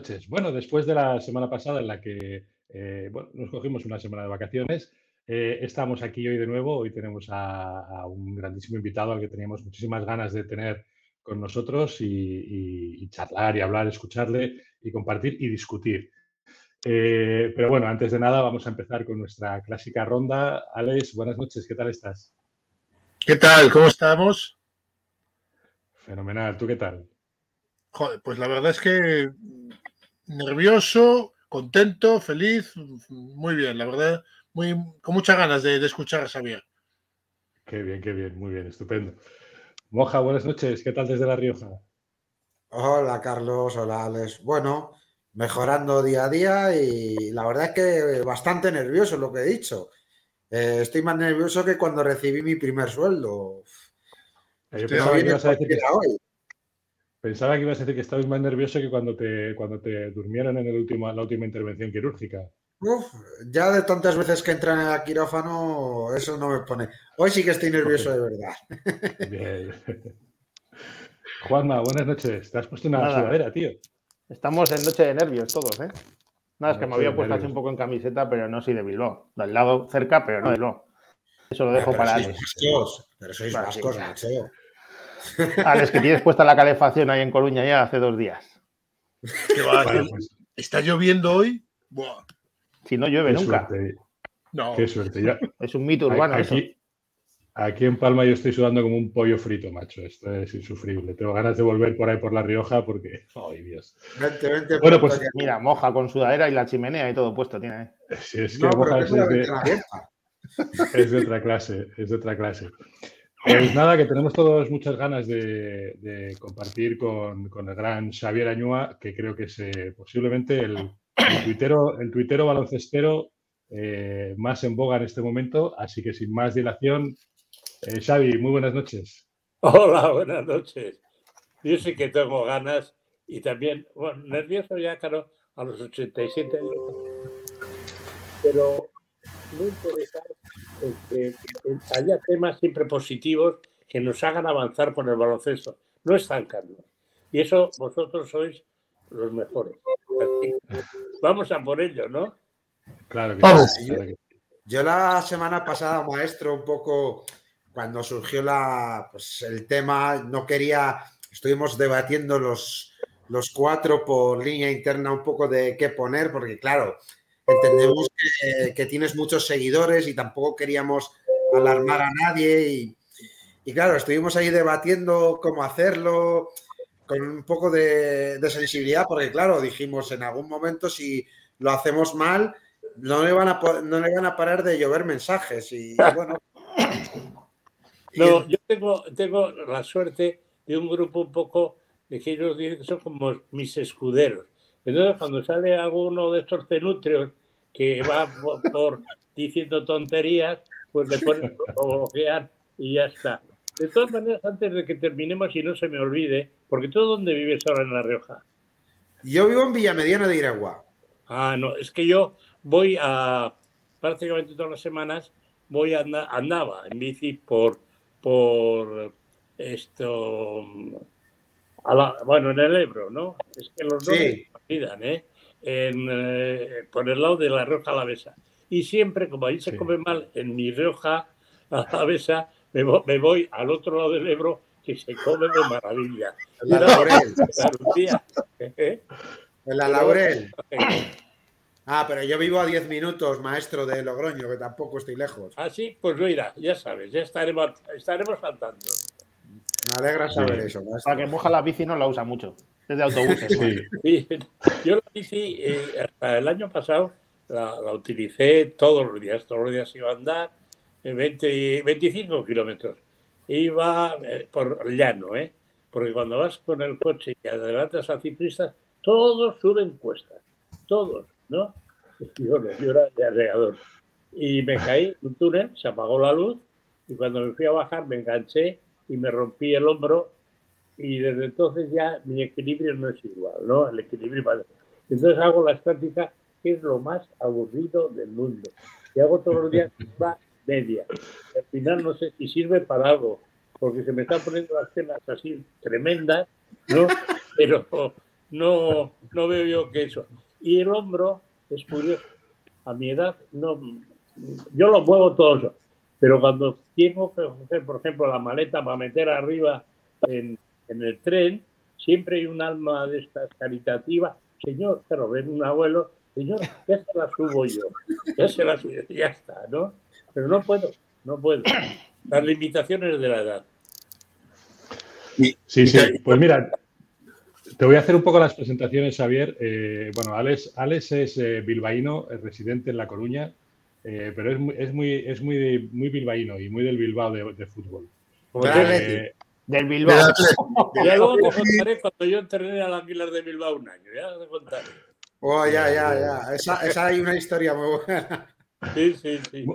noches. Bueno, después de la semana pasada en la que eh, nos cogimos una semana de vacaciones, eh, estamos aquí hoy de nuevo. Hoy tenemos a, un grandísimo invitado al que teníamos muchísimas ganas de tener con nosotros y, charlar y hablar, escucharle y compartir y discutir. Eh, pero bueno, antes de nada vamos a empezar con nuestra clásica ronda. Alex, buenas noches, ¿qué tal estás? ¿Qué tal? ¿Cómo estamos? Fenomenal, ¿tú qué tal? Joder, pues la verdad es que nervioso, contento, feliz, muy bien, la verdad, muy, con muchas ganas de, escuchar a Xavier. Qué bien, qué bien, muy bien, estupendo. Moja, buenas noches, ¿qué tal desde La Rioja? Hola Carlos, hola Alex. Bueno, mejorando día a día y la verdad es que bastante nervioso lo que he dicho. Eh, estoy más nervioso que cuando recibí mi primer sueldo. Pensaba que ibas a decir que estabas más nervioso que cuando te, cuando te durmieron en el último, la última intervención quirúrgica. Uf, ya de tantas veces que entran en el quirófano, eso no me pone. Hoy sí que estoy nervioso de verdad. Bien. Juanma, buenas noches. Te has puesto una sudadera, tío. Estamos en noche de nervios todos, ¿eh? Nada, es que me había puesto así un poco en camiseta, pero no soy de Bilbao. Del lado cerca, pero no de Bilbao. Eso lo dejo para Sois vascos, pero sois vascos, macho. Alex, que tienes puesta la calefacción ahí en Coruña ya hace dos días. Pues, ¿Está lloviendo hoy? Si no llueve nunca. No. Qué suerte. Es un mito urbano. Aquí, aquí, en Palma yo estoy sudando como un pollo frito, macho. Esto es insufrible. Tengo ganas de volver por ahí por La Rioja porque. ¡Ay, Dios! bueno, pues. Mira, moja con sudadera y la chimenea y todo puesto tiene. Sí, es que moja es, de, es de otra clase. Es de otra clase. Pues nada, que tenemos todos muchas ganas de, compartir con, el gran Xavier Añúa, que creo que es eh, posiblemente el, tuitero, el tuitero baloncestero eh, más en boga en este momento. Así que sin más dilación, eh, Xavi, muy buenas noches. Hola, buenas noches. Yo sí que tengo ganas y también, bueno, nervioso ya, claro, a los 87 años. Pero muy interesante que haya temas siempre positivos que nos hagan avanzar por el baloncesto, no estancarnos. Y eso vosotros sois los mejores. vamos a por ello, ¿no? Claro que sí. Yo, la semana pasada, maestro, un poco cuando surgió la, pues, el tema, no quería, estuvimos debatiendo los, los cuatro por línea interna un poco de qué poner, porque claro, entendemos que, tienes muchos seguidores y tampoco queríamos alarmar a nadie. Y, claro, estuvimos ahí debatiendo cómo hacerlo con un poco de, sensibilidad, porque claro, dijimos en algún momento si lo hacemos mal, no le van a, no le van a parar de llover mensajes. Y bueno. No, yo tengo, tengo la suerte de un grupo un poco de que ellos dicen que son como mis escuderos. Entonces, cuando sale alguno de estos cenutrios que va por, diciendo tonterías, pues le ponen a y ya está. De todas maneras, antes de que terminemos y no se me olvide, porque tú dónde vives ahora en La Rioja? Yo vivo en Villamediana de Iragua. Ah, no, es que yo voy a prácticamente todas las semanas voy a andaba en bici por por esto bueno en el Ebro, ¿no? Es que los dos sí. ¿eh? En, eh, por el lado de la Rioja Alavesa. Y siempre, como ahí se come mal en mi Rioja Alavesa, me, me voy al otro lado del Ebro que se come de maravilla. La Laurel. ¿Eh? En la Laurel. Ah, pero yo vivo a 10 minutos, maestro de Logroño, que tampoco estoy lejos. Ah, sí, pues mira, ya sabes, ya estaremos, estaremos saltando. Me alegra saber eso. Para que moja la bici no la usa mucho de autobuses. Sí. Yo la bici, eh, hasta el año pasado, la, utilicé todos los días. Todos los días iba a andar 20, 25 kilómetros. Iba eh, por llano, ¿eh? Porque cuando vas con el coche y adelantas a ciclistas, todos suben cuestas. Todos, ¿no? Yo, yo era de alrededor. Y me caí en un túnel, se apagó la luz y cuando me fui a bajar me enganché y me rompí el hombro y desde entonces ya mi equilibrio no es igual, ¿no? El equilibrio Entonces hago la estática, que es lo más aburrido del mundo. Y hago todos los días va media. al final no sé si sirve para algo, porque se me están poniendo las cenas así tremendas, ¿no? Pero, no, no veo yo que eso. Y el hombro es curioso. A mi edad, no, yo lo muevo todo eso. Pero cuando tengo que hacer, por ejemplo, la maleta para meter arriba en, en el tren, siempre hay un alma de estas caritativas. Señor, pero ven un abuelo, señor, ya se la subo yo. Ya se la subo, ya está, ¿no? Pero no puedo, no puedo. Las limitaciones de la edad. Sí, sí. Pues mira, te voy a hacer un poco las presentaciones, Xavier. Eh, bueno, Alex, Alex es eh, bilbaíno, es residente en La Coruña, eh, pero es muy, es muy, es muy, muy bilbaíno y muy del Bilbao de, fútbol. del Bilbao. Ya luego te contaré cuando yo entrené al Águilas de Bilbao un año, ya te contaré. Oh, ya, ya, ya. Esa, esa hay una historia muy buena. Sí, sí, sí.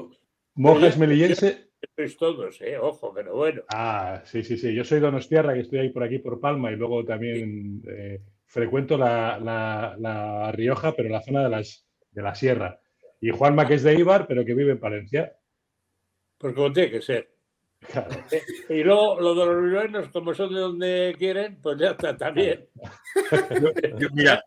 Monjes melillense, sois todos, ¿eh? Ojo, pero bueno. Ah, sí, sí, sí. Yo soy Donostierra, que estoy ahí por aquí por Palma y luego también eh, frecuento la, la, Rioja, pero la zona de, las, de la Sierra. Y Juanma, que es de Ibar, pero que vive en Palencia. Pues como tiene que ser. Eh, y luego los de los bilbaínos, como son de donde quieren, pues ya está también. mira,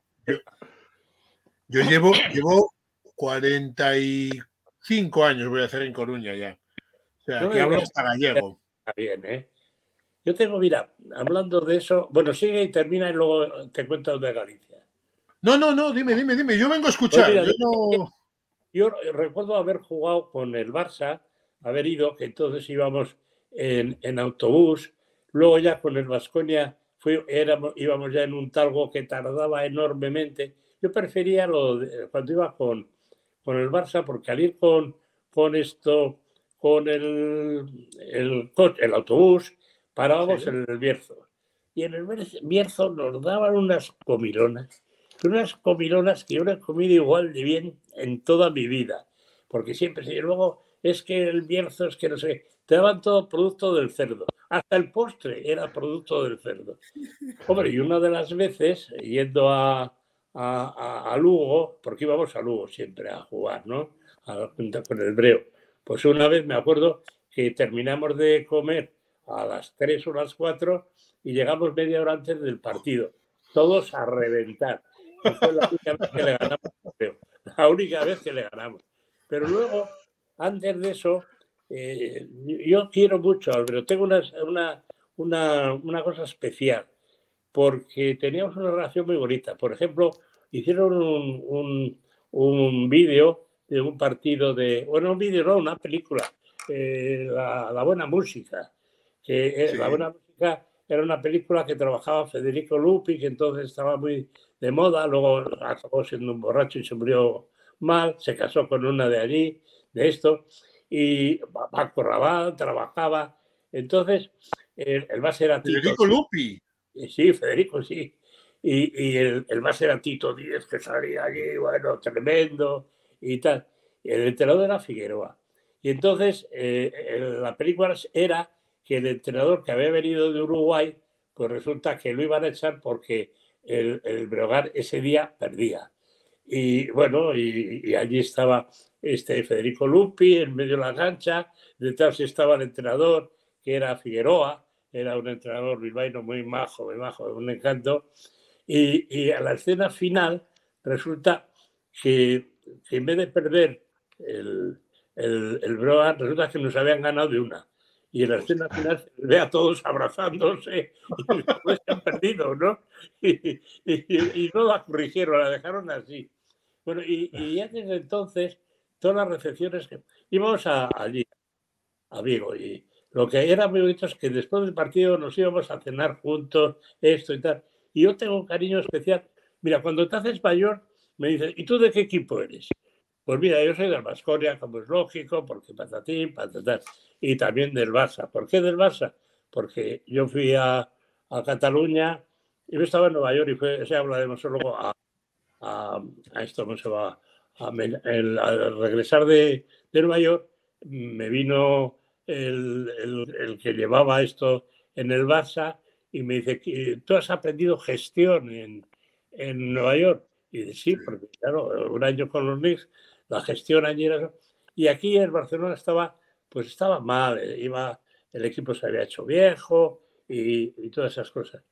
yo, llevo, llevo 45 años, voy a hacer en Coruña ya aquí hablo hasta gallego. Está bien, ¿eh? Yo tengo, mira, hablando de eso, bueno, sigue y termina y luego te cuento de Galicia. No, no, no, dime, dime, dime, yo vengo a escuchar. Pues yo, recuerdo haber jugado con el Barça, haber ido, que entonces íbamos en, autobús, luego ya con el Vasconia íbamos ya en un talgo que tardaba enormemente. Yo prefería lo cuando iba con, con el Barça, porque al ir con, con esto con el, el, el autobús, parábamos en el Bierzo. Y en el Bierzo nos daban unas comilonas, unas comilonas que yo no he comido igual de bien en toda mi vida. Porque siempre, y luego es que el Bierzo es que no sé, te daban todo producto del cerdo. Hasta el postre era producto del cerdo. Hombre, y una de las veces, yendo a, a, a, Lugo, porque íbamos a Lugo siempre a jugar, ¿no? Con el Breo pues una vez me acuerdo que terminamos de comer a las 3 o las 4 y llegamos media hora antes del partido. Todos a reventar. Fue la única vez que le ganamos. La única vez que le ganamos. Pero luego, antes de eso, eh, yo quiero mucho, Álvaro. Tengo una, una, cosa especial, porque teníamos una relación muy bonita. Por ejemplo, hicieron un, un, un vídeo de un partido de, bueno, un vídeo, no, una película, eh, la, Buena Música, que eh, La Buena Música era una película que trabajaba Federico Lupi, que entonces estaba muy de moda, luego acabó siendo un borracho y se murió mal, se casó con una de allí, de esto, y Paco Rabanne trabajaba, entonces el, el base era Tito. Federico Lupi. Sí, Federico, sí. Y, y el, el base era Tito Díez, que salía allí, bueno, tremendo, y tal. El entrenador era Figueroa. Y entonces eh, la película era que el entrenador que había venido de Uruguay, pues resulta que lo iban a echar porque el, el Breogán ese día perdía. Y bueno, y, allí estaba este Federico Lupi en medio de la cancha, detrás estaba el entrenador que era Figueroa, era un entrenador bilbaíno muy majo, muy majo, un encanto. Y, y a la escena final resulta que en vez de perder el, el, el resulta que nos habían ganado de una. Y en la escena final ve a todos abrazándose y después se han perdido, ¿no? Y, no la corrigieron, la dejaron así. Bueno, y, y desde entonces, todas las recepciones que íbamos a, allí, a Vigo, y lo que era muy bonito es que después del partido nos íbamos a cenar juntos, esto y tal. Y yo tengo un cariño especial. Mira, cuando te haces mayor, me dice, ¿y tú de qué equipo eres? Pues mira, yo soy del Vasconia, como es lógico, porque patatín, patatán, y también del Barça. ¿Por qué del Barça? Porque yo fui a, a Cataluña, yo estaba en Nueva York y fue, se hablaremos luego a, a, a, esto, ¿cómo se va? El, al regresar de, de, Nueva York, me vino el, el, el, que llevaba esto en el Barça y me dice, ¿tú has aprendido gestión en, en Nueva York? Y sí, porque claro, un año con los Knicks, la gestión allí. Y aquí en Barcelona estaba, pues estaba mal, eh, iba, el equipo se había hecho viejo y, todas esas cosas.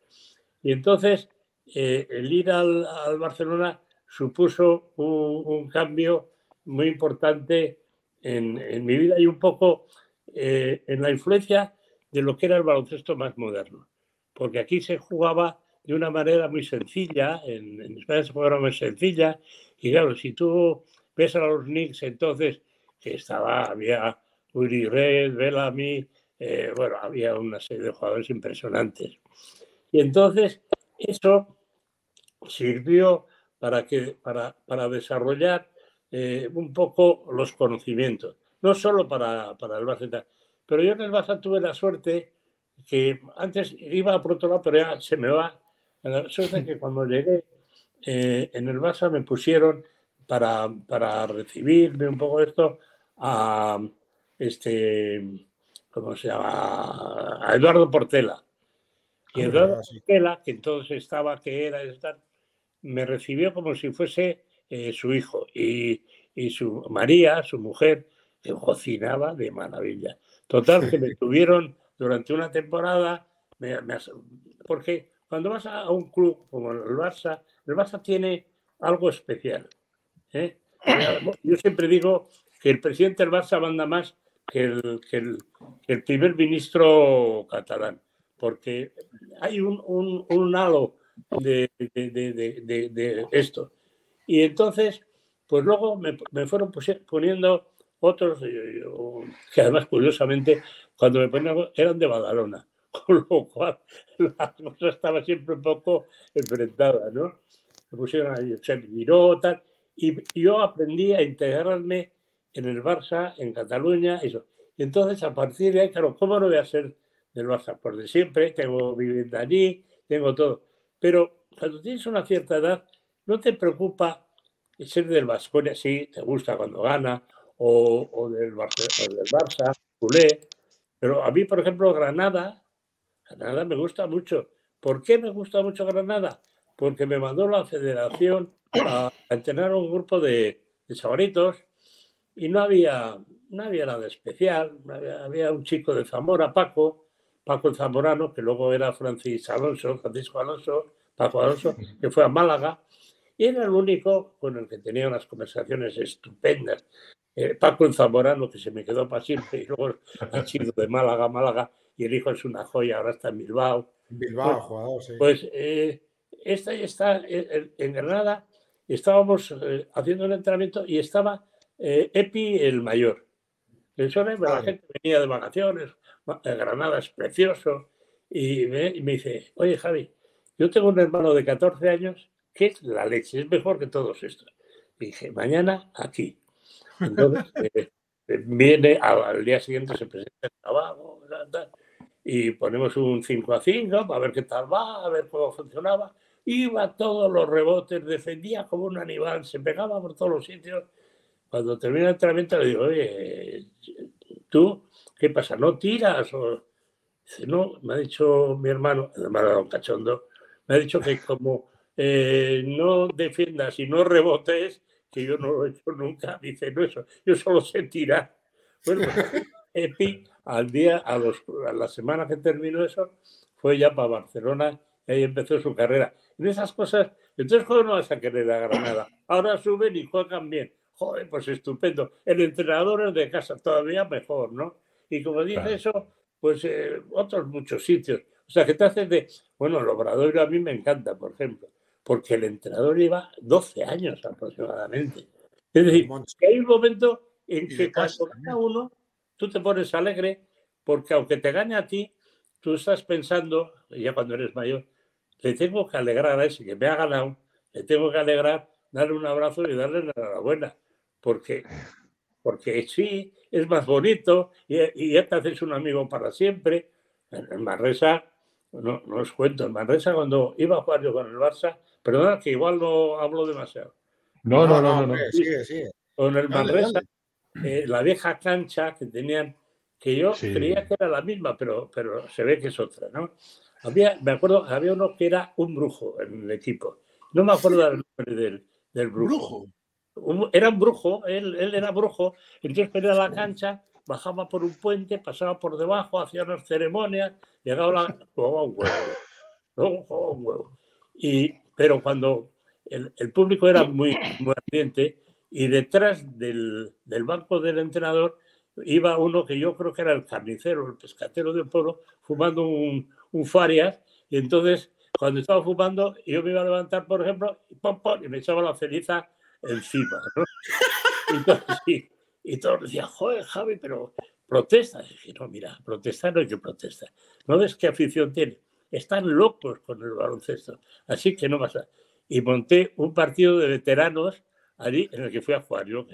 Y entonces eh, el ir al, Barcelona supuso un, cambio muy importante en, mi vida y un poco eh, en la influencia de lo que era el baloncesto más moderno. Porque aquí se jugaba de una manera muy sencilla, en, España se jugaba muy sencilla, y claro, si tú ves a los Knicks, entonces, que estaba, había Uri Red, Bellamy, eh, bueno, había una serie de jugadores impresionantes. Y entonces, eso sirvió para, que, para, para desarrollar eh, un poco los conocimientos, no solo para, para el Barça, pero yo en el Barça tuve la suerte que antes iba por otro lado, pero ya se me va. La suerte que cuando llegué eh, en el Barça me pusieron para, para recibirme un poco esto a este, ¿cómo se llama? A Eduardo Portela. Y ah, Eduardo Portela, que entonces estaba, que era, me recibió como si fuese eh, su hijo. Y, y, su María, su mujer, que cocinaba de maravilla. Total, que me tuvieron durante una temporada, porque cuando vas a un club como el Barça, el Barça tiene algo especial. ¿Eh? Yo siempre digo que el presidente del Barça manda más que el, que el, primer ministro catalán, porque hay un, un, halo de, de, esto. Y entonces, pues luego me, me fueron poniendo otros, eh, que además curiosamente cuando me ponían eran de Badalona, con lo cual la cosa estaba siempre un poco enfrentada, ¿no? Me pusieron a Josep Miró, tal, y yo aprendí a integrarme en el Barça, en Cataluña, eso. Y entonces, a partir de ahí, claro, ¿cómo no voy a ser del Barça? Por de siempre, tengo vivienda allí, tengo todo. Pero cuando tienes una cierta edad, no te preocupa ser del Vasconia, sí, te gusta cuando gana, o, del, Barça, del Barça, culé. Pero a mí, por ejemplo, Granada, Granada me gusta mucho. ¿Por qué me gusta mucho Granada? Porque me mandó la federación a, entrenar un grupo de, de y no había, no había nada especial. Había, un chico de Zamora, Paco, Paco el Zamorano, que luego era Francisco Alonso, Francisco Alonso, Paco Alonso, que fue a Málaga, y era el único con el que tenía unas conversaciones estupendas. Eh, Paco el Zamorano, que se me quedó para siempre, y luego ha sido de Málaga, Málaga, y el hijo es una joya, ahora está en Bilbao. Bilbao, pues, jugador, sí. Pues eh, esta está eh, en Granada, estábamos haciendo un entrenamiento y estaba Epi el mayor. El la gente venía de vacaciones, Granada es precioso, y me, y me dice, oye Javi, yo tengo un hermano de 14 años que es la leche, es mejor que todos estos. Y dije, mañana aquí. Entonces, eh, eh, viene al día siguiente, se presenta el trabajo y ponemos un 5 a 5 para ver qué tal va, a ver cómo funcionaba. Iba todos los rebotes, defendía como un animal, se pegaba por todos los sitios. Cuando termina el entrenamiento le digo, oye, ¿tú qué pasa? ¿No tiras? O... Dice, no, me ha dicho mi hermano, el hermano Cachondo, me ha dicho que como eh, no defiendas y no rebotes, que yo no lo he hecho nunca, dice, no, eso, yo solo sé tirar. Bueno, Epi, al día, a, los, a la semana que terminó eso, fue ya para Barcelona y ahí empezó su carrera. En esas cosas, entonces, ¿cómo no vas a querer a Granada? Ahora suben y juegan bien. Joder, pues estupendo. El entrenador es de casa, todavía mejor, ¿no? Y como dice eso, pues eh, otros muchos sitios. O sea, que te haces de, bueno, el Obrador a mí me encanta, por ejemplo porque el entrenador lleva 12 años aproximadamente. Es decir, que hay un momento en que cuando gana uno, tú te pones alegre, porque aunque te gane a ti, tú estás pensando, ya cuando eres mayor, le tengo que alegrar a ese que me ha ganado, le tengo que alegrar, darle un abrazo y darle la enhorabuena, porque, porque sí, es más bonito y, ya te haces un amigo para siempre. En Manresa, no, no os cuento, en Manresa cuando iba a jugar yo con el Barça, Perdona que igual no hablo demasiado. No, no, no, no. Sigue, sigue. Con el Manresa, eh, la vieja cancha que tenían, que yo creía que era la misma, pero, pero se ve que es otra, ¿no? Había, me acuerdo, había uno que era un brujo en el equipo. No me acuerdo del nombre del, del brujo. era un brujo, él, él era brujo, entonces venía a la cancha, bajaba por un puente, pasaba por debajo, hacía unas ceremonias, llegaba la... jugaba un huevo. Jugaba un huevo. Y, pero cuando el, público era muy, muy ardiente y detrás del, del, banco del entrenador iba uno que yo creo que era el carnicero, el pescatero del pueblo, fumando un, un Farias. Y entonces, cuando estaba fumando, yo me iba a levantar, por ejemplo, y, pom, pom, y me echaba la ceniza encima. ¿no? Y, todos, y, y todos decían, joder, Javi, pero protesta. Y dije, no, mira, protestar no hay que protestar. ¿No ves qué afición tiene? Están locos con el baloncesto. Así que no pasa. Y monté un partido de veteranos allí en el que fui a jugar yo.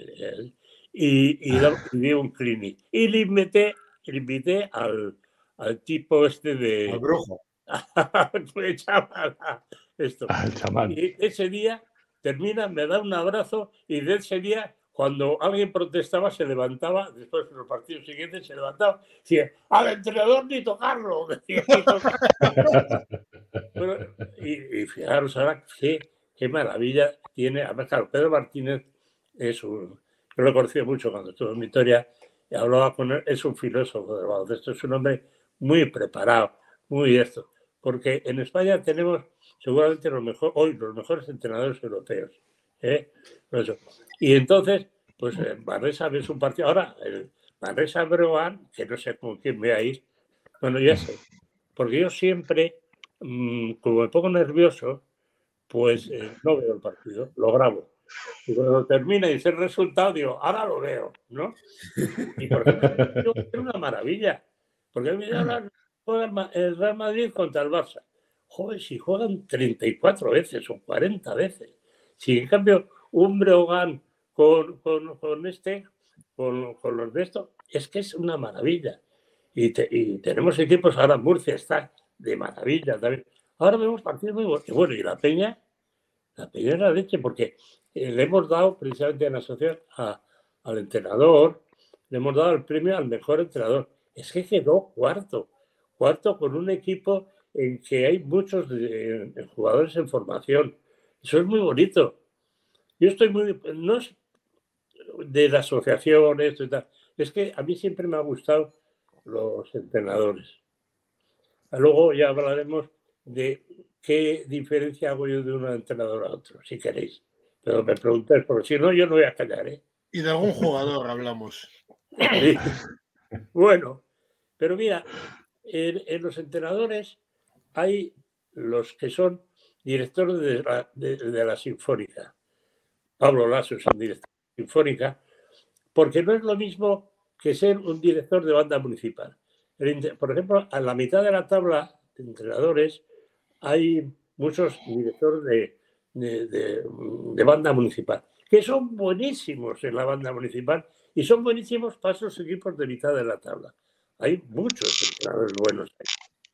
Y, y, di un clinic. Y le invité, le invité al, al tipo este de... Al brujo. esto. Y ese día termina, me da un abrazo y de ese día cuando alguien protestaba se levantaba, después de los partidos siguientes se levantaba, decía, al entrenador ni tocarlo. y, fijaros ahora qué, qué, maravilla tiene, además claro, Pedro Martínez es un, yo lo conocí mucho cuando estuve en Vitoria y hablaba con él, es un filósofo del baloncesto, es un hombre muy preparado, muy esto, porque en España tenemos seguramente los mejor, hoy los mejores entrenadores europeos. ¿eh? Y entonces, pues eh, Manresa ves un partido. Ahora, el Manresa Brogan, que no sé con quién veáis, bueno, ya sé, porque yo siempre, mm, como me pongo nervioso, pues eh, no veo el partido, lo grabo. Y cuando termina y dice el resultado, digo, ahora lo veo, ¿no? Y por ejemplo, es una maravilla, porque a mí juega el Real Madrid contra el Barça. Joder, si juegan 34 veces o 40 veces. Si en cambio un Breogán con, con, este, con, con, los de esto, es que es una maravilla. Y, tenemos equipos, ahora Murcia está de maravilla también. Ahora vemos partidos muy buenos. Bueno, y la Peña, la Peña es la leche, porque eh, le hemos dado precisamente en la asociación al entrenador, le hemos dado el premio al mejor entrenador. Es que quedó cuarto, cuarto con un equipo en que hay muchos jugadores en formación. Eso es muy bonito. Yo estoy muy, no es de la asociación, esto y tal, es que a mí siempre me ha gustado los entrenadores. Luego ya hablaremos de qué diferencia hago yo de un entrenador a otro, si queréis. Pero me preguntáis, porque si no, yo no voy a callar. ¿eh? Y de algún jugador hablamos. Bueno, pero mira, en, los entrenadores hay los que son directores de la Sinfónica. Pablo Lasso es un director de sinfónica, porque no es lo mismo que ser un director de banda municipal. Por ejemplo, a la mitad de la tabla de entrenadores hay muchos directores de, de, banda municipal, que son buenísimos en la banda municipal y son buenísimos para esos equipos de mitad de la tabla. Hay muchos entrenadores buenos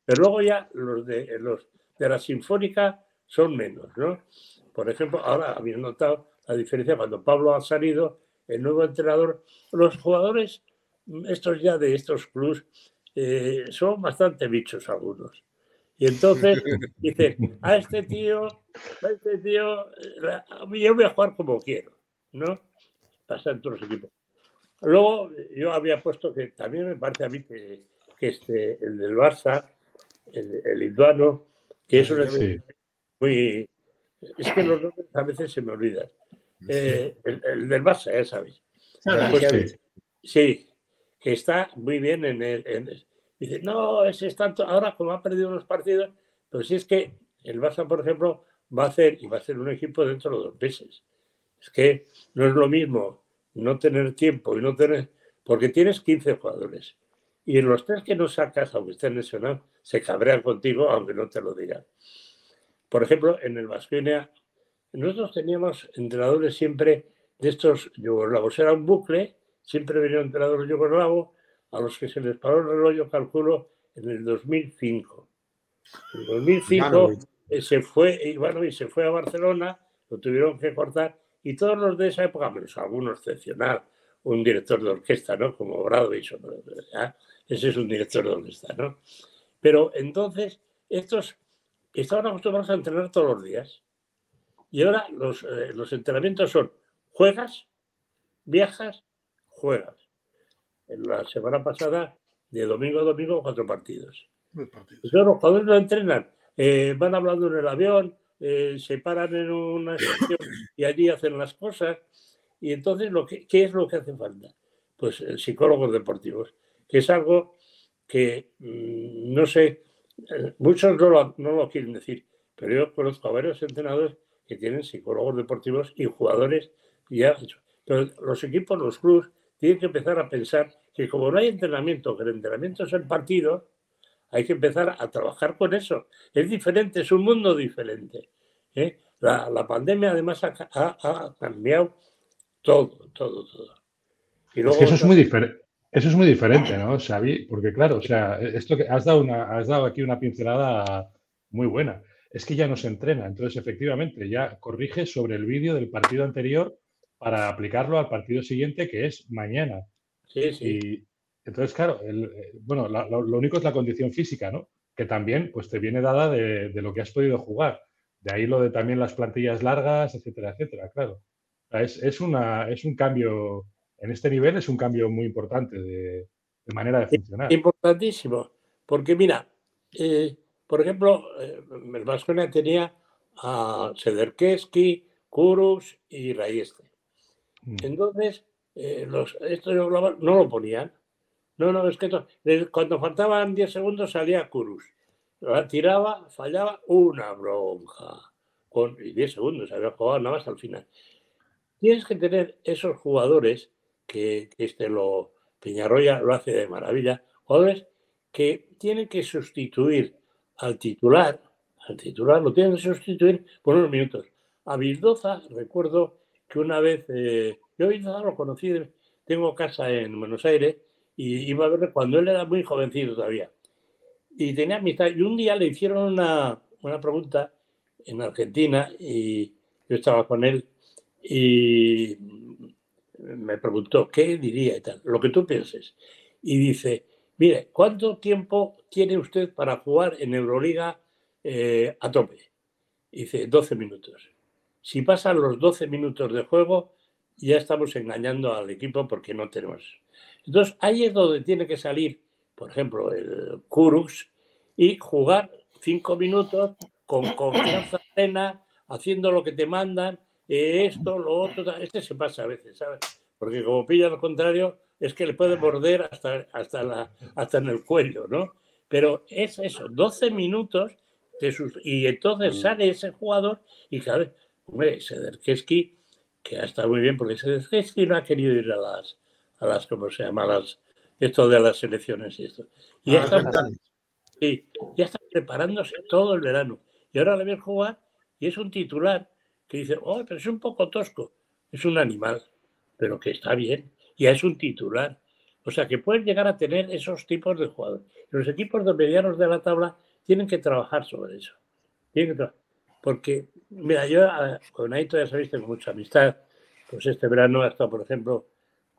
Pero luego ya los de, los de la sinfónica son menos, ¿no? Por ejemplo, ahora habéis notado la diferencia cuando Pablo ha salido, el nuevo entrenador, los jugadores, estos ya de estos clubs, eh, son bastante bichos algunos. Y entonces dice, a este tío, a este tío, yo voy a jugar como quiero, ¿no? Pasa en todos los equipos. Luego yo había puesto que también me parece a mí que, este, el del Barça, el, el lituano, que es un muy... Es que los nombres a veces se me olvidan. Eh, el, del Barça, ya sabéis. Pues, sí, que está muy bien en el. dice, no, ese es tanto. Ahora, como ha perdido unos partidos, pero si es que el Barça, por ejemplo, va a hacer y va a ser un equipo dentro de dos meses. Es que no es lo mismo no tener tiempo y no tener. Porque tienes 15 jugadores. Y en los tres que no sacas, aunque estén lesionados, se cabrean contigo, aunque no te lo digan. Por ejemplo, en el Vasconia nosotros teníamos entrenadores siempre de estos yugoslavos. Era un bucle, siempre venía un entrenador yugoslavo a los que se les paró el reloj, yo calculo, en el 2005. En el 2005 eh, se fue, se fue a Barcelona, lo tuvieron que cortar, y todos los de esa época, menos alguno excepcional, un director de orquesta, ¿no? Como Bradovich, ese es un director de orquesta, ¿no? Pero entonces, estos estaban acostumbrados a entrenar todos los días. Y ahora los, eh, los entrenamientos son juegas, viajas, juegas. En la semana pasada, de domingo a domingo, cuatro partidos. Entonces, los jugadores no entrenan, eh, van hablando en el avión, eh, se paran en una estación y allí hacen las cosas. Y entonces, lo que, ¿qué es lo que hace falta? Pues el psicólogos deportivos, que es algo que, mm, no sé, eh, muchos no lo, no lo quieren decir, pero yo conozco a varios entrenadores que tienen psicólogos deportivos y jugadores ya. Los equipos, los clubes, tienen que empezar a pensar que como no hay entrenamiento, que el entrenamiento es el partido, hay que empezar a trabajar con eso. Es diferente, es un mundo diferente. ¿eh? La, pandemia además ha, cambiado todo, todo, todo. Y luego, eso es muy diferente. Eso es muy diferente, ¿no, Xavi? Porque claro, o sea, esto que has dado, una, has dado aquí una pincelada muy buena. Es que ya no se entrena. Entonces, efectivamente, ya corrige sobre el vídeo del partido anterior para aplicarlo al partido siguiente, que es mañana. Sí, sí. Y entonces, claro, eh, bueno, lo, único es la condición física, ¿no? Que también pues, te viene dada de, lo que has podido jugar. De ahí lo de también las plantillas largas, etcétera, etcétera, claro. Es, una, es un cambio en este nivel es un cambio muy importante de, manera de funcionar. Importantísimo, porque mira, eh, por ejemplo, eh, el Vasconia tenía a Sederkeski, Kurus y Rayeste. Mm. Entonces, eh, los, estos no lo ponían. No, no, es que cuando faltaban 10 segundos salía Kurus. La tiraba, fallaba una bronca. Con 10 segundos, había jugado nada más al final. Tienes que tener esos jugadores que, este lo Peñarroya lo hace de maravilla, jugadores que tienen que sustituir al titular, al titular lo tienen que sustituir por unos minutos. A Vildoza, recuerdo que una vez, eh, yo Vildoza lo conocí, tengo casa en Buenos Aires y iba a verle cuando él era muy jovencito todavía. Y tenía amistad, y un día le hicieron una, una pregunta en Argentina y yo estaba con él y me preguntó qué diría y tal, lo que tú pienses. Y dice, mire, ¿cuánto tiempo tiene usted para jugar en Euroliga eh, a tope? Dice, 12 minutos. Si pasan los 12 minutos de juego, ya estamos engañando al equipo porque no tenemos. Entonces, ahí es donde tiene que salir, por ejemplo, el Kurux y jugar 5 minutos con confianza plena, haciendo lo que te mandan esto, lo otro, este se pasa a veces, ¿sabes? Porque como pilla al contrario, es que le puede morder hasta, hasta, la, hasta en el cuello, ¿no? Pero es eso, 12 minutos de sus, y entonces mm. sale ese jugador y cada vez, hombre, Sederkeski, que ha estado muy bien, porque Sederkeski no ha querido ir a las, a las, ¿cómo se llama? las, esto de las selecciones y esto. Y ya, está, ya está preparándose todo el verano. Y ahora le a jugar y es un titular que dice, oh, pero es un poco tosco, es un animal, pero que está bien, ya es un titular. O sea, que pueden llegar a tener esos tipos de jugadores. Los equipos de medianos de la tabla tienen que trabajar sobre eso. Porque, mira, yo ah, con Aito ya sabéis, tengo mucha amistad. Pues este verano he estado, por ejemplo,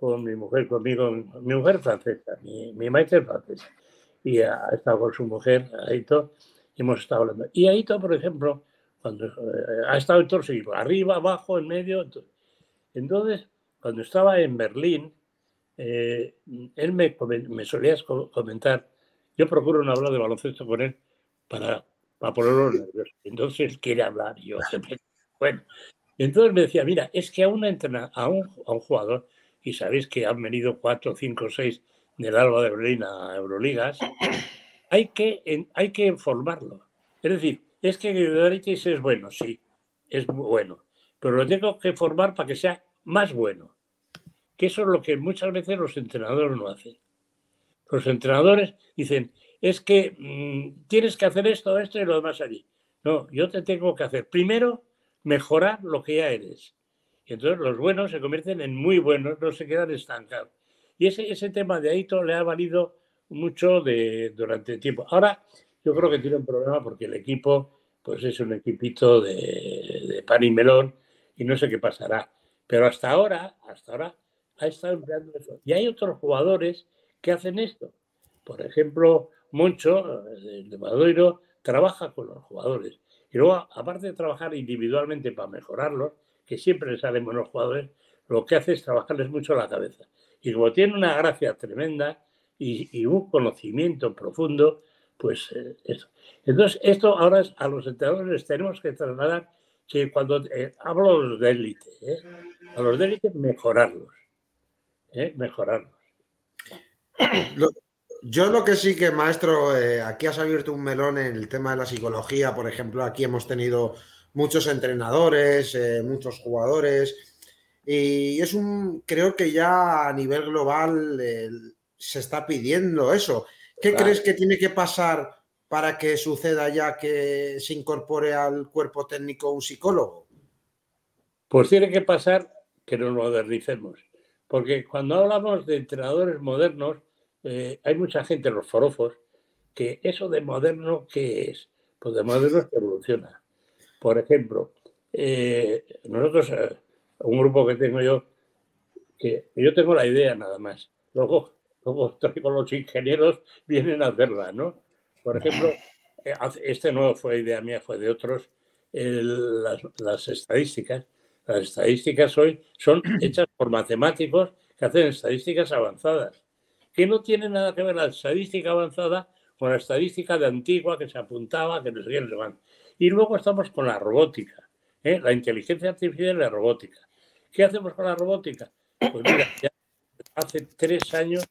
con mi mujer, conmigo, mi mujer francesa, mi, mi maestra es francesa. Y ha estado con su mujer, Aito, y hemos estado hablando. Y Aito, por ejemplo, cuando eh, ha estado en equipos, arriba, abajo, en medio. Entonces, cuando estaba en Berlín, eh, él me, me solía comentar, yo procuro no hablar de baloncesto con él para, para ponerlo nervioso. Entonces él quiere hablar, yo bueno. Entonces me decía, mira, es que a, una a, un, a un jugador, y sabéis que han venido cuatro, cinco, seis del Alba de Berlín a Euroligas, hay que, hay que formarlo. Es decir, es que Grigorittis es bueno, sí, es bueno, pero lo tengo que formar para que sea más bueno. Que eso es lo que muchas veces los entrenadores no hacen. Los entrenadores dicen, es que mm, tienes que hacer esto, esto y lo demás allí. No, yo te tengo que hacer primero mejorar lo que ya eres. Entonces los buenos se convierten en muy buenos, no se quedan estancados. Y ese, ese tema de Aito le ha valido mucho de, durante el tiempo. Ahora, yo creo que tiene un problema porque el equipo pues es un equipito de, pan y melón y no sé qué pasará. Pero hasta ahora, hasta ahora ha estado empleando eso. Y hay otros jugadores que hacen esto. Por ejemplo, Moncho, de Madoiro, trabaja con los jugadores. Y luego, aparte de trabajar individualmente para mejorarlos, que siempre les salen buenos jugadores, lo que hace es trabajarles mucho la cabeza. Y como tiene una gracia tremenda y un conocimiento profundo, pues eh, eso. Entonces, esto ahora a los entrenadores les tenemos que trasladar que cuando eh, hablo los de élite, ¿eh? a los de mejorarlos, mejorarlos. yo lo que sí que, maestro, aquí has abierto un melón en el tema de la psicología, por ejemplo, aquí hemos tenido muchos entrenadores, muchos jugadores, y es un, creo que ya a nivel global se está pidiendo eso. ¿Qué crees que tiene que pasar para que suceda ya que se incorpore al cuerpo técnico un psicólogo? Pues tiene que pasar que nos modernicemos. Porque cuando hablamos de entrenadores modernos, eh, hay mucha gente, los forofos, que eso de moderno, ¿qué es? Pues de moderno que evoluciona. Por ejemplo, eh, nosotros, eh, un grupo que tengo yo, que yo tengo la idea nada más. Luego como los ingenieros vienen a hacerla, ¿no? Por ejemplo, eh, este no fue idea mía, fue de otros, las, estadísticas. Las estadísticas hoy son hechas por matemáticos que hacen estadísticas avanzadas, que no tienen nada que ver la estadística avanzada con la estadística de antigua que se apuntaba, que no sé qué, Y luego estamos con la robótica, ¿eh? la inteligencia artificial y la robótica. ¿Qué hacemos con la robótica? Pues mira, ya hace tres años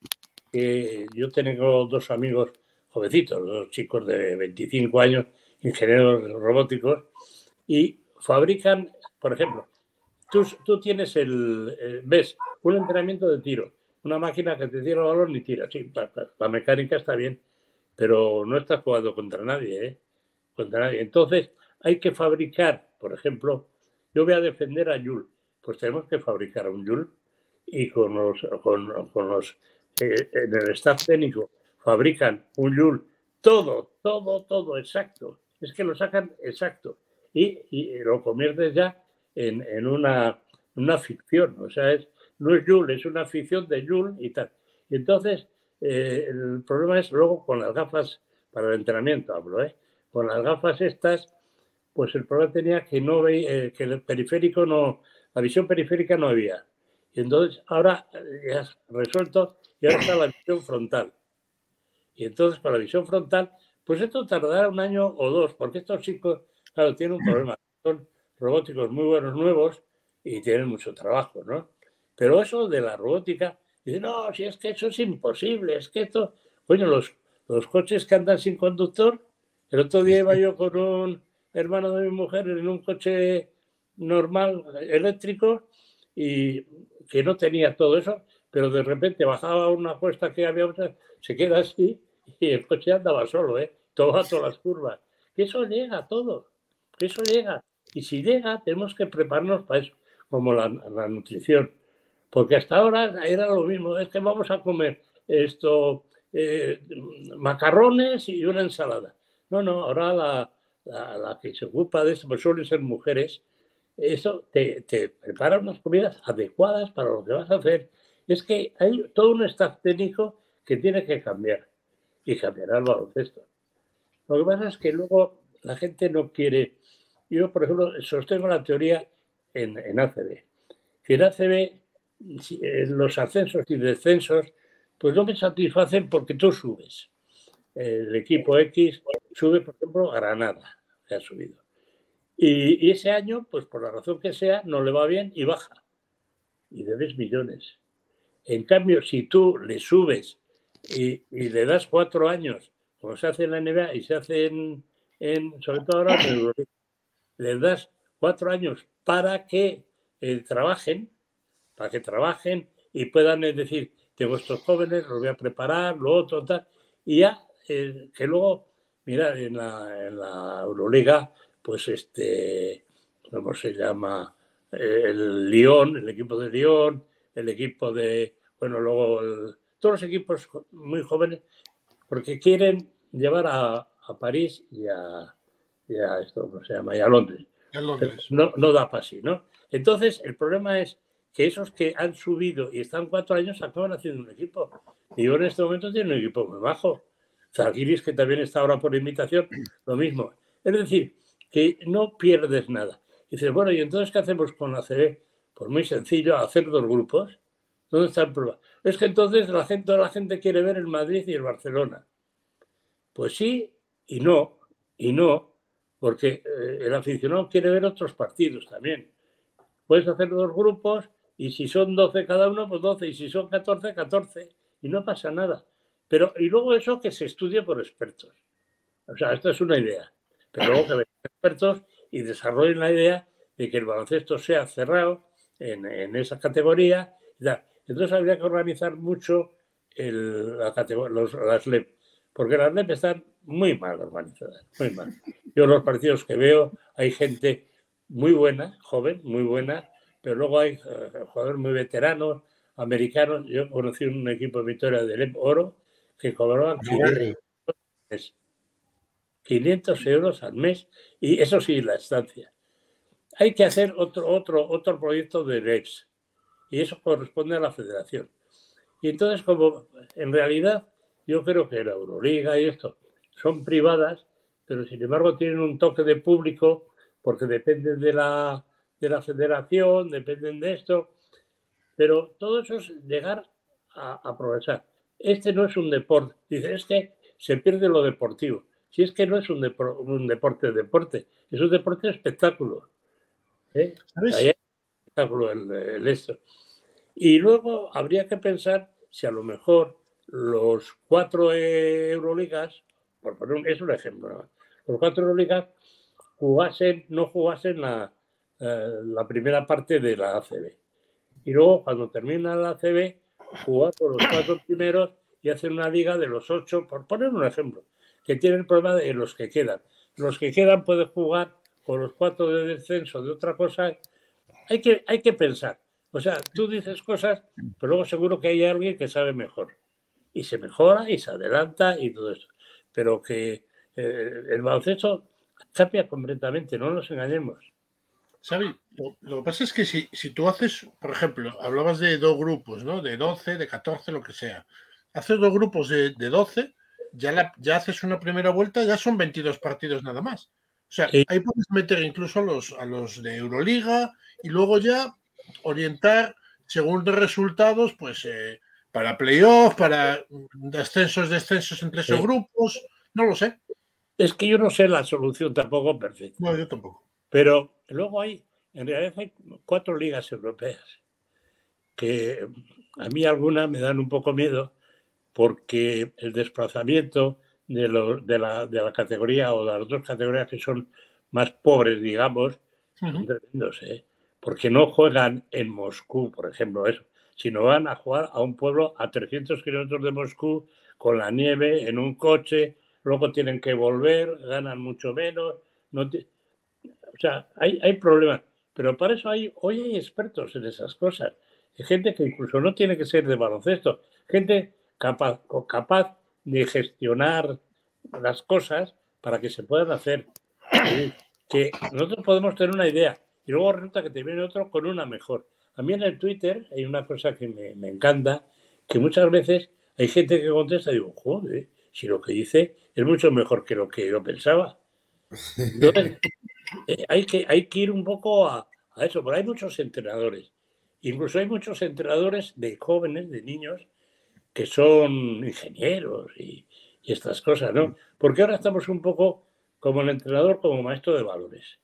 que yo tengo dos amigos jovencitos, dos chicos de 25 años, ingenieros robóticos, y fabrican, por ejemplo, tú, tú tienes el, eh, ves, un entrenamiento de tiro, una máquina que te tira el balón y tira, sí, la, mecánica está bien, pero no estás jugando contra nadie, ¿eh? Entonces, hay que fabricar, por ejemplo, yo voy a defender a Yul, pues tenemos que fabricar un Yul y con los, con, los en el staff técnico fabrican un Joule, todo, todo, todo exacto. Es que lo sacan exacto y, lo conviertes ya en, una, una, ficción. O sea, es, no es Joule, es una ficción de Joule y tal. Y entonces, eh, el problema es luego con las gafas para el entrenamiento, hablo, ¿eh? Con las gafas estas, pues el problema tenía que no veía, eh, que el periférico no, la visión periférica no había. Y entonces ahora ya has resuelto y ahora está la visión frontal. Y entonces, para la visión frontal, pues esto tardará un año o dos, porque estos chicos, claro, tienen un problema. Son robóticos muy buenos nuevos y tienen mucho trabajo, ¿no? Pero eso de la robótica, dice, no, si es que eso es imposible, es que esto, bueno, los, los coches que andan sin conductor, el otro día iba yo con un hermano de mi mujer en un coche normal, eléctrico, y que no tenía todo eso, pero de repente bajaba una cuesta que había, se queda así y el coche andaba solo, ¿eh? Todo todas las curvas. Que eso llega todo, que eso llega. Y si llega, tenemos que prepararnos para eso, como la, nutrición. Porque hasta ahora era lo mismo, es que vamos a comer esto, eh, macarrones y una ensalada. No, no, ahora la, que se ocupa de esto, pues suelen ser mujeres, eso te, prepara unas comidas adecuadas para lo que vas a hacer es que hay todo un staff técnico que tiene que cambiar y cambiará el baloncesto. Lo que pasa es que luego la gente no quiere. Yo, por ejemplo, sostengo la teoría en, en ACB. Que en ACB los ascensos y descensos pues no me satisfacen porque tú subes. El equipo X sube, por ejemplo, Granada, que ha subido. Y, ese año, pues por la razón que sea, no le va bien y baja. Y debes millones. En cambio, si tú le subes y, le das cuatro años, como se hace en la NBA y se hace en, sobre todo ahora, le das cuatro años para que eh, trabajen, para que trabajen y puedan decir, tengo estos jóvenes, los voy a preparar, lo otro, tal, y ya, eh, que luego, mira, en la, en la Euroliga, pues este, ¿cómo se llama? El Lyon, el equipo de Lyon, el equipo de, bueno, luego todos los equipos muy jóvenes, porque quieren llevar a, París y a, esto, ¿cómo se llama? Y a Londres. No, no da para así, ¿no? Entonces, el problema es que esos que han subido y están cuatro años acaban haciendo un equipo. Y yo en este momento tiene un equipo muy bajo. Zagiris, que también está ahora por invitación, lo mismo. Es decir, que no pierdes nada. Y dices, bueno, ¿y entonces qué hacemos con la CB? Pues muy sencillo, hacer dos grupos ¿Dónde está el problema? Es que entonces la gente, toda la gente quiere ver el Madrid y el Barcelona. Pues sí y no, y no, porque eh, el aficionado quiere ver otros partidos también. Puedes hacer dos grupos y si son 12 cada uno, pues 12, y si son 14, 14, y no pasa nada. Pero, y luego eso que se estudie por expertos. O sea, esto es una idea. Pero luego que vengan expertos y desarrollen la idea de que el baloncesto sea cerrado en, en esa categoría. Entonces habría que organizar mucho el, la los, las LEP, porque las LEP están muy mal organizadas, muy mal. Yo los partidos que veo, hay gente muy buena, joven, muy buena, pero luego hay eh, jugadores muy veteranos, americanos. Yo conocí un equipo de Victoria de LEP Oro que cobraban 500 euros al mes y eso sí, la estancia. Hay que hacer otro, otro, otro proyecto de LEPS y eso corresponde a la federación. Y entonces, como en realidad yo creo que la Euroliga y esto son privadas, pero sin embargo tienen un toque de público porque dependen de la, de la federación, dependen de esto, pero todo eso es llegar a, aprovechar. Este no es un deporte, dice, es que se pierde lo deportivo. Si es que no es un, un deporte deporte, es un deporte espectáculo. ¿eh? espectáculo el, el esto. Y luego habría que pensar si a lo mejor los cuatro Euroligas, por poner es un ejemplo, los cuatro Euroligas jugasen, no jugasen la, eh, la primera parte de la ACB. Y luego, cuando termina la ACB, jugar con los cuatro primeros y hacer una liga de los ocho, por poner un ejemplo, que tiene el problema de los que quedan. Los que quedan pueden jugar con los cuatro de descenso de otra cosa. Hay que, hay que pensar. O sea, tú dices cosas, pero luego seguro que hay alguien que sabe mejor. Y se mejora y se adelanta y todo eso. Pero que eh, el baloncesto cambia completamente, no nos engañemos. Xavi, lo, que pasa es que si, si, tú haces, por ejemplo, hablabas de dos grupos, ¿no? De 12, de 14, lo que sea. Haces dos grupos de, de 12, ya, ya haces una primera vuelta, ya son 22 partidos nada más. O sea, ahí puedes meter incluso a los, a los de Euroliga y luego ya orientar según los resultados, pues eh, para playoffs, para descensos, descensos entre esos grupos, no lo sé. Es que yo no sé la solución tampoco perfecta. No, yo tampoco. Pero luego hay, en realidad hay cuatro ligas europeas que a mí algunas me dan un poco miedo porque el desplazamiento de, de, la, de, la, categoría o de las otras categorías que son más pobres, digamos, son tremendos. ¿eh? porque no juegan en Moscú, por ejemplo, eso, sino van a jugar a un pueblo a 300 kilómetros de Moscú con la nieve en un coche, luego tienen que volver, ganan mucho menos. No O sea, hay, hay problemas, pero para eso hay, hoy hay expertos en esas cosas. Hay gente que incluso no tiene que ser de baloncesto, gente capaz, capaz de gestionar las cosas para que se puedan hacer. Que nosotros podemos tener una idea, y luego resulta que te viene otro con una mejor. A mí en el Twitter hay una cosa que me, encanta, que muchas veces hay gente que contesta y digo, joder, si lo que dice es mucho mejor que lo que yo pensaba. Entonces, eh, hay, que, hay que ir un poco a, eso, pero hay muchos entrenadores. Incluso hay muchos entrenadores de jóvenes, de niños, que son ingenieros y, y estas cosas, ¿no? Porque ahora estamos un poco como el entrenador, como maestro de valores.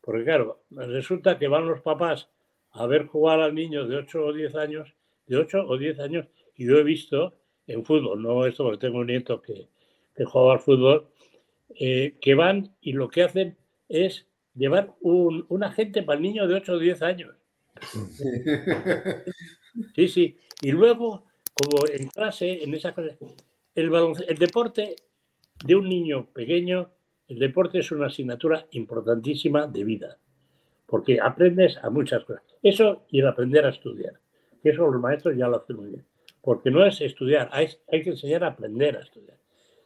Porque claro, resulta que van los papás a ver jugar al niño de 8 o 10 años, de 8 o 10 años, y yo he visto en fútbol, no esto porque tengo un nieto que, que al fútbol, eh, que van y lo que hacen es llevar un, un agente para el niño de 8 o 10 años. Sí, sí. Y luego, como en clase, en esa clase, el, el deporte de un niño pequeño el deporte es una asignatura importantísima de vida, porque aprendes a muchas cosas. Eso y el aprender a estudiar, que eso los maestros ya lo hacen muy bien, porque no es estudiar, hay, que enseñar a aprender a estudiar.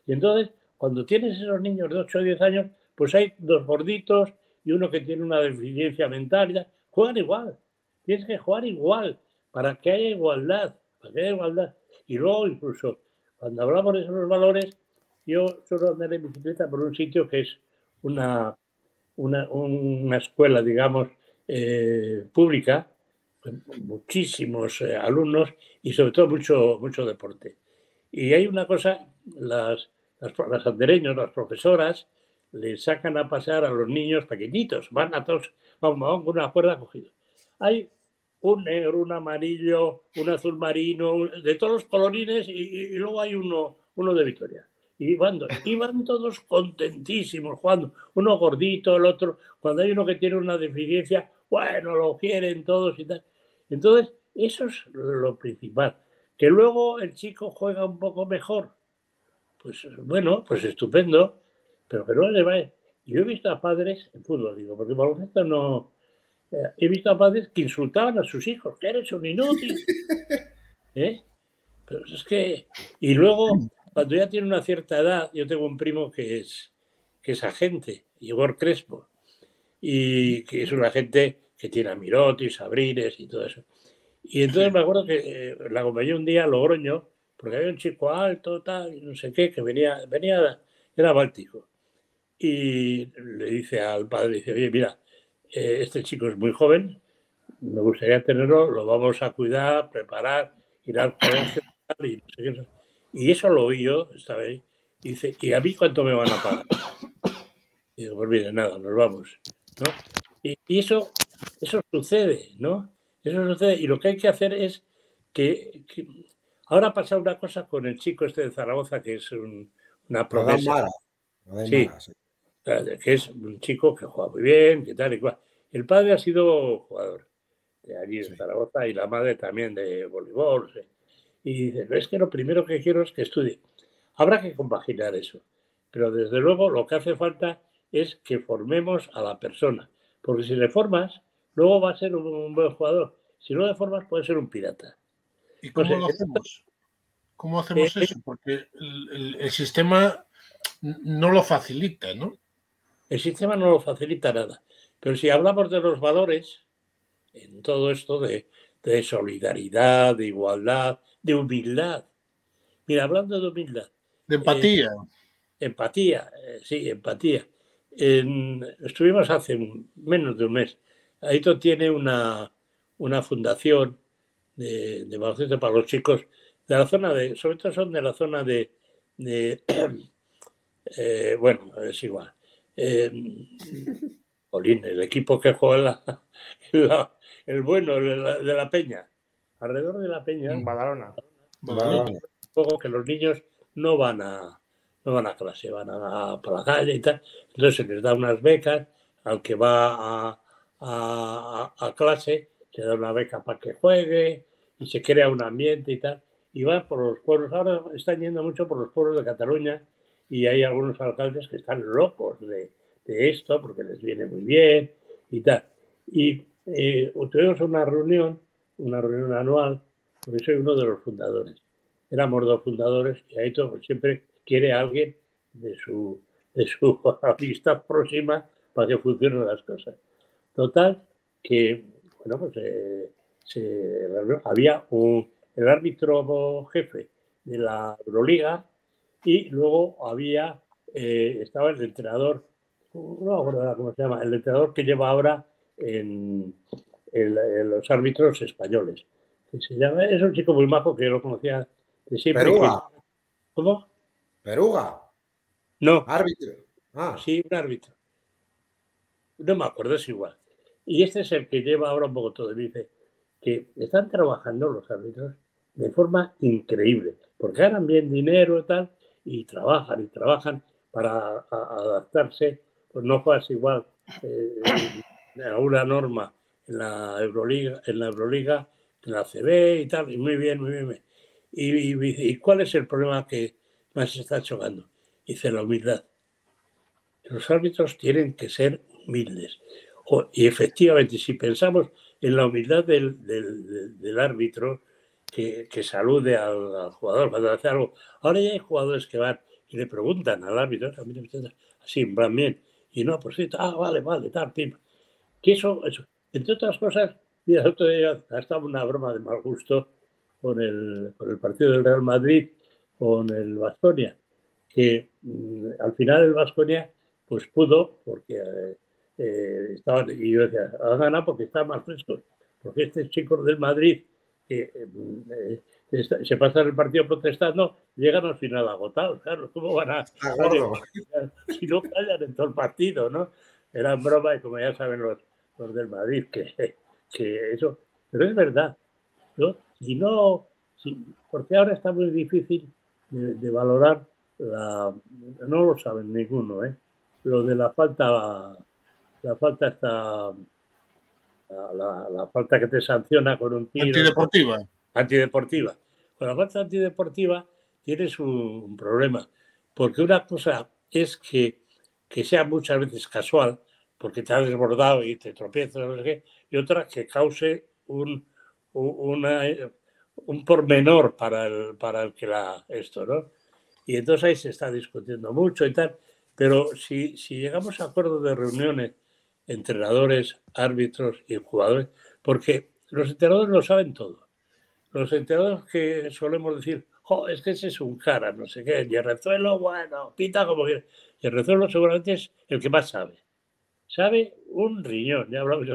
Y entonces, cuando tienes esos niños de 8 o 10 años, pues hay dos gorditos y uno que tiene una deficiencia mental, juegan igual, tienes que jugar igual, para que haya igualdad, para que haya igualdad. Y luego, incluso, cuando hablamos de esos valores, yo suelo andar en bicicleta por un sitio que es una, una, escuela, digamos, eh, pública, muchísimos eh, alumnos y sobre todo mucho, mucho deporte. Y hay una cosa, las, las, las andereños, las profesoras, le sacan a pasear a los niños pequeñitos, van a todos, vamos, con una cuerda cogida. Hay un negro, un amarillo, un azul marino, de todos los colorines y, luego hay uno, uno de Victoria. Y van, todos contentísimos jugando, uno gordito, el otro, cuando hay uno que tiene una deficiencia, bueno, lo quieren todos y tal. Entonces, eso es lo principal. Que luego el chico juega un poco mejor, pues bueno, pues estupendo, pero que no le va. Yo he visto a padres en fútbol, digo, porque baloncesto no. Eh, he visto a padres que insultaban a sus hijos, que eres un inútil. ¿Eh? Pero es que. Y luego, cuando ya tiene una cierta edad, yo tengo un primo que es, que es agente, Igor Crespo, y que es un agente que tiene a Miroti, Sabrines y todo eso. Y entonces me acuerdo que eh, la acompañé un día a Logroño, porque había un chico alto, tal, y no sé qué, que venía, venía, era báltico y le dice al padre, dice, oye, mira, eh, este chico es muy joven, me gustaría tenerlo, lo vamos a cuidar, preparar, ir al colegio y, y eso lo oí yo, esta vez, y dice, ¿y a mí cuánto me van a pagar? Y digo, pues mire, nada, nos vamos, ¿no? Y, eso, eso sucede, ¿no? Eso sucede, y lo que hay que hacer es que, ahora ha pasado una cosa con el chico este de Zaragoza, que es una promesa. Sí, que es un chico que juega muy bien, que tal y cual. El padre ha sido jugador de allí de Zaragoza y la madre también de voleibol. Y dice, es que lo primero que quiero es que estudie. Habrá que compaginar eso. Pero desde luego lo que hace falta es que formemos a la persona. Porque si le formas, luego va a ser un, buen jugador. Si no le formas, puede ser un pirata. ¿Y cómo lo hacemos? ¿Cómo hacemos eh, eso? Porque el sistema no lo facilita, ¿no? El sistema no lo facilita nada. Pero si hablamos de los valores, en todo esto de, solidaridad, de igualdad, de humildad. Mira, hablando de humildad. De empatía. Eh, empatía, eh, sí, empatía. estuvimos hace menos de un mes. Aito tiene una, una fundación de, de para los chicos de la zona de, sobre todo son de la zona de, eh, bueno, es igual, eh, el equipo que juega el bueno de la, Peña, alrededor de la Peña, en Badalona. Juego que los niños no van a no van a clase, van a, por la calle y tal. Entonces se les da unas becas, al que va a, a, clase, se da una beca para que juegue y se crea un ambiente y tal. Y van por los pueblos, ahora están yendo mucho por los pueblos de Cataluña y hay algunos alcaldes que están locos de, esto porque les viene muy bien y tal. Y eh, tuvimos una reunión, una reunión anual, porque soy uno de los fundadores. Éramos dos fundadores y ahí todo, siempre quiere alguien de su, de su lista próxima para que funcionen las cosas. Total, que, bueno, pues eh, había un, el árbitro jefe de la Euroliga y luego había, eh, estaba el entrenador, no me acuerdo cómo se llama, el entrenador que lleva ahora en, los árbitros españoles. se llama, es un chico muy majo que lo conocía de siempre. Peruga. ¿Cómo? Peruga. No. Árbitro. Ah. Sí, un árbitro. No me acuerdo, es igual. Y este es el que lleva ahora un poco todo. Dice están trabajando los árbitros de forma increíble, porque ganan bien dinero y tal, y trabajan y trabajan para adaptarse, pues no pasa igual eh, a una norma en la Euroliga, en la Euroliga, en la CB y tal, y muy bien, muy bien. Y, cuál es el problema que más se está chocando? Dice la humildad. Los árbitros tienen que ser humildes. y efectivamente, si pensamos en la humildad del, del, árbitro, que, salude al, jugador cuando hace algo. Ahora ya hay jugadores que van y le preguntan al árbitro, así, van bien. Y no, pues sí, ah, vale, vale, tal, pim. Que eso, entre otras cosas, mira, el una broma de mal gusto con el, con el partido del Real Madrid, con el Vasconia, que mm, al final el Vasconia pues pudo, porque eh, eh, estaban, y yo decía, ha ganado porque está más fresco porque este chico del Madrid que eh, se pasan el partido protestando, llegan al final agotados, claro, ¿cómo van a, si no callan en todo el partido, ¿no? Era broma y como ya saben los, los del Madrid, que, que eso, pero es verdad, ¿no? Y no, porque ahora está muy difícil de, valorar la, no lo saben ninguno, ¿eh? Lo de la falta, la falta está, la, la falta que te sanciona con un tiro. Antideportiva antideportiva. Con la falta antideportiva tienes un, problema, porque una cosa es que, que, sea muchas veces casual, porque te ha desbordado y te tropiezas, no sé qué, y otra que cause un, una, un pormenor para el, para el que la esto, ¿no? Y entonces ahí se está discutiendo mucho y tal, pero si, si llegamos a acuerdos de reuniones, entrenadores, árbitros y jugadores, porque los entrenadores lo saben todo los entrenadores que solemos decir, es que ese es un cara, no sé qué, y el rezuelo, bueno, pita como quiera. Y el rezuelo seguramente es el que más sabe. Sabe un riñón, ya hablamos,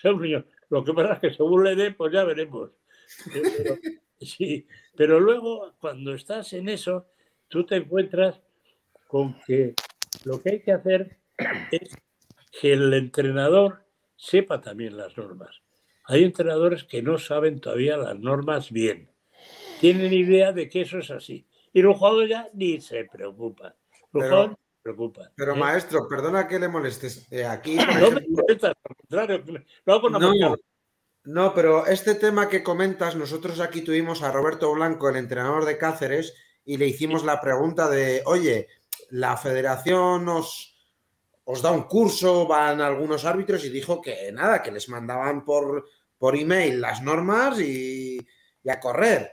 sabe un riñón. Lo que pasa es que según le dé, pues ya veremos. Sí, pero luego cuando estás en eso, tú te encuentras con que lo que hay que hacer es que el entrenador sepa también las normas. Hay entrenadores que no saben todavía las normas bien. Tienen idea de que eso es así. Y los jugadores ya ni se preocupan. Los pero, se preocupan. Pero ¿eh? maestro, perdona que le molestes. Eh, aquí, no me molestas, al contrario. no, no, pero este tema que comentas, nosotros aquí tuvimos a Roberto Blanco, el entrenador de Cáceres, y le hicimos la pregunta de, oye, la federación os os da un curso, van algunos árbitros y dijo que nada, que les mandaban por, por email las normas y, a correr.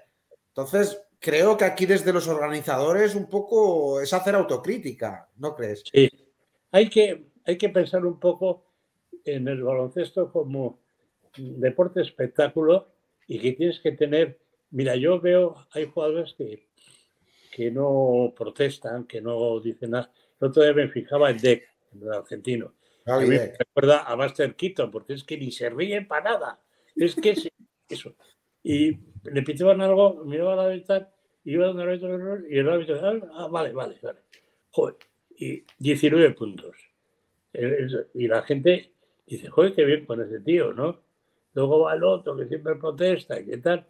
Entonces, creo que aquí desde los organizadores un poco es hacer autocrítica, ¿no crees? Sí, hay que, hay que pensar un poco en el baloncesto como deporte espectáculo y que tienes que tener, mira, yo veo, hay jugadores que, que no protestan, que no dicen nada. El otro me fijaba en DEC, el argentino. Ah, me recuerda a Buster Keaton, porque es que ni se ríe para nada. Es que es eso. Y le pitaban algo, miraba la ventana, iba donde el árbitro y el árbitro, ah, vale, vale, vale. Joder, y 19 puntos. Y la gente dice, joder, qué bien con ese tío, ¿no? Luego va el otro que siempre protesta y qué tal.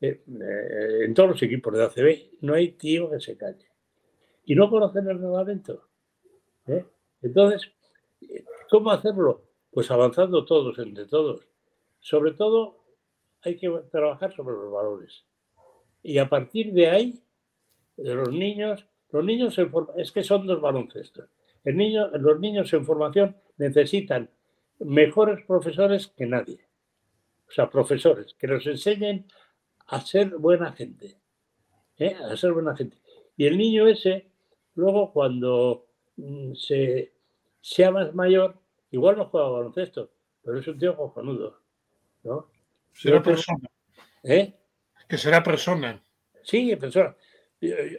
Eh, eh, en todos los equipos de ACB no hay tío que se calle. Y no conocen el reglamento. ¿eh? Entonces, ¿cómo hacerlo? Pues avanzando todos entre todos. Sobre todo, hay que trabajar sobre los valores. Y a partir de ahí, los niños, los niños es que son dos baloncestos. El niño, los niños en formación necesitan mejores profesores que nadie. O sea, profesores que nos enseñen a ser buena gente. ¿eh? A ser buena gente. Y el niño ese, luego cuando mm, se sea más mayor, igual no juega baloncesto, pero es un tío cojonudo. ¿no? Será persona. ¿Eh? Que será persona. Sí, persona.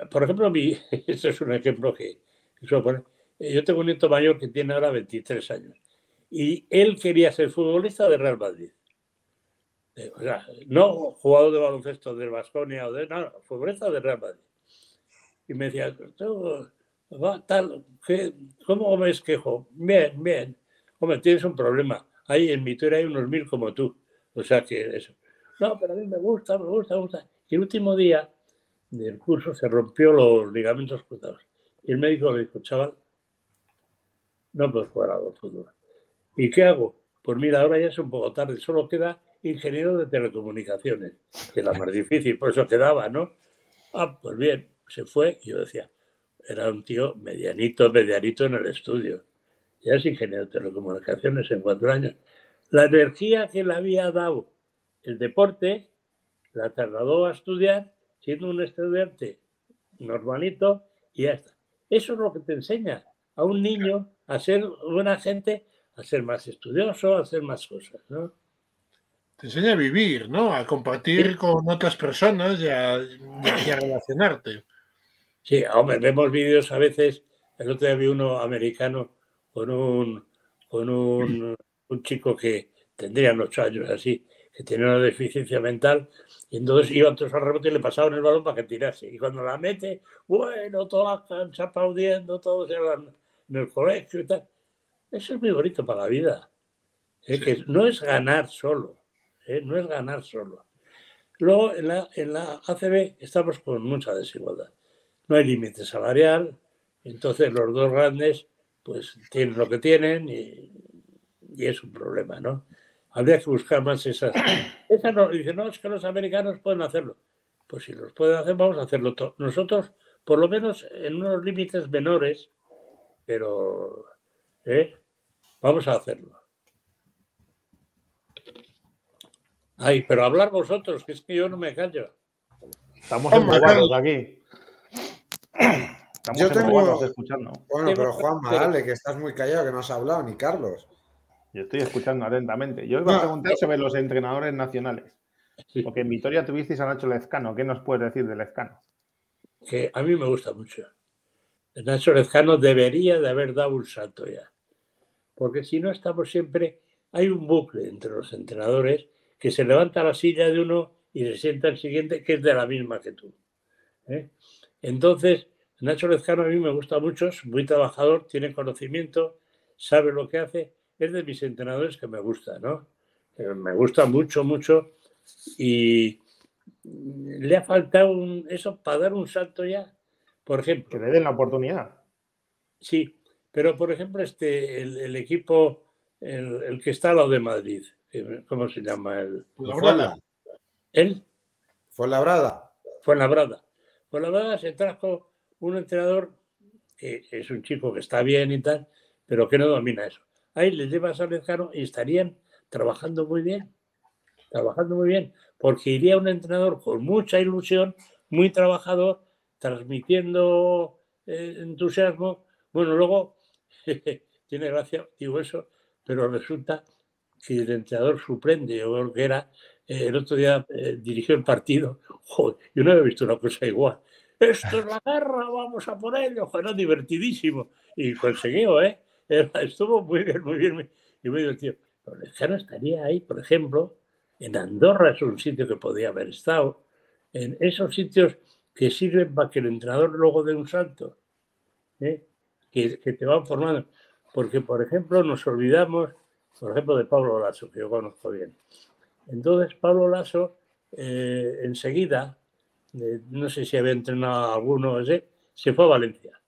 Por ejemplo, mi, esto es un ejemplo que, Yo tengo un nieto mayor que tiene ahora 23 años y él quería ser futbolista de Real Madrid. Eh, o sea, no jugador de baloncesto del Vasconia o de nada, no, futbolista de Real Madrid. Y me decía, tal, ¿cómo me quejo? Bien, bien. Hombre, tienes un problema. Ahí en mi Twitter hay unos mil como tú. O sea que eso. No, pero a mí me gusta, me gusta, me gusta. Y el último día del curso se rompió los ligamentos cruzados. Y el médico le dijo, chaval, no puedes jugar a fútbol. ¿Y qué hago? Pues mira, ahora ya es un poco tarde, solo queda ingeniero de telecomunicaciones, que es la más difícil, por eso quedaba, ¿no? Ah, pues bien, se fue y yo decía, era un tío medianito, medianito en el estudio. Ya es ingeniero de telecomunicaciones en cuatro años. La energía que le había dado el deporte la trasladó a estudiar siendo un estudiante normalito y ya está. Eso es lo que te enseña a un niño a ser buena gente, a ser más estudioso, a hacer más cosas, ¿no? Te enseña a vivir, ¿no? A compartir con otras personas y a relacionarte. Sí, hombre, vemos vídeos a veces. El otro día vi uno americano con un, con un, chico que tendría ocho años así, que tenía una deficiencia mental Y entonces iban todos al rebote y le pasaban el balón para que tirase. Y cuando la mete, bueno, toda la cancha aplaudiendo, todos en el colegio y tal. Eso es muy bonito para la vida. ¿eh? Que no es ganar solo, ¿eh? no es ganar solo. Luego en la, en la ACB estamos con mucha desigualdad. No hay límite salarial, entonces los dos grandes pues tienen lo que tienen y, y es un problema, ¿no? Habría que buscar más esas. Esa no, dice, no, es que los americanos pueden hacerlo. Pues si los pueden hacer, vamos a hacerlo todo. Nosotros, por lo menos en unos límites menores, pero ¿eh? vamos a hacerlo. Ay, pero hablar vosotros, que es que yo no me callo. Estamos embobados aquí. Estamos Yo tengo- escuchando. Bueno, pero Juanma, dale, que estás muy callado, que no has hablado, ni Carlos. Yo estoy escuchando atentamente. Yo iba a No. preguntar sobre los entrenadores nacionales. Sí. Porque en Vitoria tuvisteis a Nacho Lezcano. ¿Qué nos puedes decir de Lezcano? que a mí me gusta mucho. Nacho Lezcano debería de haber dado un salto ya. Porque si no estamos siempre, hay un bucle entre los entrenadores que se levanta la silla de uno y se sienta el siguiente que es de la misma que tú. ¿eh? Entonces, Nacho Lezcano a mí me gusta mucho, es muy trabajador, tiene conocimiento, sabe lo que hace, es de mis entrenadores que me gusta, ¿no? Eh, Me gusta mucho, mucho y le ha faltado un- eso para dar un salto ya. Por Que ejemplo, le den la oportunidad. sí, pero por ejemplo, este, el, el equipo, el, el que está al lado de Madrid, eh, ¿cómo se llama? El, Labrada. él Fue labrada. Fue en Labrada se trajo un entrenador es un chico que está bien y tal, pero que no domina eso. Ahí le llevas a Lezcano y estarían trabajando muy bien, trabajando muy bien, porque iría un entrenador con mucha ilusión, muy trabajador, transmitiendo eh, entusiasmo. Bueno, luego tiene gracia, digo eso, pero resulta que el entrenador sorprende, yo creo que era, el otro día eh, dirigió el partido, joder, yo no había visto una cosa igual. Esto es la guerra, vamos a por ello, era divertidísimo. Y consiguió, ¿eh? Era- Estuvo muy bien, muy bien, y muy divertido. Pero Lejano estaría ahí, por ejemplo, en Andorra es un sitio que podía haber estado, en esos sitios que sirven para que el entrenador luego dé un salto, ¿eh? que, que te van formando. Porque, por ejemplo, nos olvidamos, por ejemplo, de Pablo Lasso, que yo conozco bien. Entonces, Pablo Lasso, eh, enseguida, eh, no sé si había entrenado a alguno, se fue a Valencia.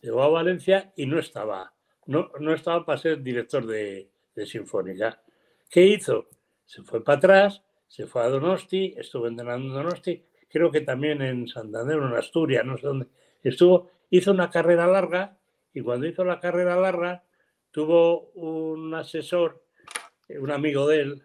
Llegó a Valencia y no estaba, no, no estaba para ser director de, de Sinfónica. ¿Qué hizo? Se fue para atrás, se fue a Donosti, estuvo entrenando en Donosti, creo que también en Santander en Asturias, no sé dónde. Estuvo, hizo una carrera larga y cuando hizo la carrera larga tuvo un asesor, un amigo de él,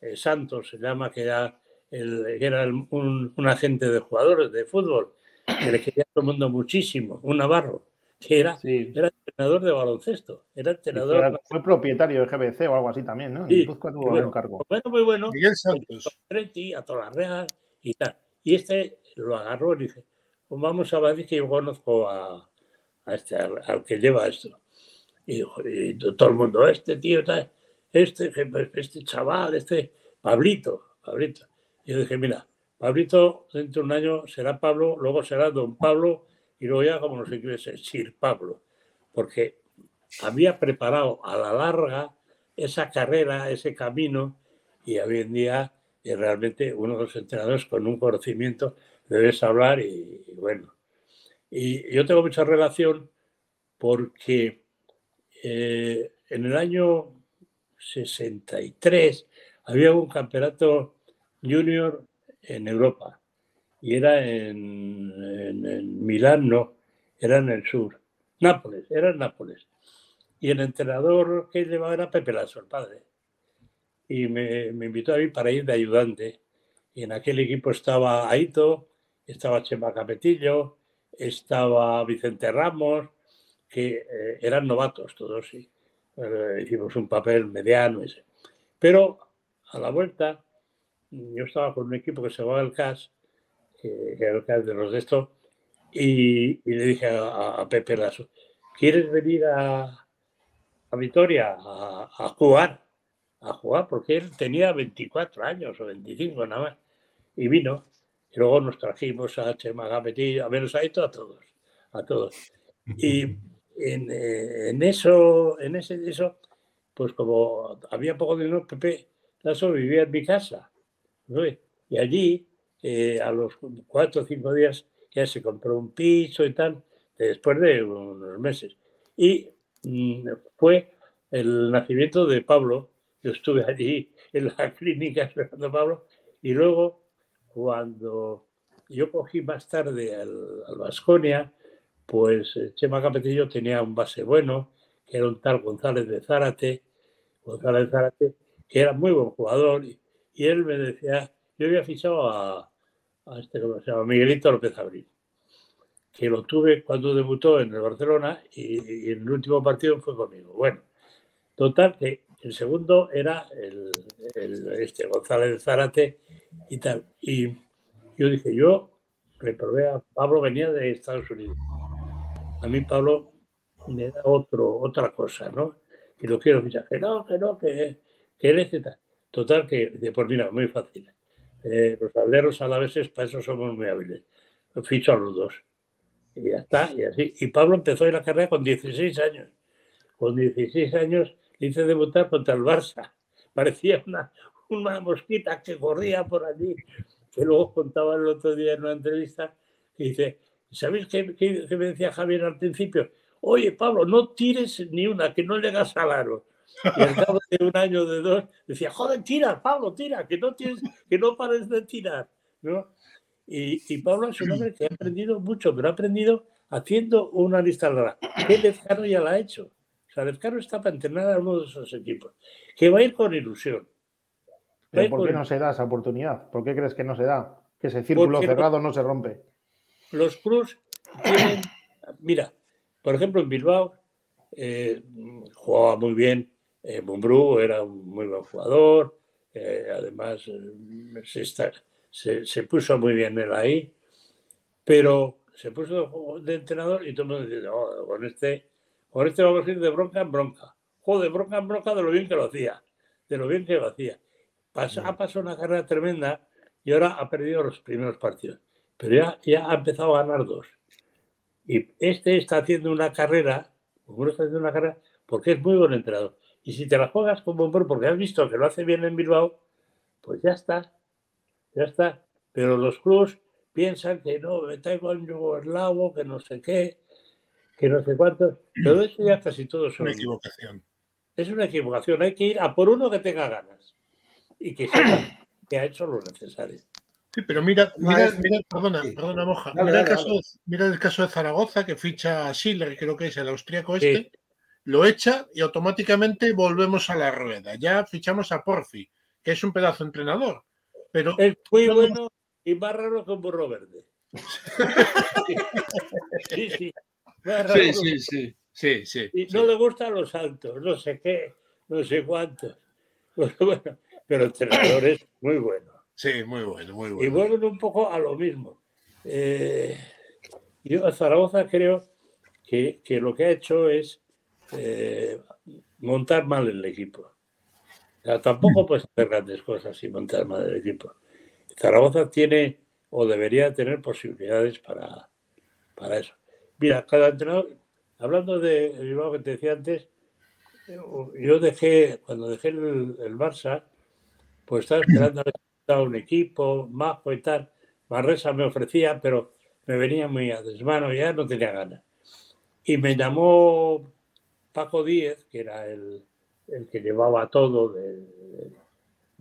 eh, Santos se llama, que era, el- que era el- un, un agente de jugadores de fútbol, que le quería a todo el mundo muchísimo, un navarro, que era, Sí. era entrenador de baloncesto, era entrenador... Fue, fue propietario de GBC o algo así también, ¿no? En Sí, tuvo bueno, un cargo. bueno, muy bueno. Miguel Santos. Treti, a Real y tal. Y este lo agarró y dije, pues vamos a Madrid que yo conozco a, a este, al, al que lleva esto. Y, y todo el mundo, este tío, tal, este, este chaval, este Pablito, Pablito. Y yo dije, mira, Pablito dentro de un año será Pablo, luego será don Pablo y luego ya como los ingleses, Sir Pablo. Porque había preparado a la larga esa carrera, ese camino, y hoy en día es realmente uno de los entrenadores con un conocimiento, debes hablar y, y bueno. Y yo tengo mucha relación porque eh, en el año 63 había un campeonato junior en Europa y era en, Milán, no, era en el sur. Nápoles, era en Nápoles. Y el entrenador que llevaba era Pepe Lasso, el padre. Y me, me invitó a mí para ir de ayudante. Y en aquel equipo estaba Aito, estaba Chema Capetillo, estaba Vicente Ramos, que eh, eran novatos todos, sí. Eh, hicimos un papel mediano. Ese. Pero a la vuelta, yo estaba con un equipo que se llamaba el CAS, que era el CAS de los de esto, y, y le dije a, a Pepe Lasso, ¿quieres venir a, a Vitoria a, a jugar? A jugar, porque él tenía 24 años o 25 nada más. y vino. Y luego nos trajimos a Chema Gapetillo, a menos a todos, a todos. Y en, eh, en eso, en ese eso, pues como había poco dinero, Pepe Lasso vivía en mi casa. Y allí, eh, a los cuatro o cinco días, ya se compró un piso y tal, después de unos meses. Y mm, fue el nacimiento de Pablo. Yo estuve allí en la clínica esperando a Pablo. Y luego, cuando yo cogí más tarde al, al Vasconia, pues eh, Chema Capetillo tenía un base bueno, que era un tal González de Zárate, González Zárate, que era muy buen jugador, y, él me decía, yo había fichado a, a este, ¿cómo se llama? Miguelito López Abril, que lo tuve cuando debutó en el Barcelona y, en el último partido fue conmigo. Bueno, total, que el segundo era este, González de Zárate y tal. Y yo dije, yo reprobé a Pablo, venía de Estados Unidos a mí Pablo me da otro, otra cosa, ¿no? Y lo quiero fichar. Que no, que no, que, que él Total, que de por mira, muy fácil. Eh, los tableros a la vez, para eso somos muy hábiles. Ficho a los dos. Y ya está, y así. Y Pablo empezó en la carrera con 16 años. Con 16 años hice debutar contra el Barça. Parecía una, una mosquita que corría por allí. Que luego contaba el otro día en una entrevista que dice, ¿Sabéis qué, me decía Javier al principio? Oye, Pablo, no tires ni una, que no llegas al aro. Y al cabo de un año de dos, decía, joder, tira, Pablo, tira, que no, tienes, que no pares de tirar. ¿no? Y, Pablo es un hombre que ha aprendido mucho, pero ha aprendido haciendo una lista larga. Que Lezcano ya la ha hecho. O sea, Lezcano está para entrenar a uno de esos equipos, que va a ir con ilusión. ¿Por qué no se da esa oportunidad? ¿Por qué crees que no se da? Que ese círculo cerrado no se rompe los Cruz tienen, mira, por ejemplo, en Bilbao eh, jugaba muy bien, eh, era un muy buen jugador, eh, además eh, se, puso muy bien él ahí, pero se puso de entrenador y todo el mundo dice, con este, con este vamos a ir de bronca en bronca. Joder, bronca en bronca de lo bien que lo hacía, de lo bien que lo hacía. ha pasado una carrera tremenda y ahora ha perdido los primeros partidos pero ya, ha empezado a ganar dos. Y este está haciendo una carrera, está haciendo una carrera porque es muy buen entrenador. Y si te la juegas como un porque has visto que lo hace bien en Bilbao, pues ya está, ya está. Pero los clubs piensan que no, me traigo el Yugoslavo, que no sé qué, que no sé cuántos. Pero eso ya casi todo es una equivocación. Es una equivocación. Hay que ir a por uno que tenga ganas y que sepa que ha hecho lo necesario. Sí, pero mira, mira, mira perdona, perdona, Moja. mira, el caso, mira, el caso, de Zaragoza, que ficha a Schiller, creo que es el austríaco este, lo echa y automáticamente volvemos a la rueda. Ya fichamos a Porfi, que es un pedazo entrenador. Pero es muy bueno y más raro que un burro verde. sí, sí. Sí, sí, sí, sí, sí, Y no le gustan los altos, no sé qué, no sé cuántos. Bueno, pero el entrenador es muy bueno. Sí, muy bueno, muy bueno. Y vuelven un poco a lo mismo. Eh, yo a Zaragoza creo que, lo que ha hecho es eh, montar mal el equipo. O sea, tampoco puedes hacer grandes cosas sin montar mal el equipo. Zaragoza tiene o debería tener posibilidades para, para eso. Mira, cada entrenador, hablando de Bilbao que te decía antes, yo dejé, cuando dejé el, el Barça, pues estaba esperando a ver un equipo, majo y tal. Barresa me ofrecía, pero me venía muy a desmano, ya no tenía ganas. Y me llamó Paco Díez, que era el, el que llevaba todo de,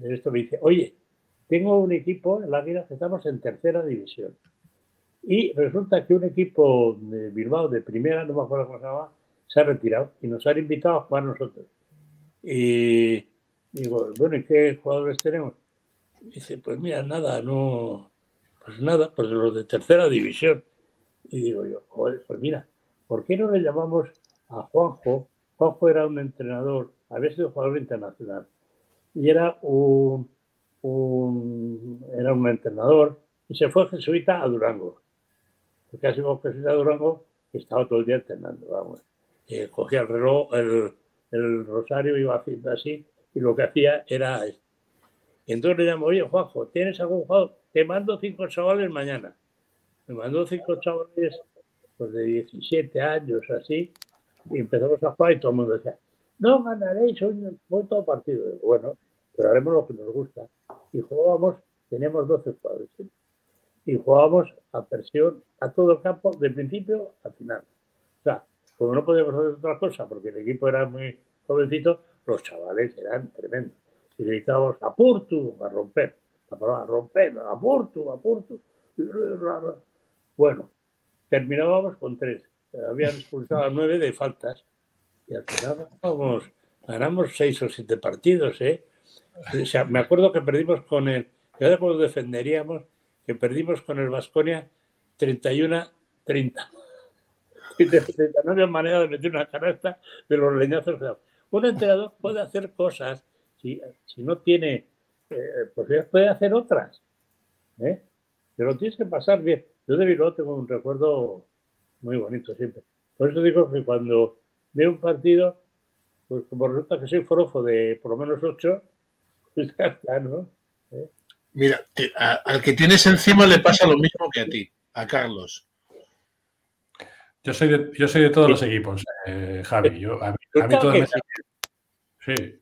esto, me dice, oye, tengo un equipo en la vida que estamos en tercera división. Y resulta que un equipo de Bilbao de primera, no me acuerdo cómo se llama, se ha retirado y nos han invitado a jugar nosotros. Y digo, bueno, ¿y qué jugadores tenemos? Dice, pues mira, nada, no, pues nada, pues los de tercera división. Y digo yo, joder, pues mira, ¿por qué no le llamamos a Juanjo? Juanjo era un entrenador, había sido jugador internacional, y era un, era un entrenador, y se fue jesuita a Durango. Porque ha sido jesuita a Durango y estaba todo el día entrenando, vamos. cogía el reloj, el, el rosario, iba haciendo así, y lo que hacía era entonces le llamo, oye, Juanjo, ¿tienes algún jugador? te mando cinco chavales mañana. Me mandó cinco chavales pues, de 17 años, así, y empezamos a jugar y todo el mundo decía, no ganaréis un todo partido. Bueno, pero haremos lo que nos gusta. Y jugábamos, teníamos 12 jugadores. Y jugábamos a presión a todo el campo, de principio al final. O sea, como no podíamos hacer otra cosa, porque el equipo era muy jovencito, los chavales eran tremendos. Y gritábamos a Portu, a romper. La palabra romper, a Portu, a Portu. Bueno, terminábamos con tres. Habían expulsado a nueve de faltas. Y al final ganamos seis o siete partidos, ¿eh? O sea, me acuerdo que perdimos con el, ya cuando defenderíamos, que perdimos con el Vasconia 31-30. No había manera de meter una canasta de los leñazos. Un entrenador puede hacer cosas, si, si no tiene eh, pues puede hacer otras. ¿eh? Pero tienes que pasar bien. Yo de Bilbao tengo un recuerdo muy bonito siempre. Por eso digo que cuando veo un partido, pues como resulta que soy forofo de por lo menos ocho, pues ya está, ¿no? ¿Eh? Mira, al que tienes encima le pasa lo mismo que a ti, a Carlos. Yo soy de, yo soy de todos los equipos, eh, Javi. Yo, a mí, todos me... Sí.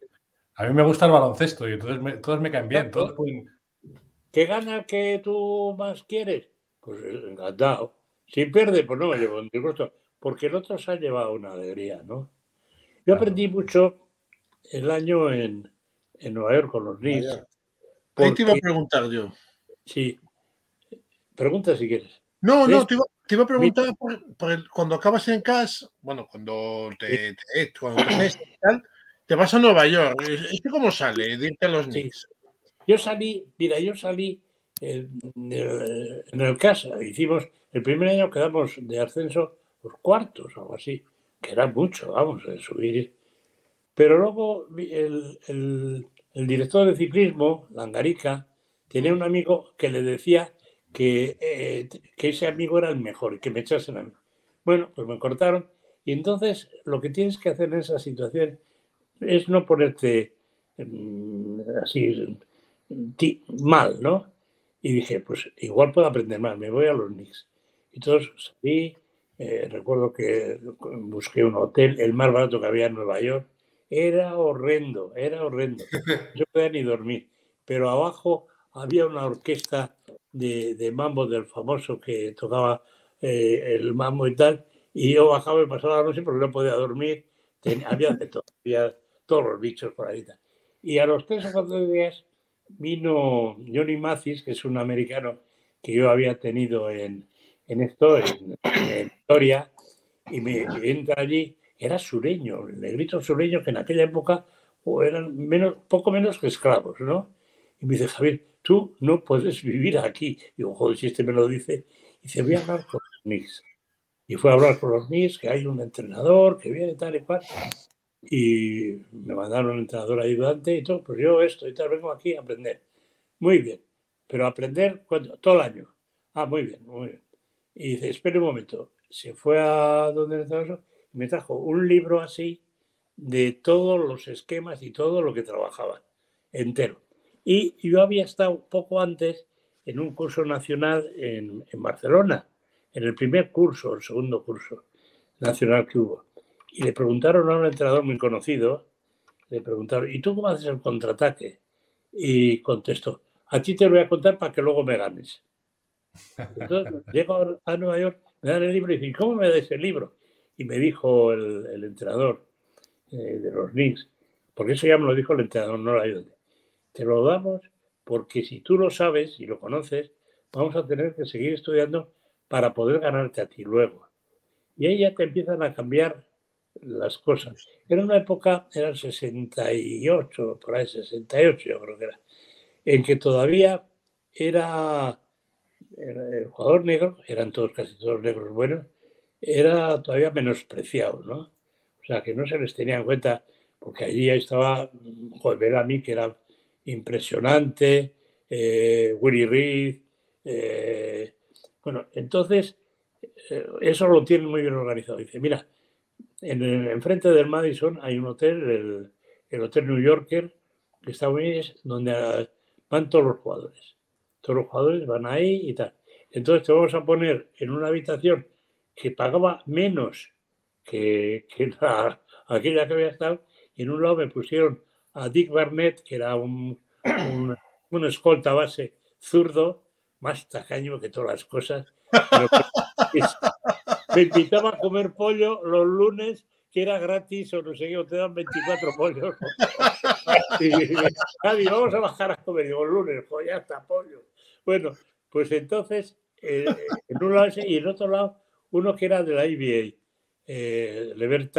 A mí me gusta el baloncesto y entonces todos me caen bien. Todos ¿Qué gana que tú más quieres? Pues encantado. Si pierde, pues no me llevo un disgusto, porque el otro se ha llevado una alegría, ¿no? Yo aprendí mucho el año en, Nueva York con los Knicks. Ahí te iba a preguntar yo. Sí. Pregunta si quieres. No, no, te iba, a preguntar cuando acabas en casa, bueno, cuando te, te, cuando te, vas a Nueva York. ¿Esto cómo sale? Dite a los Knicks. Yo salí, mira, yo salí en, el casa, hicimos, el primer año quedamos de ascenso los cuartos o algo así, que era mucho, vamos, a subir. Pero luego el, el, director de ciclismo, Langarica, tenía un amigo que le decía que, eh, que ese amigo era el mejor y que me echasen a mí. Bueno, pues me cortaron y entonces lo que tienes que hacer en esa situación es no ponerte mm, así mal, ¿no? Y dije, pues igual puedo aprender más, me voy a los Knicks. Y entonces salí, eh, recuerdo que busqué un hotel, el más barato que había en Nueva York. Era horrendo, era horrendo. Yo no podía ni dormir. Pero abajo había una orquesta de, de mambo del famoso que tocaba eh, el mambo y tal. Y yo bajaba y pasaba la noche porque no podía dormir. había de todo, había todos los bichos por ahí. Y a los tres o cuatro días vino Johnny Mathis, que es un americano que yo había tenido en, en esto, en, Victoria, y me entra allí, era sureño, el negrito sureño que en aquella época eran menos, poco menos que esclavos, ¿no? Y me dice, Javier, tú no puedes vivir aquí. Y digo, joder, si este me lo dice, y dice, voy a hablar con los Knicks. Y fue a hablar con los Knicks, que hay un entrenador que viene tal y cual y me mandaron un entrenador ayudante y todo, pues yo esto y tal, vengo aquí a aprender. Muy bien, pero aprender todo el año. Ah, muy bien, muy bien. Y dice, espere un momento, se fue a donde entrenador y me trajo un libro así de todos los esquemas y todo lo que trabajaba entero. Y yo había estado poco antes en un curso nacional en, en Barcelona, en el primer curso, el segundo curso nacional que hubo. Y le preguntaron a un entrenador muy conocido, le preguntaron, ¿y tú cómo haces el contraataque? Y contestó, a ti te lo voy a contar para que luego me ganes. Entonces, llego a Nueva York, me dan el libro y dicen, ¿cómo me das el libro? Y me dijo el, entrenador eh, de los Knicks, porque eso ya me lo dijo el entrenador, no la ayuda. Te lo damos porque si tú lo sabes y lo conoces, vamos a tener que seguir estudiando para poder ganarte a ti luego. Y ahí ya te empiezan a cambiar las cosas. Era una época, era el 68, por ahí 68 yo creo que era, en que todavía era, el jugador negro, eran todos casi todos negros buenos, era todavía menospreciado, ¿no? O sea, que no se les tenía en cuenta, porque allí estaba, joder, a mí que era impresionante, eh, Willy Reed, eh, bueno, entonces eh, eso lo tienen muy bien organizado. Dice, mira, en el, enfrente del Madison hay un hotel, el, Hotel New Yorker, que está muy bien, donde van todos los jugadores. todos los jugadores van ahí y tal. Entonces te vamos a poner en una habitación que pagaba menos que, aquella que había estado. Y en un lado me pusieron a Dick Barnett, que era un, un, escolta base zurdo, más tacaño que todas las cosas. Me invitaba a comer pollo los lunes que era gratis o no sé qué, o te dan 24 pollos. y, vamos a bajar a comer. Digo, lunes, pues ya está, pollo. Bueno, pues entonces, eh, en un lado y en otro lado, uno que era de la IBA, eh,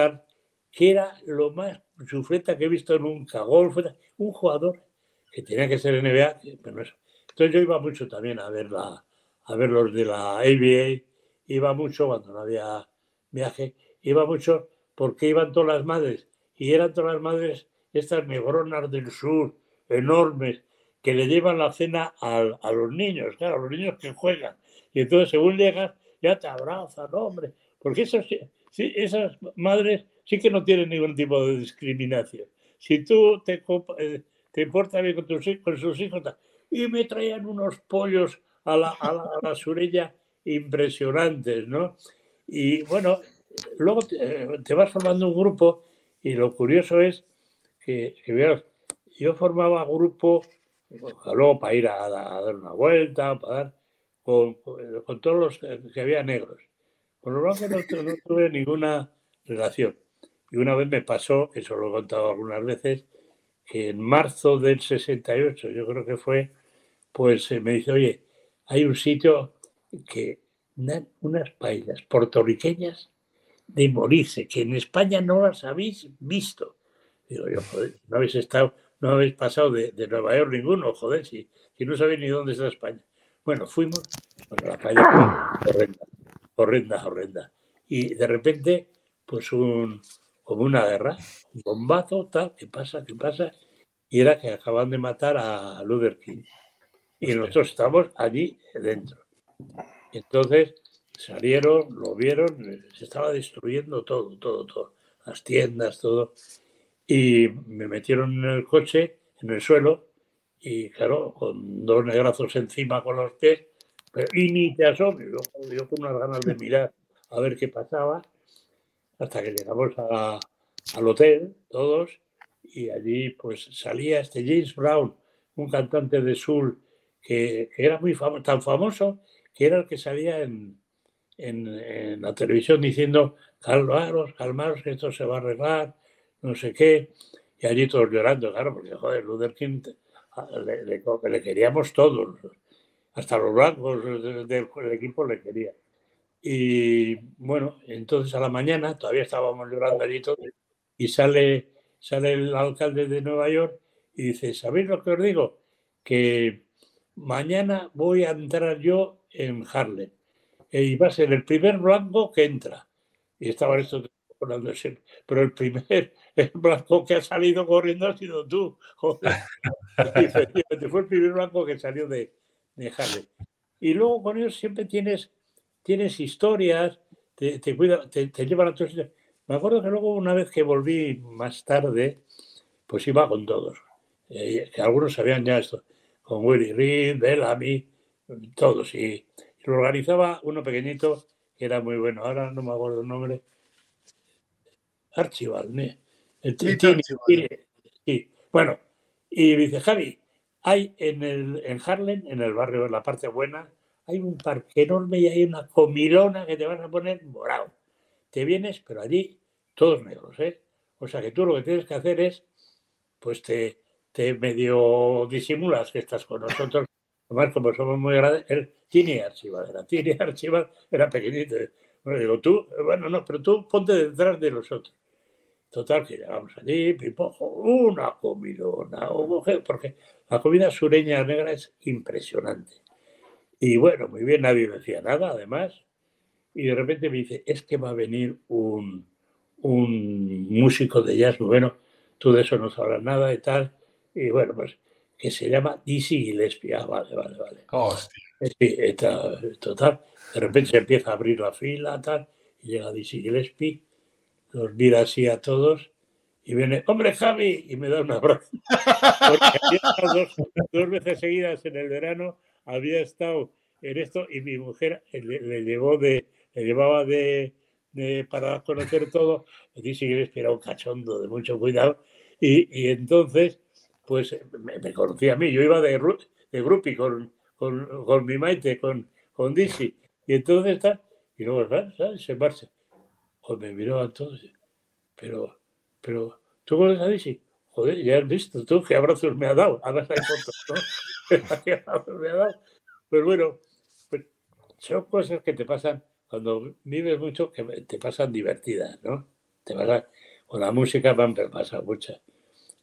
que era lo más sufreta que he visto nunca. Golf, un jugador que tenía que ser NBA. Entonces yo iba mucho también a ver, la, a ver los de la ABA, iba mucho cuando no había viaje, iba mucho porque iban todas las madres y eran todas las madres estas negronas del sur, enormes, que le llevan la cena a, los niños, claro, a los niños que juegan. Y entonces según llegas, ya te abrazan, hombre, porque esos, sí, esas madres sí que no tienen ningún tipo de discriminación. Si tú te, eh, te importas bien con, tus, con sus hijos, y me traían unos pollos a la, a la, a la surella impresionantes, ¿no? Y bueno, luego te, vas formando un grupo y lo curioso es que, yo formaba grupo luego para ir a, dar una vuelta, para dar, con, todos los que, había negros. Con los blancos no, tuve ninguna relación. Y una vez me pasó, eso lo he contado algunas veces, que en marzo del 68, yo creo que fue, pues me dice, oye, hay un sitio que dan unas paellas puertorriqueñas de morirse, que en España no las habéis visto. Digo yo, joder, no habéis estado, no habéis pasado de, Nueva York ninguno, joder, si, si, no sabéis ni dónde está España. Bueno, fuimos, bueno, la calle fue horrenda, horrenda, horrenda. Y de repente, pues un, como una guerra, un bombazo, tal, ¿qué pasa? ¿Qué pasa? Y era que acaban de matar a Luther King. Y nosotros estamos allí dentro. Entonces, salieron, lo vieron, se estaba destruyendo todo, todo, todo, las tiendas, todo. Y me metieron en el coche, en el suelo, y claro, con dos negrazos encima con los pies, y ni te asomes, yo, yo, con unas ganas de mirar a ver qué pasaba, hasta que llegamos al hotel, todos, y allí pues salía este James Brown, un cantante de soul que, que era muy famoso, tan famoso que era el que salía en, en, la televisión diciendo, calmaros, calmaros, que esto se va a arreglar, no sé qué. Y allí todos llorando, claro, porque, joder, Luther King le, le, queríamos todos, hasta los blancos del, equipo le querían. Y bueno, entonces a la mañana todavía estábamos llorando allí todos y sale, sale el alcalde de Nueva York y dice, ¿sabéis lo que os digo? Que mañana voy a entrar yo en Harlem y va a ser el primer blanco que entra. Y estaba esto pero el primer blanco que ha salido corriendo ha sido tú. Joder. fue el primer blanco que salió de, de Y luego con ellos siempre tienes, tienes historias, te, te, te, llevan a todos. Me acuerdo que luego una vez que volví más tarde, pues iba con todos. Eh, que algunos sabían ya esto, con Willy Reed, Bellamy, todos. Y, lo organizaba uno pequeñito que era muy bueno. Ahora no me acuerdo el nombre. Archibald, sí, Bueno, y dice Javi, hay en, el, en Harlem, en el barrio, en la parte buena, hay un parque enorme y hay una comilona que te vas a poner morado. Te vienes, pero allí todos negros, ¿eh? O sea que tú lo que tienes que hacer es, pues te, te medio disimulas que estás con nosotros Además, como somos muy grandes, él, Tini Archival era. Tini Archival era pequeñito. Bueno, digo, tú, bueno, no, pero tú ponte detrás de los otros. Total, que llegamos allí, pipojo, una comidona, porque la comida sureña negra es impresionante. Y bueno, muy bien, nadie decía nada, además. Y de repente me dice, es que va a venir un, un músico de jazz, bueno, tú de eso no sabrás nada y tal. Y bueno, pues que se llama Dizzy Gillespie. Ah, vale, vale, vale. Sí, está, total. De repente se empieza a abrir la fila, tal, y llega Dizzy Gillespie, los mira así a todos y viene, hombre Javi, y me da un abrazo. Porque dos, dos veces seguidas en el verano había estado en esto y mi mujer le, llevó de, le llevaba de, para conocer todo, y dice que era un cachondo de mucho cuidado y, entonces pues me, conocía a mí, yo iba de, de grupi con, con, con, mi maite, con, con Dizzy, y entonces está, y luego ¿sabes? se marcha. Pues me miró entonces, pero, pero, ¿tú conoces a Dizzy? Joder, ya has visto tú qué abrazos me ha dado, ahora hay fotos, ¿no? ¿Qué abrazos me ha dado? Pero bueno, pues, son cosas que te pasan cuando vives mucho, que te pasan divertidas, ¿no? Te pasan, con la música me han pasado muchas.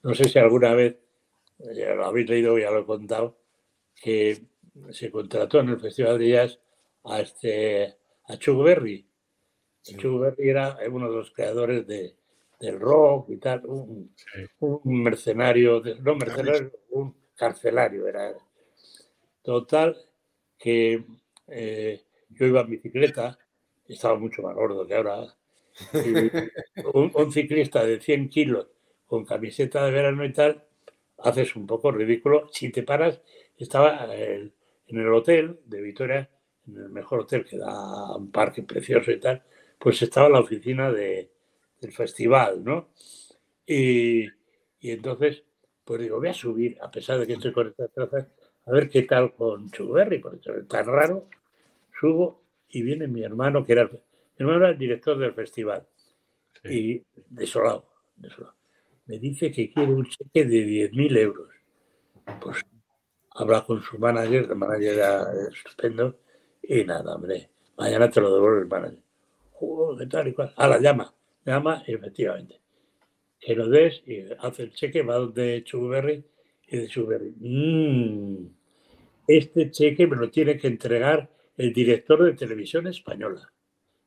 No sé si alguna vez, ya lo habéis leído, ya lo he contado, que se contrató en el Festival de Jazz a, este, a Chuck Berry. Chuck Berry era uno de los creadores de, del rock y tal, un, mercenario, no mercenario, un carcelario era. Total, que eh, yo iba en bicicleta, estaba mucho más gordo que ahora, un, ciclista de 100 kilos con camiseta de verano y tal, haces un poco ridículo. Si te paras, estaba en el hotel de Vitoria, en el mejor hotel que da un parque precioso y tal, pues estaba la oficina de, del festival, ¿no? Y, entonces, pues digo, voy a subir, a pesar de que estoy con estas trazas, a ver qué tal con Chuberry, porque es tan raro. Subo y viene mi hermano, que era, mi hermano era el director del festival, y desolado, desolado me dice que quiere un cheque de 10.000 euros. Pues habla con su manager, el manager era estupendo, y nada, hombre, mañana te lo devuelve el manager. Joder, ¿qué tal y cual? Ah, la llama, llama, efectivamente. Que lo des y hace el cheque, va donde Chuberry y de Chuberry. Mmm, este cheque me lo tiene que entregar el director de televisión española.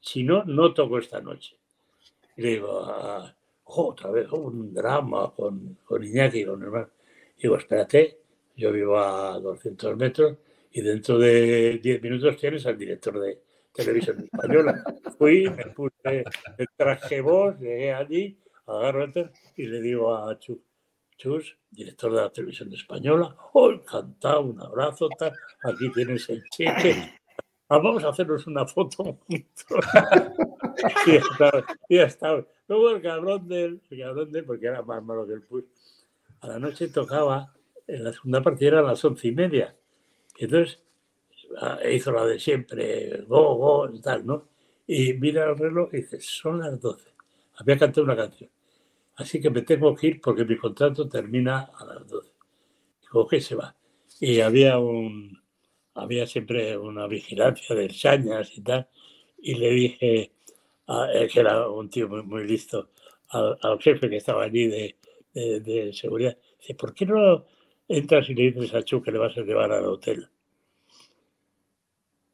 Si no, no toco esta noche. Y le digo, ah, otra vez un drama con, con Iñaki, con hermano. Digo, espérate, yo vivo a 200 metros y dentro de 10 minutos tienes al director de televisión española. Fui, me puse el traje voz, llegué allí, agarro y le digo a Chus, Chus, director de la televisión española, oh, encantado, un abrazo, tal, aquí tienes el cheque, vamos a hacernos una foto y ya está, ya está. Luego el cabrón del, el cabrón del, porque era más malo que el push, a la noche tocaba, en la segunda partida era a las once y media. Y entonces ah, hizo la de siempre, go, go, y tal, ¿no? Y mira el reloj y dice, son las doce. Había cantado una canción. Así que me tengo que ir porque mi contrato termina a las doce. Digo, que se va. Y había un, había siempre una vigilancia de chañas y tal. Y le dije, eh, que era un tío muy, listo, al, jefe que estaba allí de, de, seguridad, dice, ¿por qué no entras y le dices a Chu que le vas a llevar al hotel?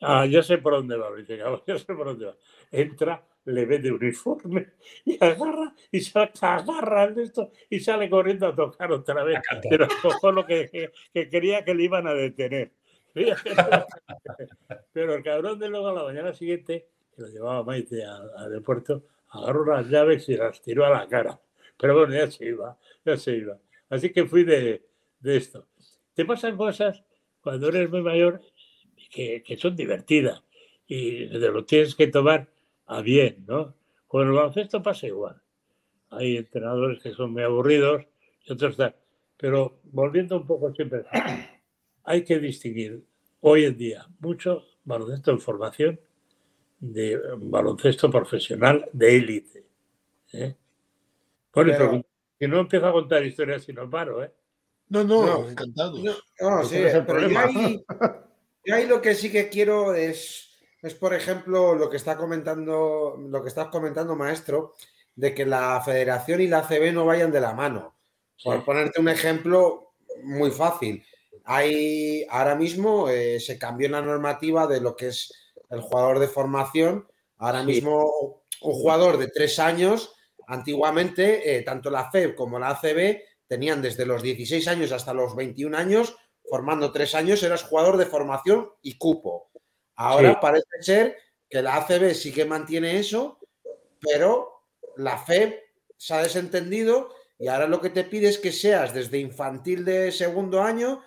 Ah, yo sé por dónde va, dice, yo sé por dónde va. Entra, le ve de uniforme y agarra y se agarra esto y sale corriendo a tocar otra vez. Pero cojo lo que, que, quería que le iban a detener. Pero el cabrón de luego a la mañana siguiente que lo llevaba Maite al, aeropuerto, agarró las llaves y las tiró a la cara. Pero bueno, ya se iba, ya se iba. Así que fui de, de esto. Te pasan cosas cuando eres muy mayor que, que son divertidas y te lo tienes que tomar a bien, ¿no? Con el baloncesto pasa igual. Hay entrenadores que son muy aburridos y otros tal. Pero volviendo un poco siempre, hay que distinguir hoy en día mucho baloncesto en formación de baloncesto profesional de élite. ¿eh? Por eso, que no empiezo a contar historias si no paro, ¿eh? No, no, encantado. No, sí, pero yo ahí, ahí, lo que sí que quiero es, es, por ejemplo, lo que está comentando, lo que estás comentando, maestro, de que la federación y la CB no vayan de la mano. Por ponerte un ejemplo muy fácil. Hay, ahora mismo eh, se cambió la normativa de lo que es el jugador de formación. Ahora mismo un jugador de tres años, antiguamente, eh, tanto la FEB como la ACB tenían desde los 16 años hasta los 21 años, formando tres años, eras jugador de formación y cupo. Ahora parece ser que la ACB sí que mantiene eso, pero la FEB se ha desentendido y ahora lo que te pide es que seas desde infantil de segundo año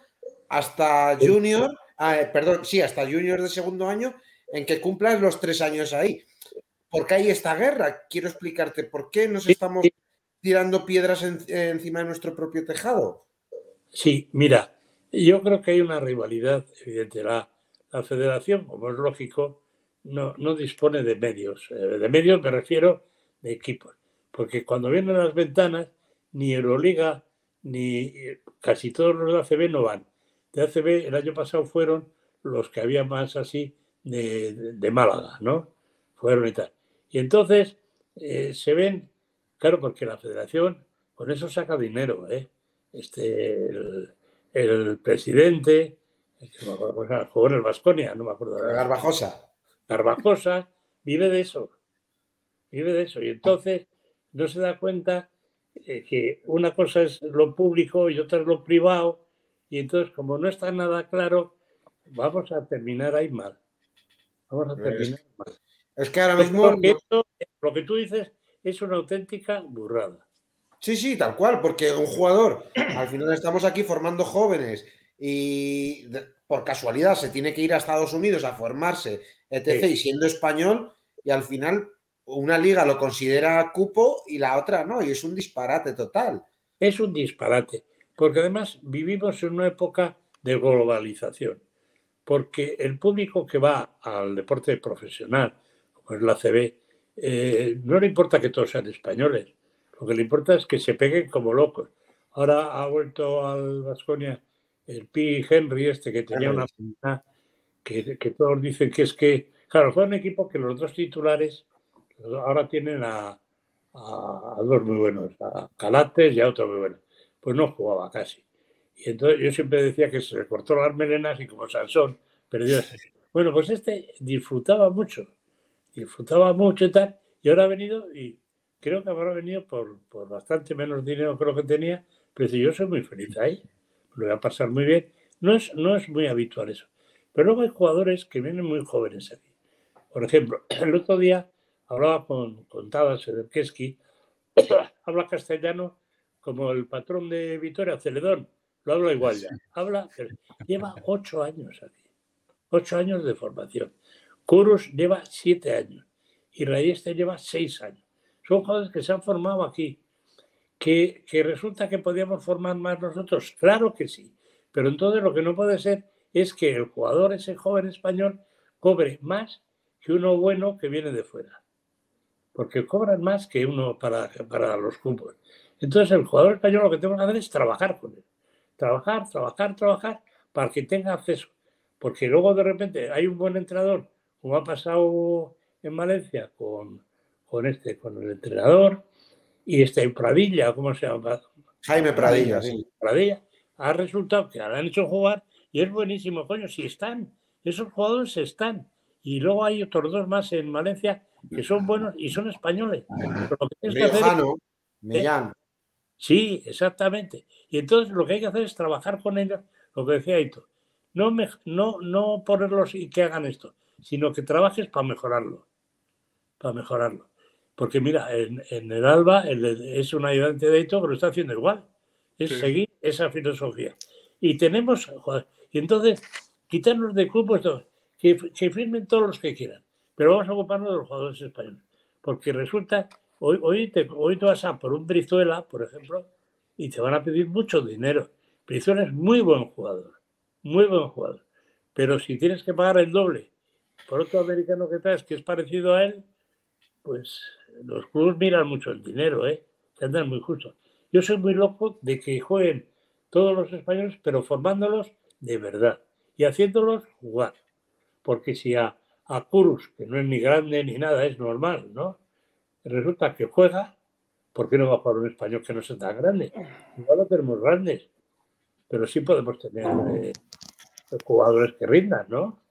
hasta junior ah, perdón, sí, hasta junior de segundo año, en que cumplas los tres años ahí. Porque hay esta guerra. Quiero explicarte por qué nos estamos tirando piedras encima de nuestro propio tejado. Sí, mira, yo creo que hay una rivalidad evidente. La, la federación, como es lógico, no, no dispone de medios. Eh, de medios me refiero de equipos. Porque cuando vienen las ventanas, ni Euroliga ni casi todos los de ACB no van. De ACB el año pasado fueron los que había más así de, Málaga, ¿no? Fueron y tal. Y entonces eh, se ven, claro, porque la federación con eso saca dinero, ¿eh? Este, el, presidente, el que jugó en el Vasconia, no me acuerdo. Garbajosa. Garbajosa vive de eso. Vive de eso. Y entonces no se da cuenta eh, que una cosa es lo público y otra es lo privado, y entonces como no está nada claro, vamos a terminar ahí mal. Vamos a terminar mal. Es que ahora mismo... lo que tú dices es una auténtica burrada. Sí, sí, tal cual, porque un jugador, al final estamos aquí formando jóvenes y por casualidad se tiene que ir a Estados Unidos a formarse, etc., y siendo español, y al final una liga lo considera cupo y la otra no, y es un disparate total. Es un disparate, porque además vivimos en una época de globalización, porque el público que va al deporte profesional, como es la CB, eh, no le importa que todos sean españoles, lo que le importa es que se peguen como locos. Ahora ha vuelto al Vasconia el Pi Henry, este que tenía una que, que todos dicen que es que, claro, fue un equipo que los dos titulares ahora tienen a, dos muy buenos, a Calates y a otro muy bueno. Pues no jugaba casi. Y entonces yo siempre decía que se cortó las melenas y como Sansón perdió. Bueno, pues este disfrutaba mucho, disfrutaba mucho y tal. Y ahora ha venido y creo que habrá venido por, bastante menos dinero que lo que tenía, pero yo soy muy feliz ahí, lo voy a pasar muy bien. No es, no es muy habitual eso. Pero luego hay jugadores que vienen muy jóvenes aquí. Por ejemplo, el otro día hablaba con, con Tadas habla castellano como el patrón de Vitoria, Celedón, lo habla igual ya. Habla, lleva ocho años aquí, ocho años de formación. Kurus lleva siete años y Rayeste lleva seis años. Son jugadores que se han formado aquí. Que, que resulta que podíamos formar más nosotros, claro que sí. Pero entonces lo que no puede ser es que el jugador, ese joven español, cobre más que uno bueno que viene de fuera porque cobran más que uno para, para los cupos. Entonces el jugador español lo que tenemos que hacer es trabajar con él. Trabajar, trabajar, trabajar para que tenga acceso. Porque luego de repente hay un buen entrenador, como ha pasado en Valencia con, con este, con el entrenador, y este Pradilla, ¿cómo se llama? Jaime Pradilla, sí. Pradilla. Ha resultado que le han hecho jugar y es buenísimo, coño, si están, esos jugadores están. Y luego hay otros dos más en Valencia que son buenos y son españoles. Millán. Sí, exactamente. Y entonces lo que hay que hacer es trabajar con ellos, lo que decía Hito. No, no, no ponerlos y que hagan esto, sino que trabajes para mejorarlo. Para mejorarlo. Porque mira, en, el Alba es un ayudante de Hito, pero está haciendo igual. Es seguir esa filosofía. Y tenemos, y entonces, quitarnos de clubes, que, que firmen todos los que quieran. Pero vamos a ocuparnos de los jugadores españoles. Porque resulta, hoy, hoy, te, hoy te vas a por un Brizuela, por ejemplo, y te van a pedir mucho dinero. Brizuela es muy buen jugador, muy buen jugador. Pero si tienes que pagar el doble por otro americano que traes que es parecido a él, pues los clubes miran mucho el dinero, ¿eh? Que andan muy justos. Yo soy muy loco de que jueguen todos los españoles, pero formándolos de verdad y haciéndolos jugar. Porque si a a Kurus, que no es ni grande ni nada, es normal, ¿no? Resulta que juega, ¿por qué no va a jugar un español que no sea tan grande? No lo tenemos grandes, pero sí podemos tener eh, jugadores que rindan, ¿no?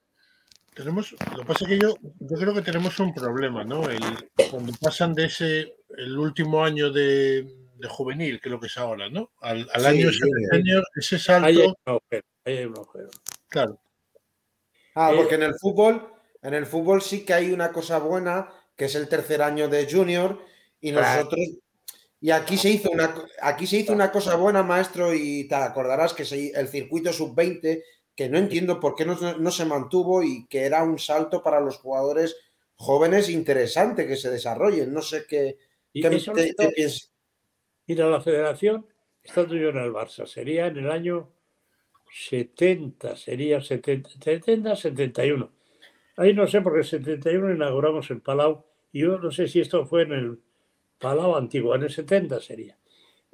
Tenemos, lo que pasa es que yo, yo creo que tenemos un problema, ¿no? El, cuando pasan de ese, el último año de, de juvenil, que es lo que es ahora, ¿no? Al, al año senior, ese salto. Hay un agujero, hay un agujero. Claro. Ah, porque en el fútbol en el fútbol sí que hay una cosa buena, que es el tercer año de junior, y nosotros. Y aquí se hizo una, aquí se hizo una cosa buena, maestro, y te acordarás que el circuito sub-20 que no entiendo por qué no, no, se mantuvo y que era un salto para los jugadores jóvenes interesante que se desarrollen. No sé qué, qué, piensas. Mira, la federación, estando yo en el Barça, sería en el año 70, sería 70, 70 71. Ahí no sé, porque en 71 inauguramos el Palau y yo no sé si esto fue en el Palau antiguo, en el 70 sería.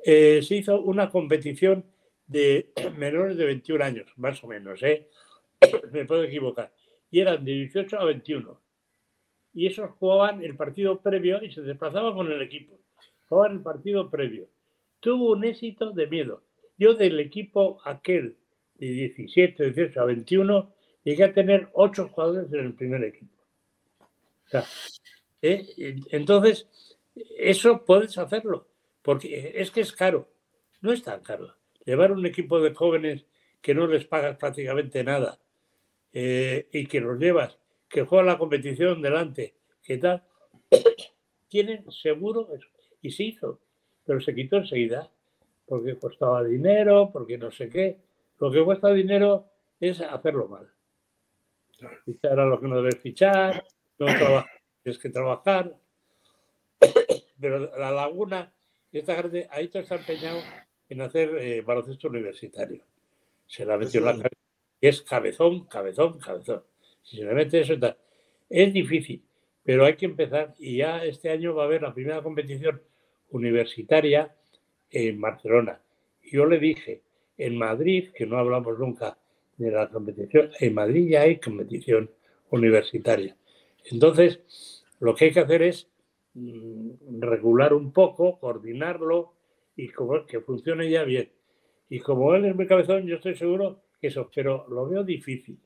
Eh, se hizo una competición de menores de 21 años, más o menos, ¿eh? me puedo equivocar, y eran de 18 a 21. Y esos jugaban el partido previo y se desplazaban con el equipo. Jugaban el partido previo. Tuvo un éxito de miedo. Yo del equipo aquel de 17, 18 a 21, llegué a tener 8 jugadores en el primer equipo. ¿eh? Entonces, eso puedes hacerlo, porque es que es caro. No es tan caro llevar un equipo de jóvenes que no les pagas prácticamente nada eh, y que los llevas, que juegan la competición delante, que tal, tienen seguro eso. Y se hizo, pero se quitó enseguida, porque costaba dinero, porque no sé qué. Lo que cuesta dinero es hacerlo mal. Fichar a lo que no debes fichar, no trabajar, tienes que trabajar. Pero la laguna, esta gente, ahí te está empeñado en hacer eh, baloncesto universitario. Se la metió en la cabeza. Es cabezón, cabezón, cabezón. Si se le mete eso, tal. es difícil, pero hay que empezar. Y ya este año va a haber la primera competición universitaria en Barcelona. Yo le dije, en Madrid, que no hablamos nunca de la competición, en Madrid ya hay competición universitaria. Entonces, lo que hay que hacer es mm, regular un poco, coordinarlo, y que funcione ya bien. Y como él es muy cabezón, yo estoy seguro que eso, pero lo veo difícil.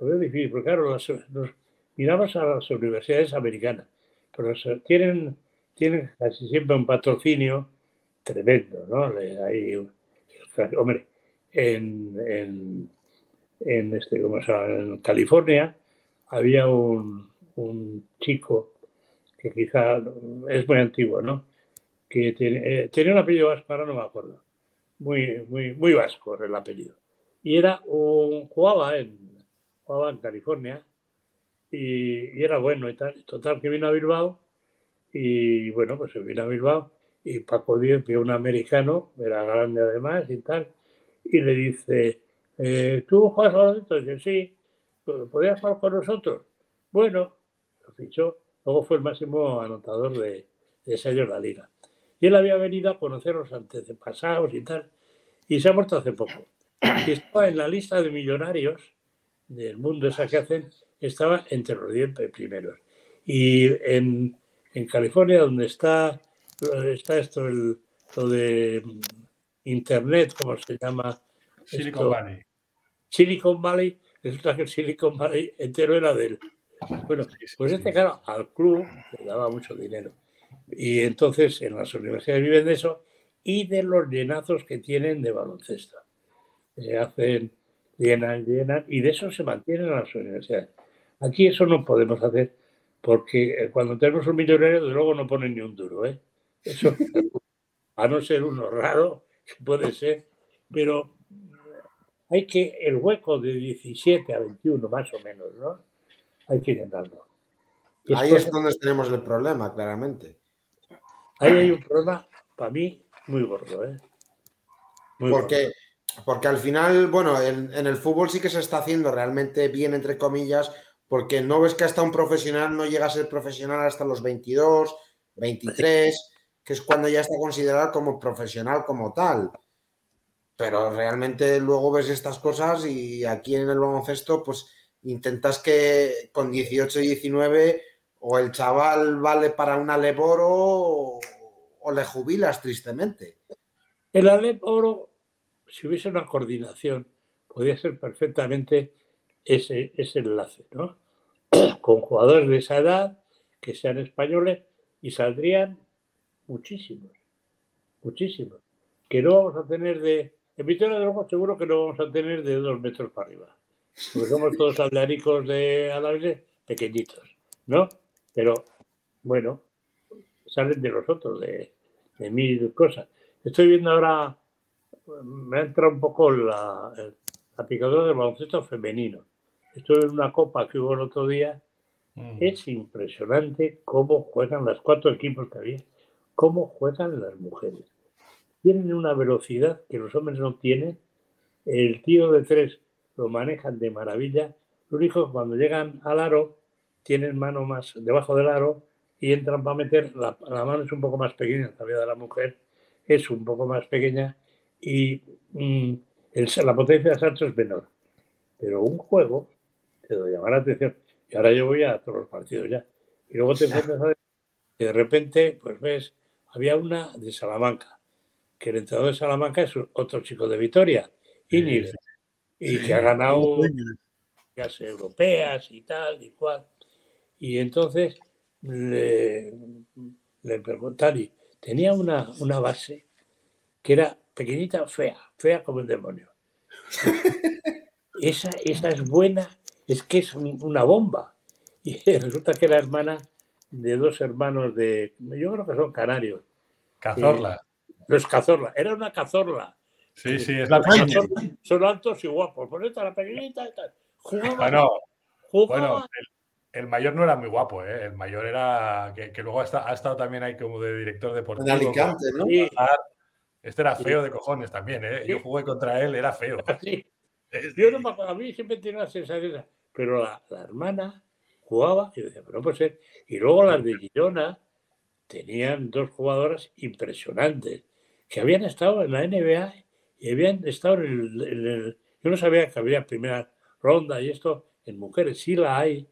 Lo veo difícil, porque claro, nos, miramos a las universidades americanas, pero tienen, tienen casi siempre un patrocinio tremendo, ¿no? Hay, hombre, en, en, este, en California había un, un chico que quizá es muy antiguo, ¿no? que eh, tenía un apellido vasco, ahora no me acuerdo. Muy, muy, muy vasco el apellido. Y era un, jugaba en, jugaba en California y, era bueno y tal. Total, que vino a Bilbao y bueno, pues se vino a Bilbao y Paco Díaz vio un americano, era grande además y tal, y le dice, eh, ¿tú juegas los Dice, sí, ¿podrías jugar con nosotros? Bueno, lo fichó. Luego fue el máximo anotador de, de ese año en la liga. Y él había venido a conocer los antepasados y tal, y se ha muerto hace poco. Y estaba en la lista de millonarios del mundo esa que hacen, estaba entre los 10 primeros. Y en, en California, donde está, está esto, el, lo de Internet, ¿cómo se llama? Silicon Valley. Silicon Valley, resulta que el Silicon Valley entero era de él. Bueno, pues este, claro, al club le daba mucho dinero. Y entonces en las universidades viven de eso y de los llenazos que tienen de baloncesto. Se hacen, llenan, llenan, y de eso se mantienen las universidades. Aquí eso no podemos hacer porque cuando tenemos un millonario, de luego no ponen ni un duro. ¿eh? Eso, a no ser uno raro, que puede ser, pero hay que, el hueco de 17 a 21 más o menos, ¿no? Hay que llenarlo. Ahí es donde tenemos el problema, claramente. Ahí hay un problema, para mí, muy gordo. ¿eh? porque, porque al final, bueno, en, el fútbol sí que se está haciendo realmente bien, entre comillas, porque no ves que hasta un profesional no llega a ser profesional hasta los 22, 23, que es cuando ya está considerado como profesional como tal. Pero realmente luego ves estas cosas y aquí en el baloncesto, pues intentas que con 18 y 19 o el chaval vale para un Alep Oro o, le jubilas tristemente. El Alep Oro, si hubiese una coordinación, podría ser perfectamente ese, ese enlace, ¿no? Con jugadores de esa edad que sean españoles y saldrían muchísimos, muchísimos. Que no vamos a tener de. En Vitoria de Luego seguro que no vamos a tener de dos metros para arriba. Porque somos todos aldeanicos de Alavés pequeñitos, ¿no? Pero bueno, salen de los otros, de, de mil cosas. Estoy viendo ahora, me ha entrado un poco la, la picadora del baloncesto femenino. Estuve en una copa que hubo el otro día. Mm. Es impresionante cómo juegan los cuatro equipos que había, cómo juegan las mujeres. Tienen una velocidad que los hombres no tienen. El tiro de tres lo manejan de maravilla. Lo único que cuando llegan al aro, tienen mano más debajo del aro y entran para meter. La, mano es un poco más pequeña, todavía de la mujer es un poco más pequeña y mm, la potencia de salto es menor. Pero un juego te lo llama la atención. Y ahora yo voy a todos los partidos ya. Y luego te encuentras a que de repente, pues ves, había una de Salamanca, que el entrenador de Salamanca es otro chico de Vitoria, Inir, y que ha ganado ligas europeas y tal y cual. Y entonces le, le preguntaron, tenía una, una base que era pequeñita, fea, fea como el demonio. esa, esa es buena, es que es una bomba. Y resulta que la hermana de dos hermanos de, yo creo que son canarios. Cazorla. Eh, los Cazorla, era una Cazorla. Sí, sí, es la Son altos y guapos, por esta la pequeñita y tal. bueno, bueno el, mayor no era muy guapo, ¿eh? el mayor era que, luego ha estado, ha estado, también ahí como de director deportivo. En Alicante, ¿no? Este era feo de cojones también, ¿eh? Yo jugué contra él, era feo. Sí. Yo no me a mí siempre tiene la sensación, pero la, hermana jugaba y decía, pero no puede ser. Y luego las de Girona tenían dos jugadoras impresionantes que habían estado en la NBA y habían estado en el, yo no sabía que había primera ronda y esto en mujeres sí la hay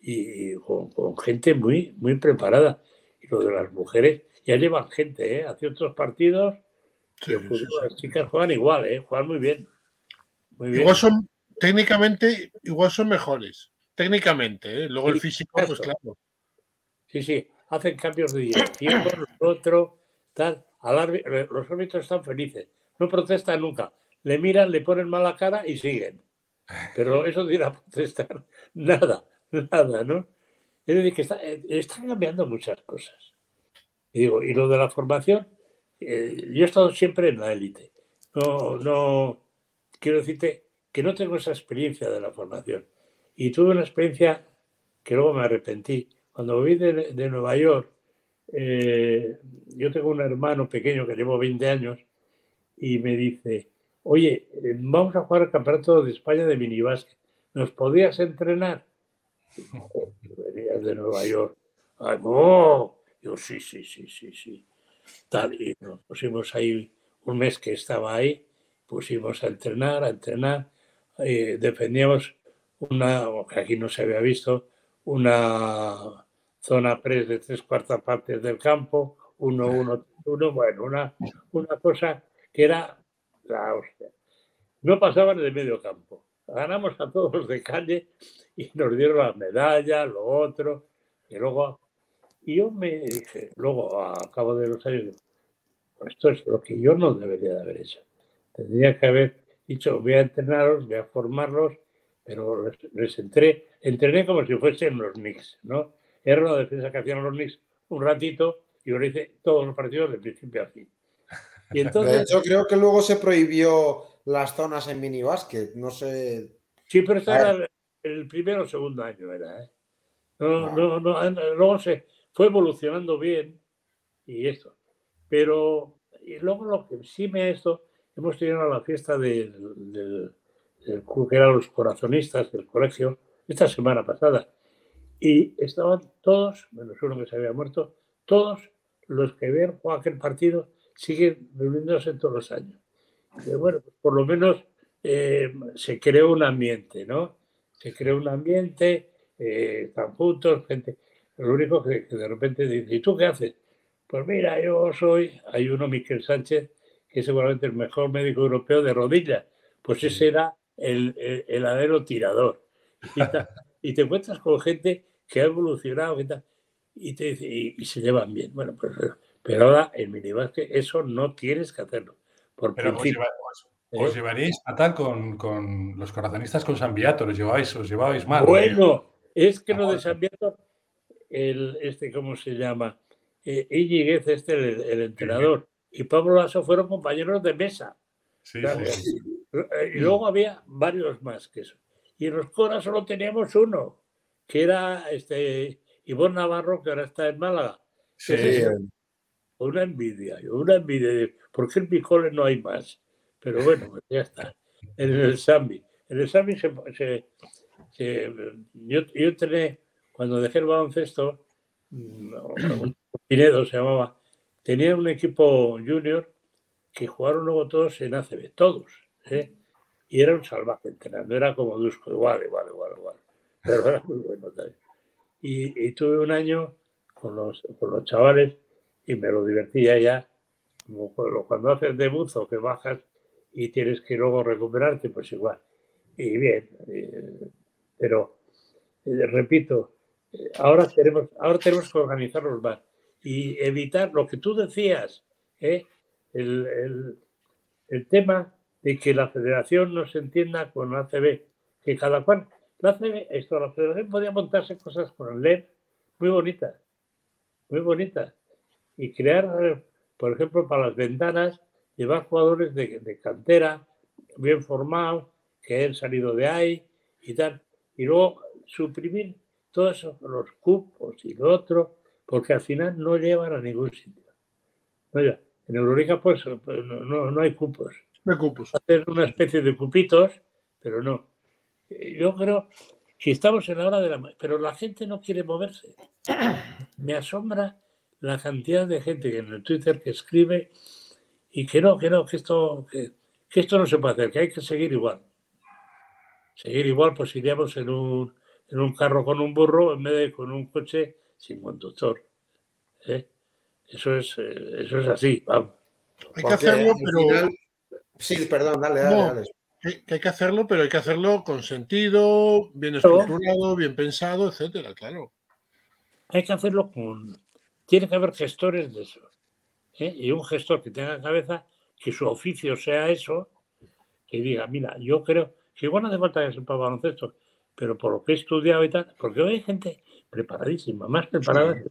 y, con, gente muy muy preparada y lo de las mujeres ya llevan gente ¿eh? hacia otros partidos las chicas juegan igual, ¿eh? juegan muy bien. Igual son, técnicamente, igual son mejores. Técnicamente, ¿eh? luego el físico, pues claro. Sí, sí, hacen cambios de dirección, otro, tal. Los árbitros están felices, no protestan nunca. Le miran, le ponen mala cara y siguen. Pero eso de ir a protestar, nada, nada, ¿no? Es decir, que eh, están cambiando muchas cosas. Y digo, y lo de la formación, eh, yo he estado siempre en la élite. No, no, quiero decirte que no tengo esa experiencia de la formación. Y tuve una experiencia que luego me arrepentí. Cuando de, de Nueva York, eh, yo tengo un hermano pequeño que llevo 20 años y me dice, oye, eh, vamos a jugar el campeonato de España de minibásquet. ¿Nos podías entrenar? Venías de Nueva York. Ay, no. Yo sí, sí, sí, sí, sí tal, y nos pusimos ahí un mes que estaba ahí, pusimos a entrenar, a entrenar, eh, defendíamos una, que aquí no se había visto, una zona pres de tres cuartas partes del campo, uno, uno, uno, bueno, una, una cosa que era la hostia. No pasaban de medio campo. Ganamos a todos de calle y nos dieron la medalla, lo otro, y luego y yo me dije, luego, a cabo de los años, esto es lo que yo no debería de haber hecho. Tendría que haber dicho, voy a entrenarlos, voy a formarlos, pero les, entré, entrené como si fuesen los Knicks, ¿no? Era una defensa que hacían los Knicks un ratito y lo hice todos los partidos de principio a fin. Y entonces, de hecho, creo que luego se prohibió las zonas en minibásquet, no sé. Sí, pero era el, primero o segundo año, era, ¿eh? No, no, no, luego se, fue evolucionando bien y esto. Pero y luego lo que sí me esto, hemos tenido la fiesta del, del, que eran los corazonistas del colegio esta semana pasada y estaban todos, menos uno que se había muerto, todos los que ven jugar aquel partido siguen reuniéndose todos los años. Y bueno, pues por lo menos eh, se creó un ambiente, ¿no? Se creó un ambiente, eh, están juntos, gente. Lo único que, de repente dice, ¿y tú qué haces? Pues mira, yo soy, hay uno, Miquel Sánchez, que es seguramente el mejor médico europeo de rodillas. Pues ese era el, el, tirador. Y, te encuentras con gente que ha evolucionado y, y, te dice, y, se llevan bien. Bueno, pues, pero ahora en minibásquet eso no tienes que hacerlo. Por pero os, ¿eh? llevaréis a con, con, los corazonistas con San Viato, los lleváis, os lleváis mal. Bueno, es que lo de San Viato el, este, ¿cómo se llama? Eh, este, el, entrenador, y Pablo Lasso fueron compañeros de mesa. y luego había varios más que eso. Y en los Cora solo teníamos uno, que era este Ivonne Navarro, que ahora está en Málaga. Sí. Una envidia, una envidia. ¿Por qué en Picole no hay más? Pero bueno, pues ya está. En el Sambi. En el Sambi se, yo, yo tenía, cuando dejé el baloncesto, mm, Pinedo se llamaba, tenía un equipo junior que jugaron luego todos en ACB, todos. ¿eh? Y era un salvaje entrenando, era como Dusko, igual, igual, igual, igual. Pero era muy bueno también. Y, tuve un año con los, con los chavales y me lo divertía ya, como cuando haces de buzo que bajas y tienes que luego recuperarte, pues igual. Y bien, eh, pero eh, repito, eh, ahora tenemos, ahora tenemos que organizarnos más y evitar lo que tú decías, el, el, el, tema de que la federación no se entienda con la ACB, que cada cual, la ACB, esto, la federación podía montarse cosas con el LED muy bonitas, muy bonitas, y crear, por ejemplo, para las ventanas, llevar jugadores de, de cantera, bien formados, que han salido de ahí y tal, y luego suprimir todos esos, los cupos y lo otro, porque al final no llevan a ningún sitio. en Euroliga pues, pues no, no, hay cupos. No hay cupos. Hacer una especie de cupitos, pero no. Yo creo que estamos en la hora de la... Pero la gente no quiere moverse. Me asombra la cantidad de gente que en el Twitter que escribe y que no, que no, que esto, que, esto no se puede hacer, que hay que seguir igual. Seguir igual, pues iríamos en un, en un carro con un burro en vez de con un coche sin conductor. ¿eh? Eso, es, eh, eso es así, vamos. Hay que hacerlo, pero... Sí, perdón, dale, dale, Que hay que hacerlo, pero hay que hacerlo con sentido, bien estructurado, bien pensado, etcétera, claro. Hay que hacerlo con. Tiene que haber gestores de eso. ¿eh? Y un gestor que tenga cabeza, que su oficio sea eso, que diga, mira, yo creo que igual no hace falta que sepa baloncesto, pero por lo que he estudiado y tal, porque hoy hay gente preparadísima, más preparada.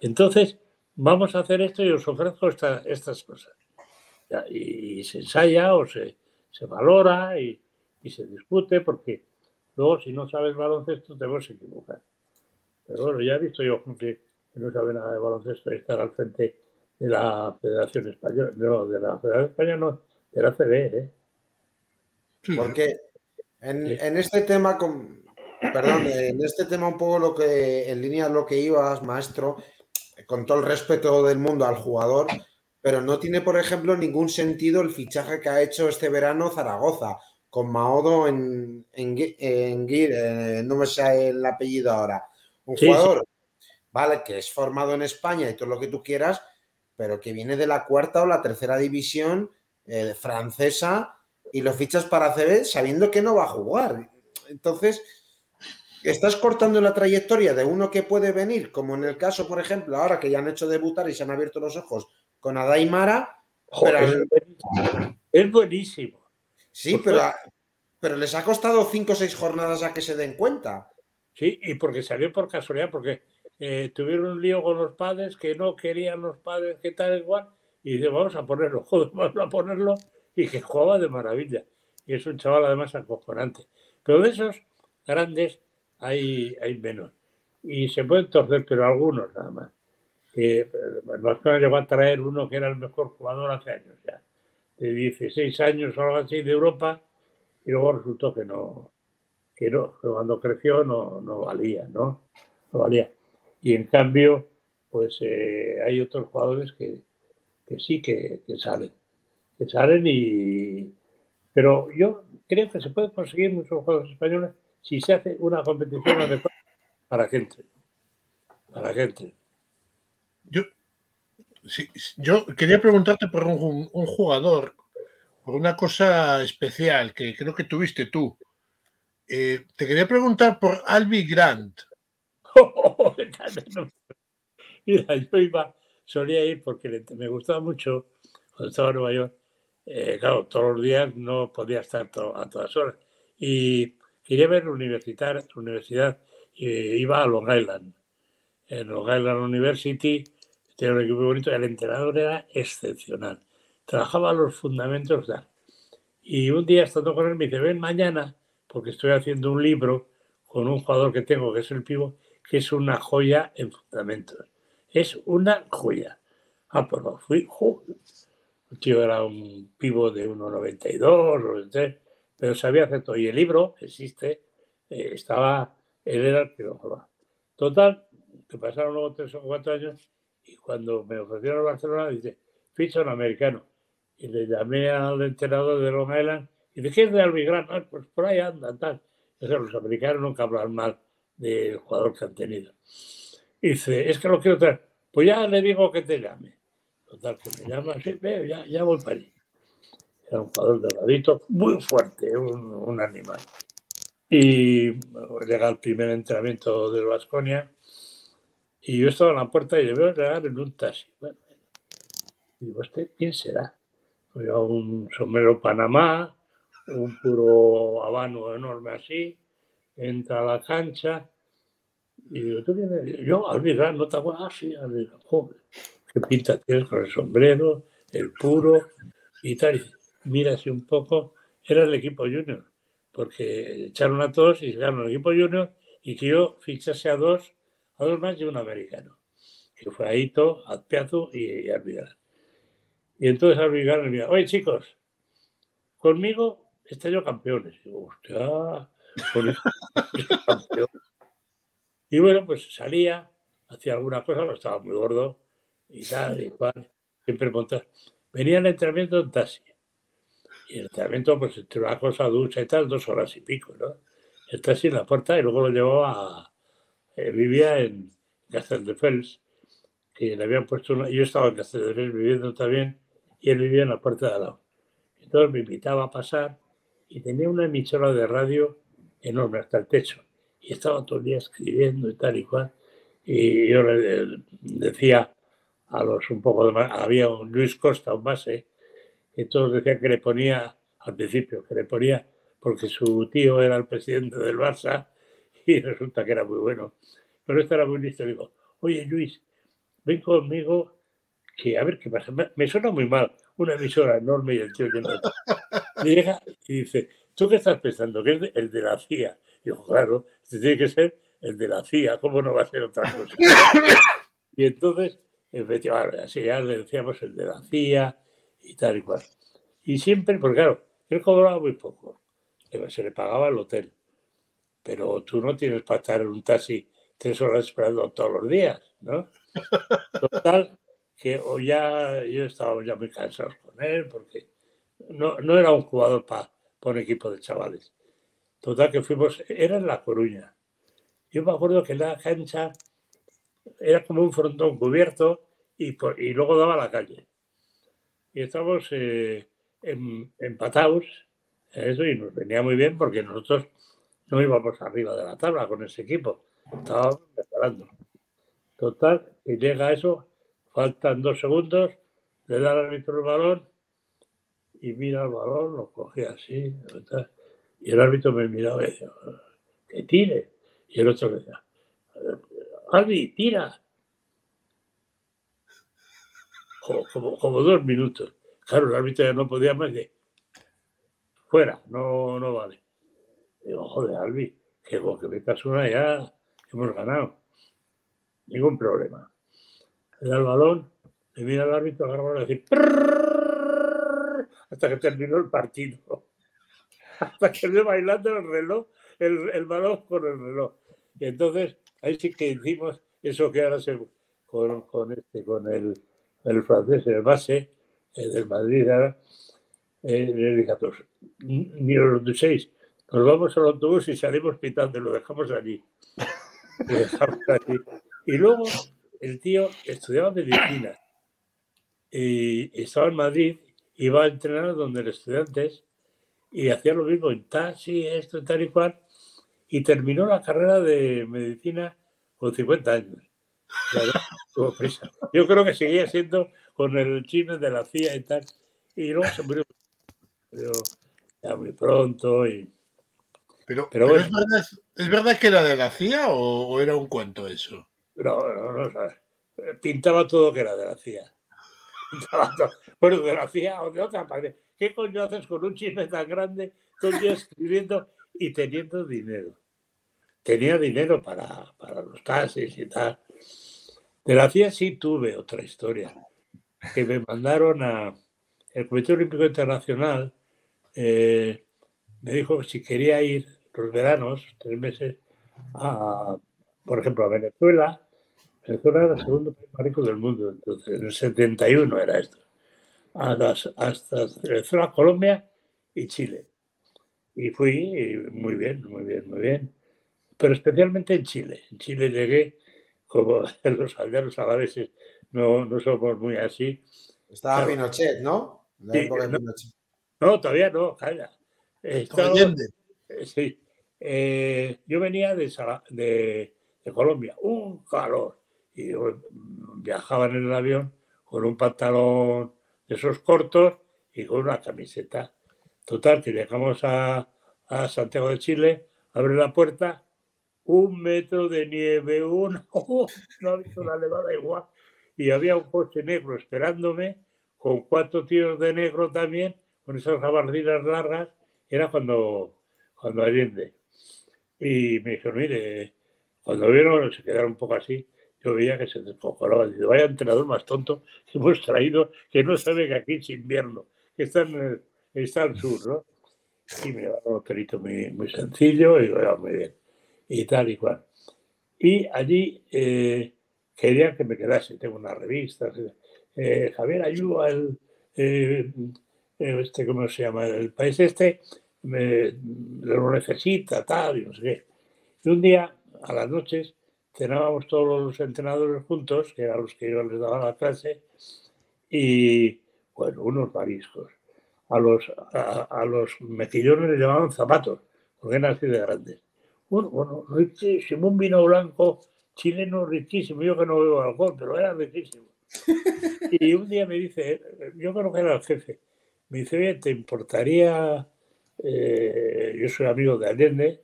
Entonces, vamos a hacer esto y os ofrezco estas cosas. y, se ensaya o se, se valora y, y, se discute, porque luego si no sabes baloncesto te vas a equivocar. Pero bueno, ya he visto yo que, no sabe nada de baloncesto y estar al frente de la Federación Española, no, de la Federación Española, no, de la CB, ¿eh? Porque en, en este tema, con, perdón, en este tema un poco lo que, en línea de lo que ibas, maestro, con todo el respeto del mundo al jugador, pero no tiene, por ejemplo, ningún sentido el fichaje que ha hecho este verano Zaragoza, con Maodo en, en, en eh, no me sé el apellido ahora. Un jugador, vale, que es formado en España y todo lo que tú quieras, pero que viene de la cuarta o la tercera división eh, francesa y lo fichas para CB sabiendo que no va a jugar. Entonces, estás cortando la trayectoria de uno que puede venir, como en el caso, por ejemplo, ahora que ya han hecho debutar y se han abierto los ojos con Adaimara. es buenísimo. Sí, pero, pero les ha costado cinco o seis jornadas a que se den cuenta. Sí, y porque salió por casualidad, porque eh, tuvieron un lío con los padres que no querían los padres que tal igual, y dice, vamos a ponerlo, joder, vamos a ponerlo, y que jugaba de maravilla. Y es un chaval además acojonante. Pero de esos grandes hay, hay menos. Y se pueden torcer, pero algunos nada más. Que Barcelona llegó a traer uno que era el mejor jugador hace años ya, de 16 años o algo así de Europa, y luego resultó que no, que no, cuando creció no, no valía, ¿no? No valía. Y en cambio, pues eh, hay otros jugadores que, que sí que, que, salen, que salen y... Pero yo creo que se puede conseguir muchos jugadores españoles si se hace una competición adecuada para gente. Para gente. Yo, yo quería preguntarte por un, un, jugador, por una cosa especial que creo que tuviste tú. Eh, te quería preguntar por Albi Grant. Mira, yo iba, solía ir porque me gustaba mucho cuando estaba en Nueva York. Eh, claro, todos los días no podía estar a todas horas. Y quería ver la universidad, universidad y iba a Long Island. En Long Island University tenía un equipo bonito. El entrenador era excepcional. Trabajaba los fundamentos de Y un día estando con él me dice, ven mañana, porque estoy haciendo un libro con un jugador que tengo, que es el Pivo, que es una joya en fundamentos. Es una joya. Ah, pues no, fui, el tío era un pivo de 1,92, pero sabía hacer todo. Y el libro existe, eh, estaba, él era el pivo. Total, que pasaron luego tres o cuatro años y cuando me ofrecieron a Barcelona, dice, ficha un americano. Y le llamé al entrenador de Long Island y dije, ¿qué es de Albigran? Ah, pues por ahí anda, tal. los americanos nunca hablan mal del jugador que han tenido. Y dice, es que lo quiero traer. Pues ya le digo que te llame. Total, que me llama, sí, veo, ya, ya voy para allí. Era un jugador delgadito, muy fuerte, un, un animal. Y llega el primer entrenamiento del Vasconia y yo estaba en la puerta y le veo llegar en un taxi. Bueno, digo, ¿este quién será? Lleva un sombrero Panamá, un puro habano enorme así, entra a la cancha y digo, ¿tú vienes? Yo, Alvira, no te acuerdas, ah, sí, Alvira, joder, qué pinta tienes con el sombrero, el puro y tal. mira así un poco, era el equipo junior, porque echaron a todos y llegaron al equipo junior y que yo fichase a dos a dos más y un americano, que fue Aito, Azpiazu y, y Y entonces Arbigar me dijo, oye chicos, conmigo yo campeones. Y bueno, pues salía, hacía alguna cosa, no estaba muy gordo y tal, y cual, siempre montar. Venía el entrenamiento en taxi. Y el entrenamiento, pues entre una cosa, ducha y tal, dos horas y pico, ¿no? El taxi en la puerta y luego lo llevaba a, eh, vivía en Castelldefels, que le habían puesto una, yo estaba en Castelldefels viviendo también, y él vivía en la puerta de al lado. Entonces me invitaba a pasar y tenía una emisora de radio enorme hasta el techo. Y estaba todo el día escribiendo y tal y cual. Y yo le decía a los un poco de más, había un Luis Costa, un base, que todos decían que le ponía, al principio, que le ponía, porque su tío era el presidente del Barça y resulta que era muy bueno. Pero este era muy listo. Digo, oye Luis, ven conmigo, que a ver qué pasa. Me, suena muy mal, una emisora enorme y el tío y dice, ¿tú qué estás pensando? Que es el de la CIA. Digo, claro, este tiene que ser el de la CIA, ¿cómo no va a ser otra cosa? Y entonces, efectivamente, así ya le decíamos el de la CIA y tal y cual. Y siempre, porque claro, él cobraba muy poco. Se le pagaba el hotel pero tú no tienes para estar en un taxi tres horas esperando todos los días, ¿no? Total, que o ya yo estaba ya muy cansado con él porque no, no era un jugador para un equipo de chavales. Total, que fuimos, era en La Coruña. Yo me acuerdo que la cancha era como un frontón cubierto y, y luego daba la calle. Y estábamos eh, empatados en eso y nos venía muy bien porque nosotros no íbamos arriba de la tabla con ese equipo. Estábamos preparando. Total, y llega eso, faltan dos segundos, le da al árbitro el balón y mira el balón, lo coge así, y el árbitro me miraba y decía, que tire. Y el otro me decía, Albi, tira. Como, como, dos minutos. Claro, el árbitro ya no podía más de fuera, no, no vale. Digo, joder, Albi, que vos que metas una ya hemos ganado. Ningún problema. Le da el balón, le mira al árbitro, agarra y dice hasta que terminó el partido. Hasta que ve bailando el reloj, el, el, balón con el reloj. Y entonces, ahí sí que hicimos eso que ahora se, con, con, este, con el, el francés, el base el del Madrid, ahora, eh, le dije a todos, ni los de seis, nos vamos al autobús y salimos pitando, lo dejamos allí. Y luego el tío estudiaba medicina y estaba en Madrid, iba a entrenar donde los estudiantes y hacía lo mismo en taxi, esto, tal y cual, y terminó la carrera de medicina con 50 años. Yo creo que seguía siendo con el chino de la CIA y tal, y luego se murió ya muy pronto y pero, es, verdad, que era de la CIA o, era un cuento eso? No, no, no, pintaba todo que era de la CIA. bueno, de la CIA o de otra parte. ¿Qué coño haces con un chisme tan grande todo el día escribiendo y teniendo dinero? Tenía dinero para, para los taxis y tal. De la CIA sí tuve otra historia, que me mandaron a el Comité Olímpico Internacional, eh, me dijo que si quería ir los veranos, tres meses, a, por ejemplo, a Venezuela. Venezuela era el segundo país más rico del mundo, entonces en el 71 era esto. A las, hasta Venezuela, Colombia y Chile. Y fui muy bien, muy bien, muy bien. Pero especialmente en Chile. En Chile llegué, como los aldeanos alaveses no, no somos muy así. Estaba Pinochet, ¿no? no, todavía no, calla. Estaba, sí. Eh, yo venía de, Colombia, un calor. Y yo viajaba en el avión con un pantalón de esos cortos y con una camiseta. Total, que llegamos a, Santiago de Chile, abre la puerta, un metro de nieve, uno, no había una levada igual. Y había un coche negro esperándome, con cuatro tíos de negro también, con esas gabardinas largas. Era cuando, cuando Allende. Y me dijeron, mire, cuando vieron, se quedaron un poco así, yo veía que se descojonaban. Dice, vaya entrenador más tonto que hemos traído, que no sabe que aquí es invierno, que está, en está al sur, ¿no? Y me daba un hotelito muy, muy sencillo y bueno, muy bien. Y tal y cual. Y allí eh, querían que me quedase. Tengo una revista. Eh, Javier ayuda el, eh, este, ¿cómo se llama? El país este me, lo necesita, tal, y no sé qué. Y un día, a las noches, cenábamos todos los entrenadores juntos, que eran los que yo les daba la clase, y, bueno, unos mariscos. A los, a, los mejillones les llamaban zapatos, porque eran así de grandes. Bueno, bueno, riquísimo, un vino blanco chileno riquísimo. Yo que no bebo alcohol, pero era riquísimo. Y un día me dice, yo creo que era el jefe, me dice, oye, ¿te importaría eh, yo soy amigo de Allende,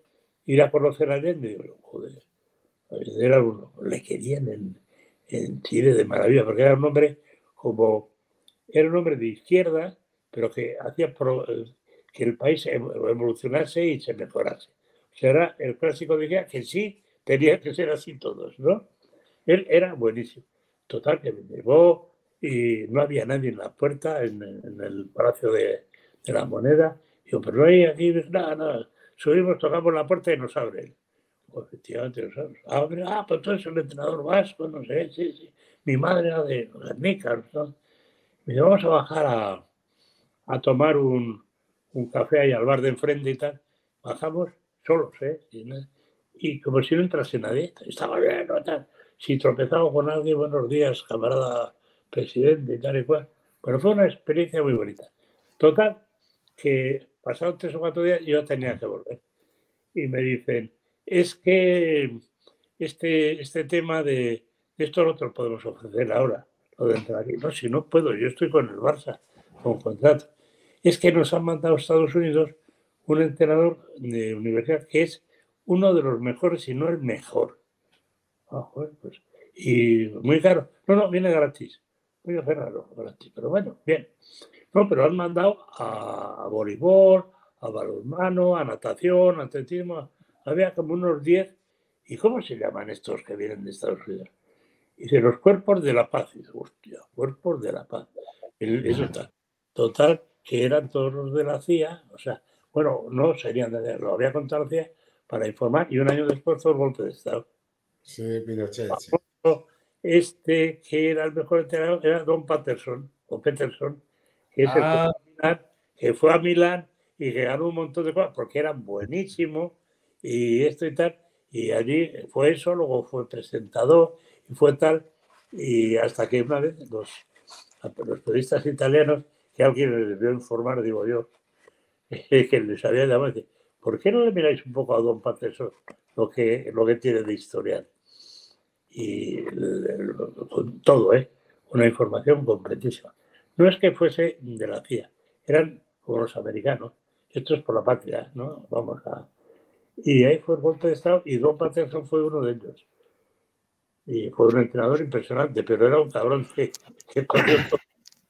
ir a conocer a Allende, y digo, joder, era uno, le querían en, en, Chile de maravilla, porque era un hombre como, era un hombre de izquierda, pero que hacía que el país evolucionase y se mejorase. O sea, era el clásico de que sí, tenía que ser así todos, ¿no? Él era buenísimo. Total, que me llevó y no había nadie en la puerta, en, en el Palacio de, de la Moneda, Digo, pero no hay aquí nada, nada. Subimos, tocamos la puerta y nos abren. Pues, efectivamente nos abre. Ah, pues entonces el entrenador vasco, no sé, sí, sí. Mi madre era de Guernica, ¿no? Me dice, vamos a bajar a, a tomar un, un, café ahí al bar de enfrente y tal. Bajamos solos, ¿eh? Y, y como si no entrase nadie. Estaba bien, ¿no? Tal. Si tropezamos con alguien, buenos días, camarada presidente y tal y cual. Pero fue una experiencia muy bonita. Total, que pasados tres o cuatro días yo tenía que volver. Y me dicen, es que este, este tema de, esto lo podemos ofrecer ahora, lo de entrar aquí. No, si no puedo, yo estoy con el Barça, con contrato. Es que nos han mandado a Estados Unidos un entrenador de universidad que es uno de los mejores, y no el mejor. Ah, pues, y muy caro. No, no, viene gratis. Muy raro, gratis. Pero bueno, bien. No, pero han mandado a, voleibol, a balonmano, a natación, a atletismo. Había como unos 10. ¿Y cómo se llaman estos que vienen de Estados Unidos? Dice, los cuerpos de la paz. dice, hostia, cuerpos de la paz. eso está. Total, que eran todos los de la CIA, o sea, bueno, no serían de lo había contado la CIA para informar y un año después fue el golpe de Estado. Sí, Pinochet. Este que era el mejor entrenador era Don Patterson, o Peterson, que, ah. que fue a Milán y que ganó un montón de cosas porque era buenísimo y esto y tal. Y allí fue eso, luego fue presentador y fue tal. Y hasta que una vez los, los periodistas italianos, que alguien les debió informar, digo yo, que les había llamado, dice, ¿por qué no le miráis un poco a Don Patterson lo que, lo que tiene de historial? Y con todo, ¿eh? Una información completísima. No es que fuese de la CIA, eran como los americanos. Esto es por la patria, ¿no? Vamos a. Y ahí fue el golpe de Estado y Don Patterson fue uno de ellos. Y fue un entrenador impresionante, pero era un cabrón que, que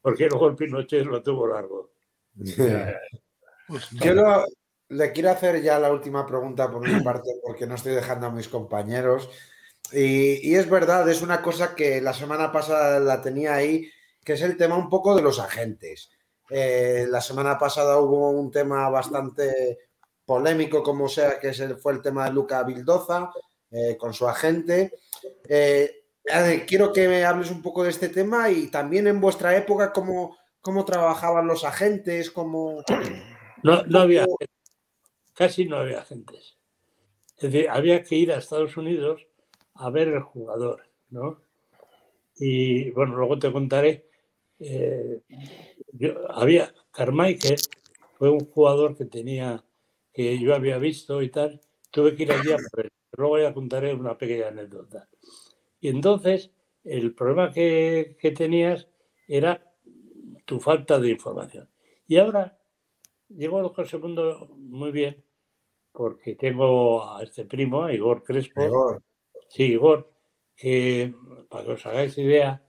porque luego Pinochet lo tuvo largo. Pues Yo le quiero hacer ya la última pregunta por mi parte, porque no estoy dejando a mis compañeros. Y, es verdad, es una cosa que la semana pasada la tenía ahí, que es el tema un poco de los agentes. Eh, la semana pasada hubo un tema bastante polémico, como sea, que fue el tema de Luca Bildoza eh, con su agente. Eh, quiero que me hables un poco de este tema y también en vuestra época, cómo, cómo trabajaban los agentes, cómo... No, no había, casi no había agentes. Es decir, había que ir a Estados Unidos a ver el jugador, ¿no? Y bueno, luego te contaré. Eh, había Carmichael, fue un jugador que tenía, que yo había visto y tal. Tuve que ir allí a ver. Luego ya contaré una pequeña anécdota. Y entonces, el problema que, que tenías era tu falta de información. Y ahora llegó el José Mundo muy bien, porque tengo a este primo, a Igor Crespo. Sí, Igor, que para que os hagáis idea,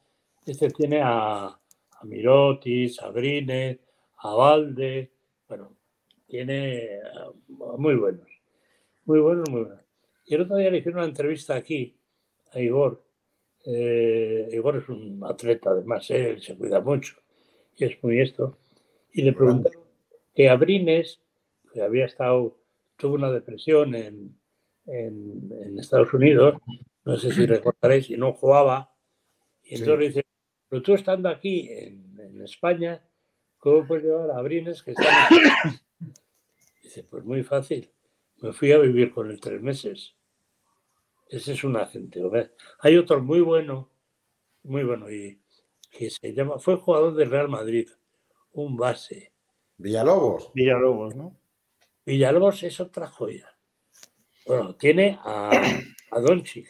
este tiene a, a Miroti, Sabrine, a Valde, bueno, tiene muy buenos, muy buenos, muy buenos. Y el otro día le hicieron una entrevista aquí a Igor. Eh, Igor es un atleta, además, ¿eh? él se cuida mucho y es muy esto. Y le preguntaron que Abrines, que había estado, tuvo una depresión en, en, Estados Unidos, no sé si recordaréis, y no jugaba. Y entonces le dice, pero tú estando aquí en, en, España, ¿cómo puedes llevar a Abrines que está aquí? Dice, pues muy fácil. Me fui a vivir con él tres meses. Ese es un agente. Hay otro muy bueno, muy bueno, y que se llama, fue jugador del Real Madrid, un base. Villalobos. Villalobos, ¿no? Villalobos es otra joya. Bueno, tiene a, a Doncic.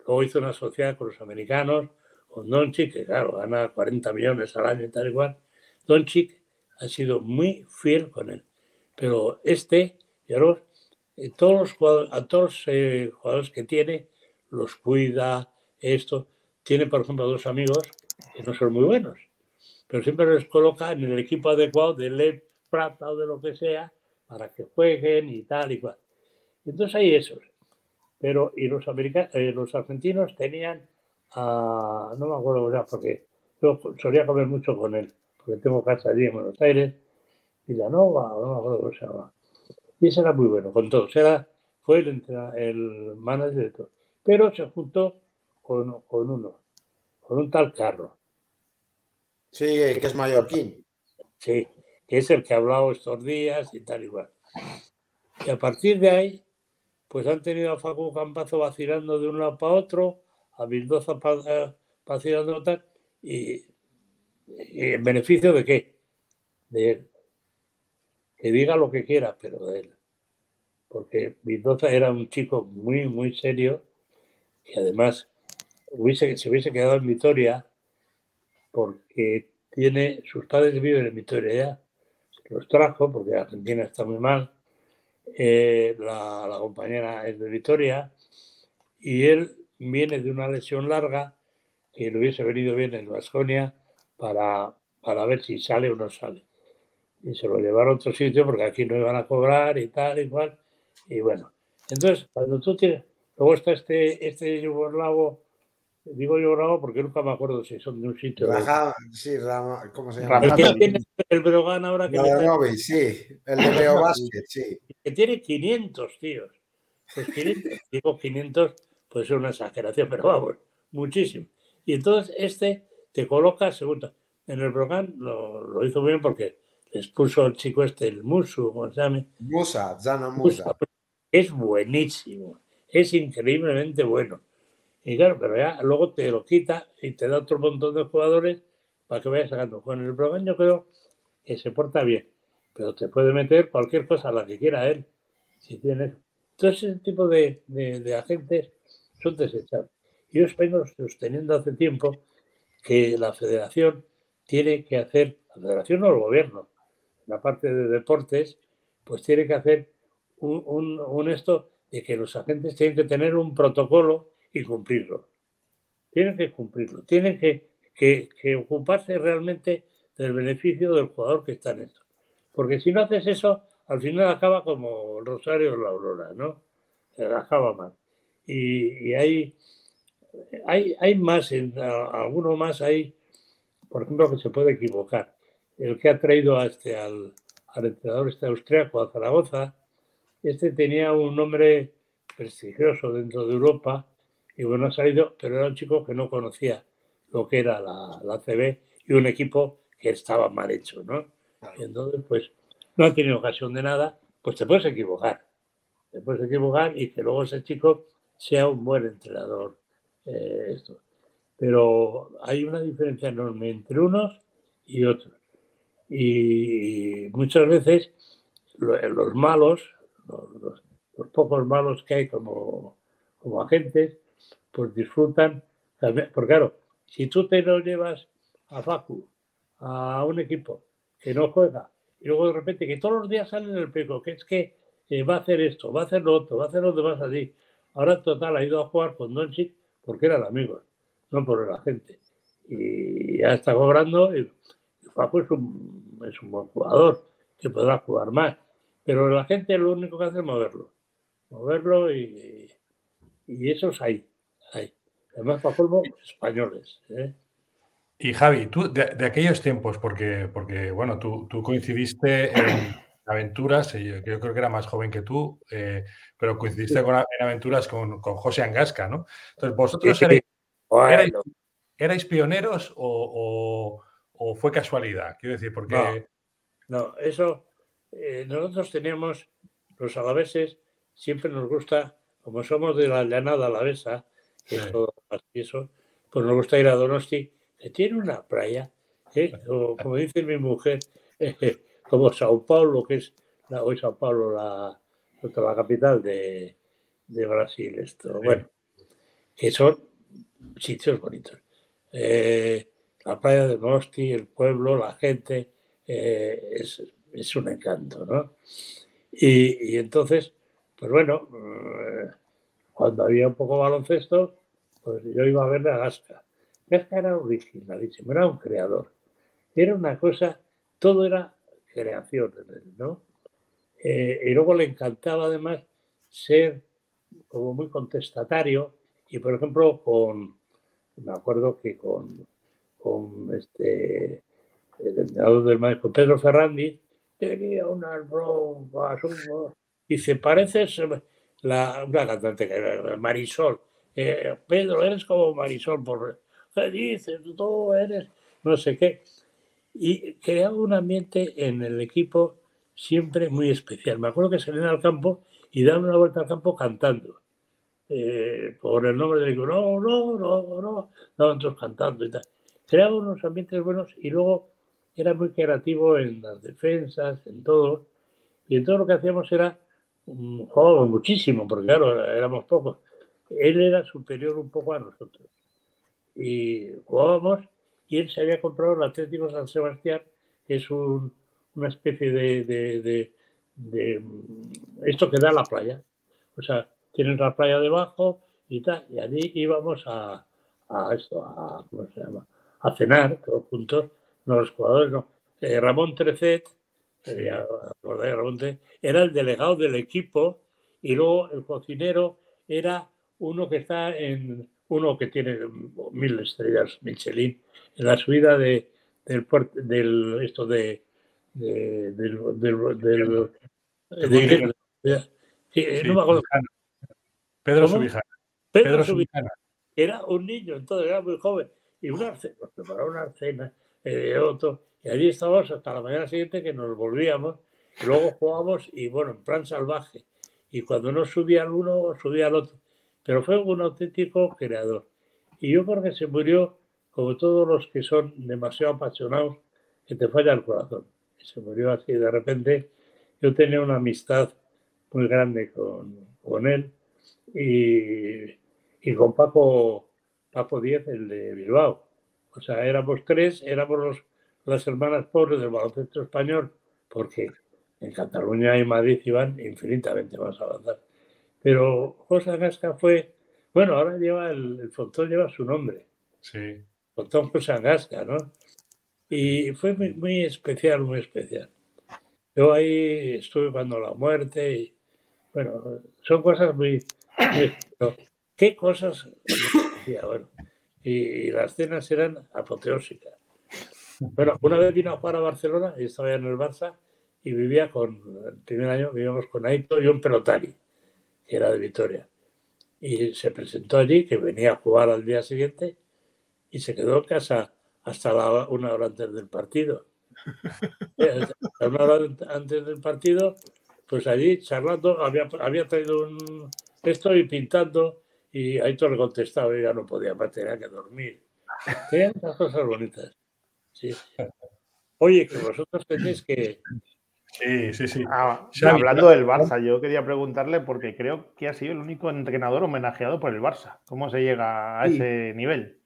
Luego hizo una sociedad con los americanos, con Doncic, que claro, gana 40 millones al año y tal igual. Doncic ha sido muy fiel con él. Pero este, Villalobos, eh, todos los jugadores, a todos los eh, jugadores que tiene, los cuida, esto. Tiene, por ejemplo, dos amigos que no son muy buenos, pero siempre los coloca en el equipo adecuado de LED Prata o de lo que sea para que jueguen y tal y cual. Entonces hay esos. Pero, y los, americanos, eh, los argentinos tenían, no me acuerdo ya, porque yo solía comer mucho con él, porque tengo casa allí en Buenos Aires, Villanova, no me acuerdo cómo se llama. Y ese era muy bueno, con todos. Era, fue el, el manager de todo. Pero se juntó con, con uno, con un tal carro. Sí, que es mallorquín. Sí, que es el que ha hablado estos días y tal igual. Y a partir de ahí, pues han tenido a Facu Campazo vacilando de un lado para otro, a eh, vacilando tal, y, en beneficio de qué? De él. Que diga lo que quiera, pero de él. Porque Bildoza era un chico muy, muy serio y además hubiese, se hubiese quedado en Vitoria porque tiene, sus padres viven en Vitoria ya, los trajo porque Argentina está muy mal, eh, la, la, compañera es de Vitoria y él viene de una lesión larga que le hubiese venido bien en Vasconia para, para ver si sale o no sale. Y se lo llevaron a otro sitio porque aquí no iban a cobrar y tal y cual. Y bueno, entonces cuando tú tienes, luego está este, este yugoslavo Digo yo bravo porque nunca me acuerdo si son de un sitio. sí, ¿cómo se llama? El que tiene el Brogan ahora que. Robin, sí, el de Leo Basket, sí. Que tiene 500 tíos. Pues 500, digo 500, pues es una exageración, pero vamos, muchísimo. Y entonces este te coloca segundo. En el Brogan lo, lo hizo bien porque les puso el chico este, el Musu, ¿cómo se llama? Musa, Zana Musa. Es buenísimo, es increíblemente bueno y claro, pero ya luego te lo quita y te da otro montón de jugadores para que vayas sacando. Con el Brogan yo creo que se porta bien, pero te puede meter cualquier cosa a la que quiera él. Si tienes. Entonces, ese tipo de, de, agentes son desechables. Yo vengo sosteniendo hace tiempo que la federación tiene que hacer, la federación o el gobierno, la parte de deportes, pues tiene que hacer un esto de que los agentes tienen que tener un protocolo y cumplirlo. Tienen que cumplirlo, tienen que, que, ocuparse realmente del beneficio del jugador que está en esto. Porque si no haces eso, al final acaba como Rosario o la Aurora, ¿no? Acaba mal. Y, hay, hay, hay más, en, alguno más hay, por ejemplo, que se puede equivocar. El que ha traído a este, al, al entrenador este austriaco a Zaragoza, este tenía un nombre prestigioso dentro de Europa y bueno, ha salido, pero era un chico que no conocía lo que era la, la CB y un equipo que estaba mal hecho, ¿no? Y entonces, pues, no ha tenido ocasión de nada, pues te puedes equivocar. Te puedes equivocar y que luego ese chico sea un buen entrenador. Eh, esto. Pero hay una diferencia enorme entre unos y otros. Y muchas veces los malos, los, pocos malos que hay como, como agentes, pues disfrutan también. Porque claro, si tú te lo llevas a Facu, a un equipo que no juega, y luego de repente que todos los días sale en el pico, que es que eh, va a hacer esto, va a hacer lo otro, va a hacer lo demás así. Ahora total ha ido a jugar con Doncic porque eran amigos, no por la gente. Y ya está cobrando y Facu es un, es un buen jugador que podrá jugar más. Pero la gente lo único que hace es moverlo. Moverlo y, y esos hay. hay. Además, para colmo, españoles. ¿eh? Y Javi, tú de, aquellos tiempos, porque, porque bueno, tú, tú coincidiste en aventuras, yo, yo, creo que era más joven que tú, eh, pero coincidiste con, en aventuras con, con, José Angasca, ¿no? Entonces, ¿vosotros erais, pioneros o, o, fue casualidad? Quiero decir, porque... No, eso, eh, nosotros teníamos, los alaveses, siempre nos gusta, como somos de la llanada alavesa, eso, eso, pues nos gusta ir a Donosti tiene una playa, ¿eh? como dice mi mujer, como Sao Paulo, que es la, hoy Sao Paulo, la, la capital de, de Brasil. Esto, bueno, que son sitios bonitos. Eh, la playa de Nosti, el pueblo, la gente, eh, es, es, un encanto, ¿no? Y, y entonces, pues bueno, cuando había un poco baloncesto, pues yo iba a ver a Gasca Kafka era originalísimo, era un creador. Era una cosa, todo era creación, ¿no? Eh, y luego le encantaba además ser como muy contestatario y por ejemplo con, me acuerdo que con, con este, el entrenador del maestro Pedro Ferrandi tenía unas bromas, y se parece la, una cantante que era Marisol. Eh, Pedro, eres como Marisol por, ¿qué dices? Tú eres no sé qué. Y creaba un ambiente en el equipo siempre muy especial. Me acuerdo que salían al campo y daban una vuelta al campo cantando. Eh, por el nombre del equipo, no, no, no, no, estaban todos cantando y tal. Creaba unos ambientes buenos y luego era muy creativo en las defensas, en todo. Y en todo lo que hacíamos era, un juego muchísimo, porque claro, éramos pocos. Él era superior un poco a nosotros y jugábamos y él se había comprado el Atlético San Sebastián, que es una especie de, de, esto que da la playa. O sea, tienen la playa debajo y tal, y allí íbamos a, a esto, a, ¿cómo se llama? A cenar todos juntos, no los jugadores, no. Eh, Ramón Trecet, era el delegado del equipo y luego el cocinero era uno que está en, uno que tiene mil estrellas Michelin, en la subida de, del, del esto de, del, del, Pedro Subijana. Pedro, Subijana. Era un niño, entonces era muy joven. Y una cena, nos preparó una cena, eh, otro, y allí estábamos hasta la mañana siguiente que nos volvíamos, y luego jugábamos y bueno, en plan salvaje. Y cuando no subía el uno, subía el otro pero fue un auténtico creador. Y yo creo que se murió como todos los que son demasiado apasionados, que te falla el corazón. Y se murió así de repente. Yo tenía una amistad muy grande con, con él y, con Paco, Paco Díez, el de Bilbao. O sea, éramos tres, éramos los, las hermanas pobres del baloncesto español, porque en Cataluña y Madrid iban infinitamente más avanzados. Pero José Angasca fue, bueno, ahora lleva el, el frontón lleva su nombre. Sí. Frontón José Angasca, ¿no? Y fue muy, especial, muy especial. Yo ahí estuve cuando la muerte y, bueno, son cosas muy... ¿Qué cosas? Bueno, y, las cenas eran apoteósicas. Bueno, una vez vino a jugar a Barcelona y estaba ya en el Barça y vivía con, el primer año vivíamos con Aito y un pelotari, que era de Vitoria. Y se presentó allí, que venía a jugar al día siguiente y se quedó en casa hasta la, una hora antes del partido. una hora antes del partido, pues allí charlando, había, había traído un estoy pintando y Aito le contestaba y ya no podía más, tenía que dormir. Tenían esas cosas bonitas. Sí. Oye, que vosotros tenéis que, Sí, sí, sí. Ah, hablando del Barça, yo quería preguntarle porque creo que ha sido el único entrenador homenajeado por el Barça. ¿Cómo se llega a ese nivel?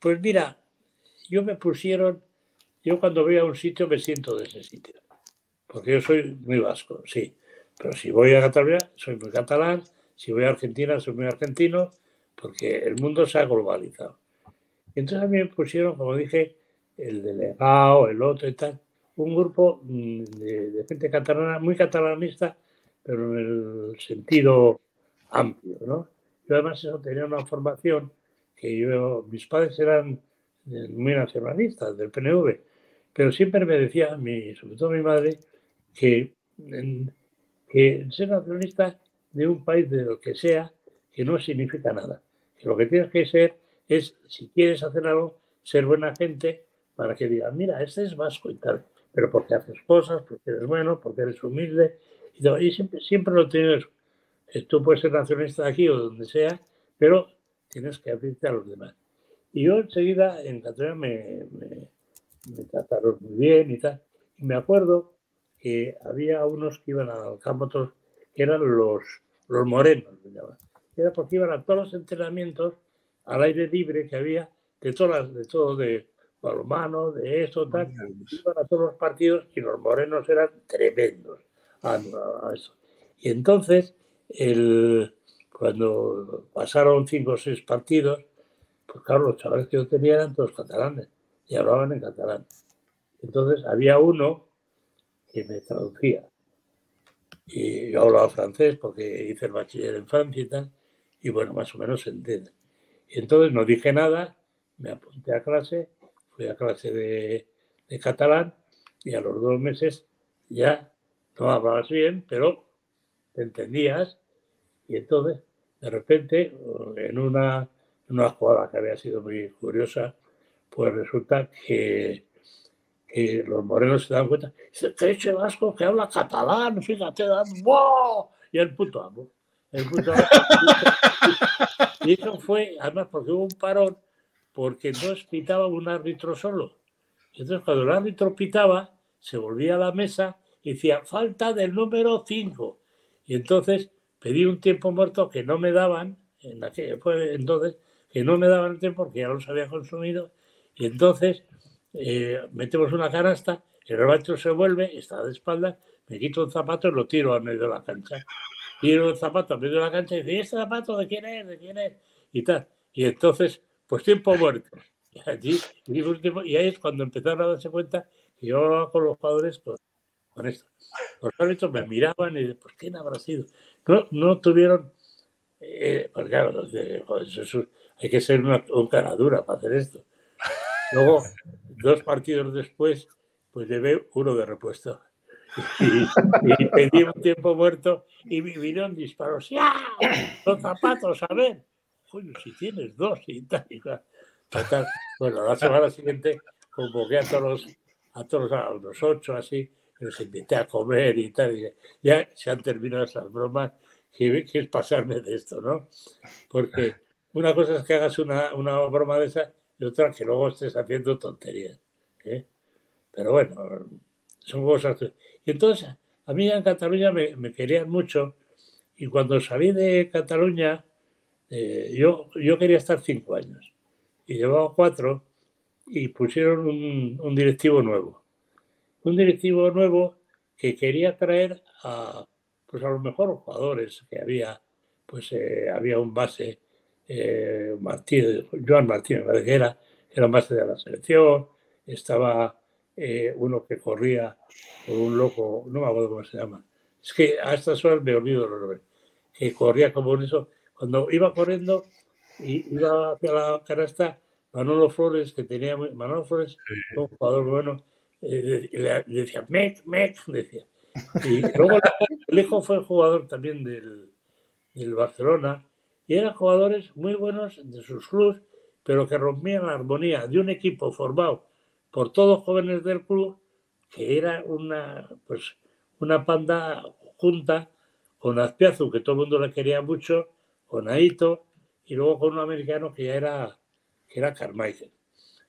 Pues mira, yo me pusieron, yo cuando voy a un sitio me siento de ese sitio, porque yo soy muy vasco, sí, pero si voy a Cataluña soy muy catalán, si voy a Argentina soy muy argentino, porque el mundo se ha globalizado. entonces a mí me pusieron, como dije, el delegado, el otro y tal, un grupo mm, de, gente catalana, muy catalanista, pero en el sentido amplio, ¿no? Yo además eso tenía una formación que yo, mis padres eran eh, muy nacionalistas del PNV, pero siempre me decía, mi, sobre todo mi madre, que, que ser nacionalista de un país de lo que sea, que no significa nada. Que lo que tienes que ser es, si quieres hacer algo, ser buena gente para que digan, mira, este es vasco y tal pero porque haces cosas, porque eres bueno, porque eres humilde. Y, siempre, siempre lo tienes. Tú puedes ser nacionalista aquí o donde sea, pero tienes que abrirte a los demás. Y yo enseguida en Cataluña me, me, trataron muy bien y tal. Y me acuerdo que había unos que iban al campo, que eran los, los morenos, Era porque iban a todos los entrenamientos al aire libre que había de todas de todo de balonmano, de eso, tal, iban a todos los partidos y los morenos eran tremendos a, eso. Y entonces, el, cuando pasaron cinco o seis partidos, pues claro, los chavales que yo tenía eran todos catalanes y hablaban en catalán. Entonces había uno que me traducía. Y yo hablaba francés porque hice el bachiller en Francia y tal, y bueno, más o menos se entiende. Y entonces no dije nada, me apunté a clase fui a clase de, catalán y a los dos meses ya no hablabas bien, pero te entendías y entonces de repente en una, una jugada que había sido muy curiosa, pues resulta que, los morenos se dan cuenta, que ese vasco que habla catalán, fíjate, ¡wow! y el puto amo. El puto amo. y eso fue, además porque hubo un parón porque no pitaba un árbitro solo. Entonces, cuando el árbitro pitaba, se volvía a la mesa y decía, falta del número 5. Y entonces pedí un tiempo muerto que no me daban, en entonces, que no me daban el tiempo porque ya los había consumido. Y entonces eh, metemos una canasta, el árbitro se vuelve, está de espaldas, me quito un zapato y lo tiro a medio de la cancha. Tiro el zapato a medio de la cancha y dice, ¿y este zapato de quién es? ¿De quién es? Y tal. Y entonces pues tiempo muerto. Y, ahí es cuando empezaron a darse cuenta que yo hablaba con los jugadores con, esto. Los árbitros me miraban y ¿por qué no habrá sido? No, no tuvieron, eh, porque claro, hay que ser una, cara dura para hacer esto. Luego, dos partidos después, pues llevé uno de repuesto. Y, pedí un tiempo muerto y vinieron disparos. ¡Ya! Los zapatos, a ver coño, si tienes dos y tal, y tal. Bueno, la semana siguiente convoqué a todos, a todos a los ocho, así, los invité a comer y tal. Y ya se han terminado esas bromas, que, es pasarme de esto, ¿no? Porque una cosa es que hagas una, una broma de esa y otra que luego estés haciendo tonterías. ¿eh? Pero bueno, son cosas. Y entonces, a mí en Cataluña me, me querían mucho y cuando salí de Cataluña, eh, yo, yo quería estar cinco años y llevaba cuatro y pusieron un, directivo nuevo. Un directivo nuevo que quería traer a, pues a los mejores jugadores que había. Pues eh, había un base, eh, Martín, Joan Martínez que era, era un base de la selección, estaba eh, uno que corría por un loco, no me acuerdo cómo se llama. Es que a estas horas me olvido los nombres. Que corría como eso. Cuando iba corriendo y iba hacia la canasta, Manolo Flores, que tenía Manolo Flores, un jugador bueno, eh, le, decía, mec, mec, decía. Y luego el hijo fue jugador también del, del Barcelona y eran jugadores muy buenos de sus clubes, pero que rompían la armonía de un equipo formado por todos jóvenes del club, que era una, pues, una panda junta con Azpiazu, que todo el mundo le quería mucho, con Aito, y luego con un americano que ya era, que era Carmichael.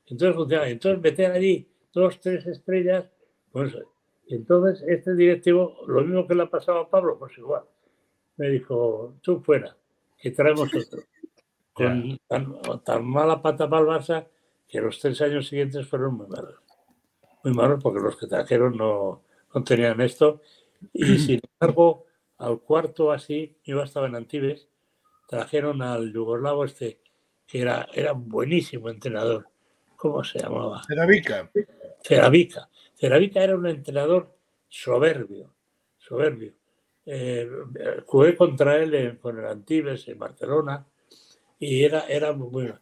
Entonces funcionaba. Entonces meter allí dos, tres estrellas, pues entonces este directivo, lo mismo que le ha pasado a Pablo, pues igual, me dijo, tú fuera, que traemos otro. Con tan, mala pata para el Barça que los tres años siguientes fueron muy malos. Muy malos porque los que trajeron no, no tenían esto. Y sin embargo, al cuarto así, yo estaba en Antibes, trajeron al yugoslavo este, que era, era un buenísimo entrenador. ¿Cómo se llamaba? Ceravica. Ceravica. Ceravica era un entrenador soberbio, soberbio. Eh, jugué contra él con el Antibes en Barcelona y era, era muy bueno.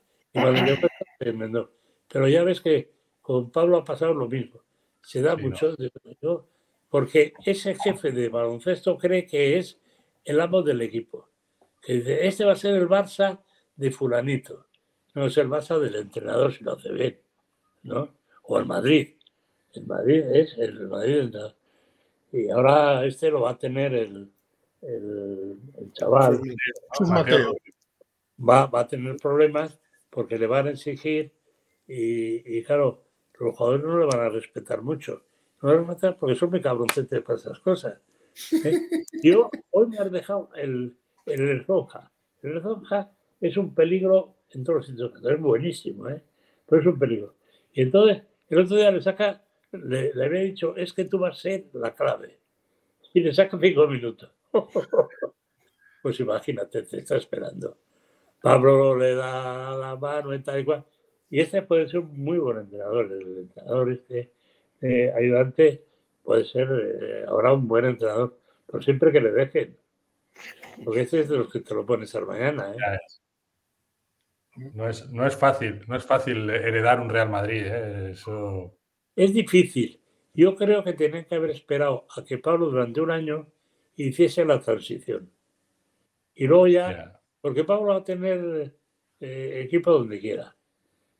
Pero ya ves que con Pablo ha pasado lo mismo. Se da mucho, porque ese jefe de baloncesto cree que es el amo del equipo. Este va a ser el Barça de fulanito. No es el Barça del entrenador si lo hace bien, ¿no? O el Madrid. El Madrid es el Madrid. Y ahora este lo va a tener el, el, chaval. Va, va, a tener problemas porque le van a exigir y, claro, los jugadores no le van a respetar mucho. No le van a respetar porque son muy cabroncetes para esas cosas. ¿eh? Yo hoy me has dejado el, el Roja. El Roja es un peligro en todos los sitios. Es buenísimo, ¿eh? pero es un peligro. Y entonces, el otro día le saca le, había dicho, es que tú vas a ser la clave. Y le saca cinco minutos. pues imagínate, te está esperando. Pablo le da la mano y tal y cual. Y este puede ser un muy buen entrenador. El entrenador este eh, ayudante puede ser eh, ahora un buen entrenador, pero siempre que le dejen. Porque este es de los que te lo pones al mañana. ¿eh? No es, no es fácil, no es fácil heredar un Real Madrid. Eso es difícil. Yo creo que tenían que haber esperado a que Pablo durante un año hiciese la transición. Y luego ya, porque Pablo va a tener eh, equipo donde quiera.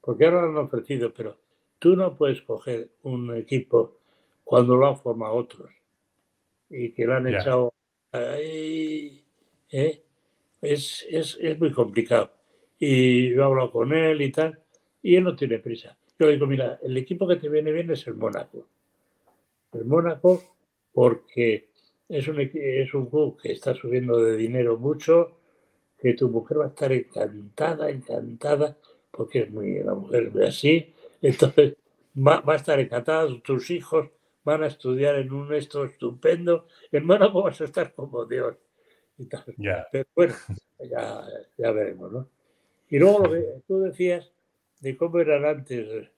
Porque ahora lo han ofrecido, pero tú no puedes coger un equipo cuando lo han formado otros y que lo han echado ¿eh? Es, es, es muy complicado. Y yo he hablado con él y tal, y él no tiene prisa. Yo digo, mira, el equipo que te viene bien es el Mónaco. El Mónaco, porque es un, es un club que está subiendo de dinero mucho, que tu mujer va a estar encantada, encantada, porque es muy la mujer de así. Entonces, va, a estar encantada, tus hijos van a estudiar en un esto estupendo. En Mónaco vas a estar como Dios. Y tal. Pero bueno, ya, ya veremos, ¿no? Y luego lo que tú decías de cómo eran antes.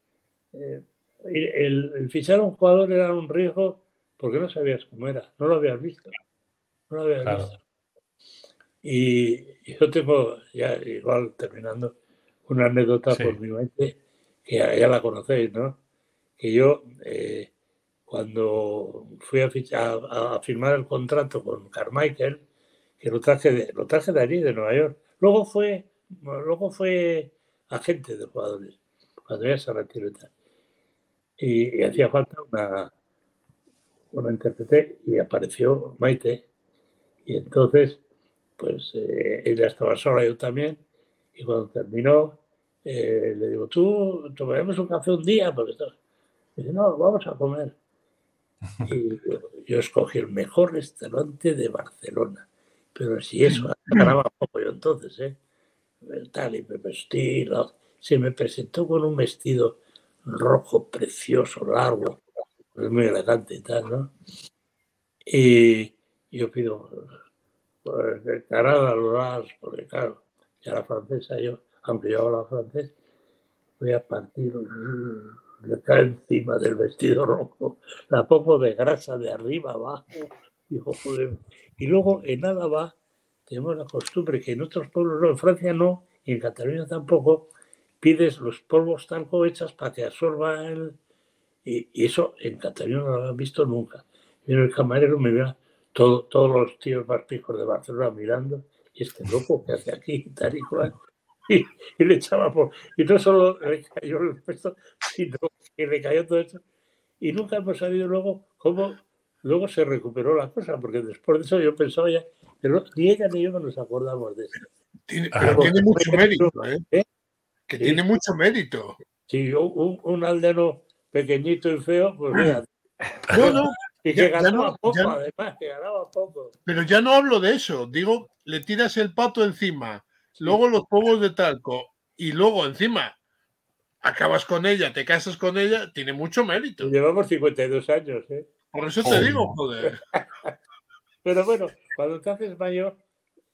Eh, el, el, fichar a un jugador era un riesgo porque no sabías cómo era, no lo habías visto. No lo habías visto. Y yo tengo, ya igual terminando, una anécdota por mi mente, que ya, la conocéis, ¿no? Que yo, eh, cuando fui a, firmar el contrato con Carmichael, que lo traje de, lo traje de allí, de Nueva York, luego fue, luego fue agente de jugadores cuando ya se retiró y tal. Y, hacía falta una, una intérprete y apareció Maite. Y entonces, pues eh, ella estaba sola, yo también. Y cuando terminó, eh, le digo, tú tomaremos un café un día, porque dice, no, vamos a comer. Y yo, escogí el mejor restaurante de Barcelona. Pero si eso ganaba poco yo entonces, ¿eh? Tal, y me vestí, se me presentó con un vestido rojo precioso, largo, muy elegante y tal, ¿no? Y yo pido, pues, carada las, porque claro, ya la francesa yo, aunque yo hablo francés, voy a partir le cae encima del vestido rojo, la pongo de grasa de arriba abajo. Y luego en Álava tenemos la costumbre que en otros pueblos, no, en Francia no, y en Cataluña tampoco, pides los polvos talco hechas para que absorba el... Y, eso en Cataluña no lo han visto nunca. Y el camarero me ve todo, todos los tíos más picos de Barcelona mirando, y este loco que hace aquí, tal y cual. Y, le echaba por... Y no solo le cayó el puesto, sino que le cayó todo eso. Y nunca hemos sabido luego cómo luego se recuperó la cosa, porque después de eso yo pensaba ya, pero ni ella ni yo nos acordamos de eso. Tiene, pero tiene mucho mérito, ¿eh? ¿eh? Que tiene mucho mérito. Sí, un, un aldeno pequeñito y feo, pues mira. No, no. Y que ganaba poco, además, que ganaba poco. Pero ya no hablo de eso. Digo, le tiras el pato encima, luego los polvos de talco, y luego encima acabas con ella, te casas con ella, tiene mucho mérito. Llevamos 52 años, ¿eh? Por eso te digo, joder. Pero bueno, cuando te haces mayor,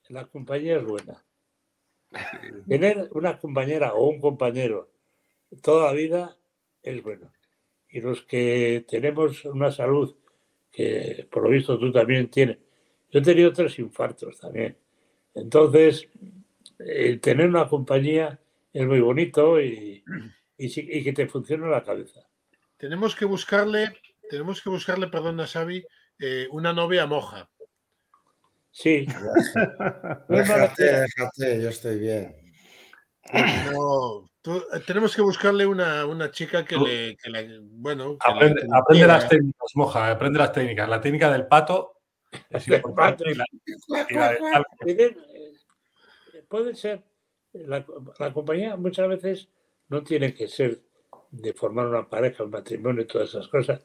la compañía es buena. Tener una compañera o un compañero toda la vida es bueno. Y los que tenemos una salud, que por lo visto tú también tienes. Yo he tenido tres infartos también. Entonces, eh, tener una compañía es muy bonito y, y, que te funcione la cabeza. Tenemos que buscarle tenemos que buscarle, perdón, Xavi, eh, una novia moja. Sí. déjate, déjate, yo estoy bien. No, eh, tenemos que buscarle una, una chica que le, que le, bueno. Que aprende, le, aprende las técnicas, moja, aprende las técnicas. La técnica del pato es importante. La, Puede ser, la, la compañía muchas veces no tiene que ser de formar una pareja, un matrimonio y todas esas cosas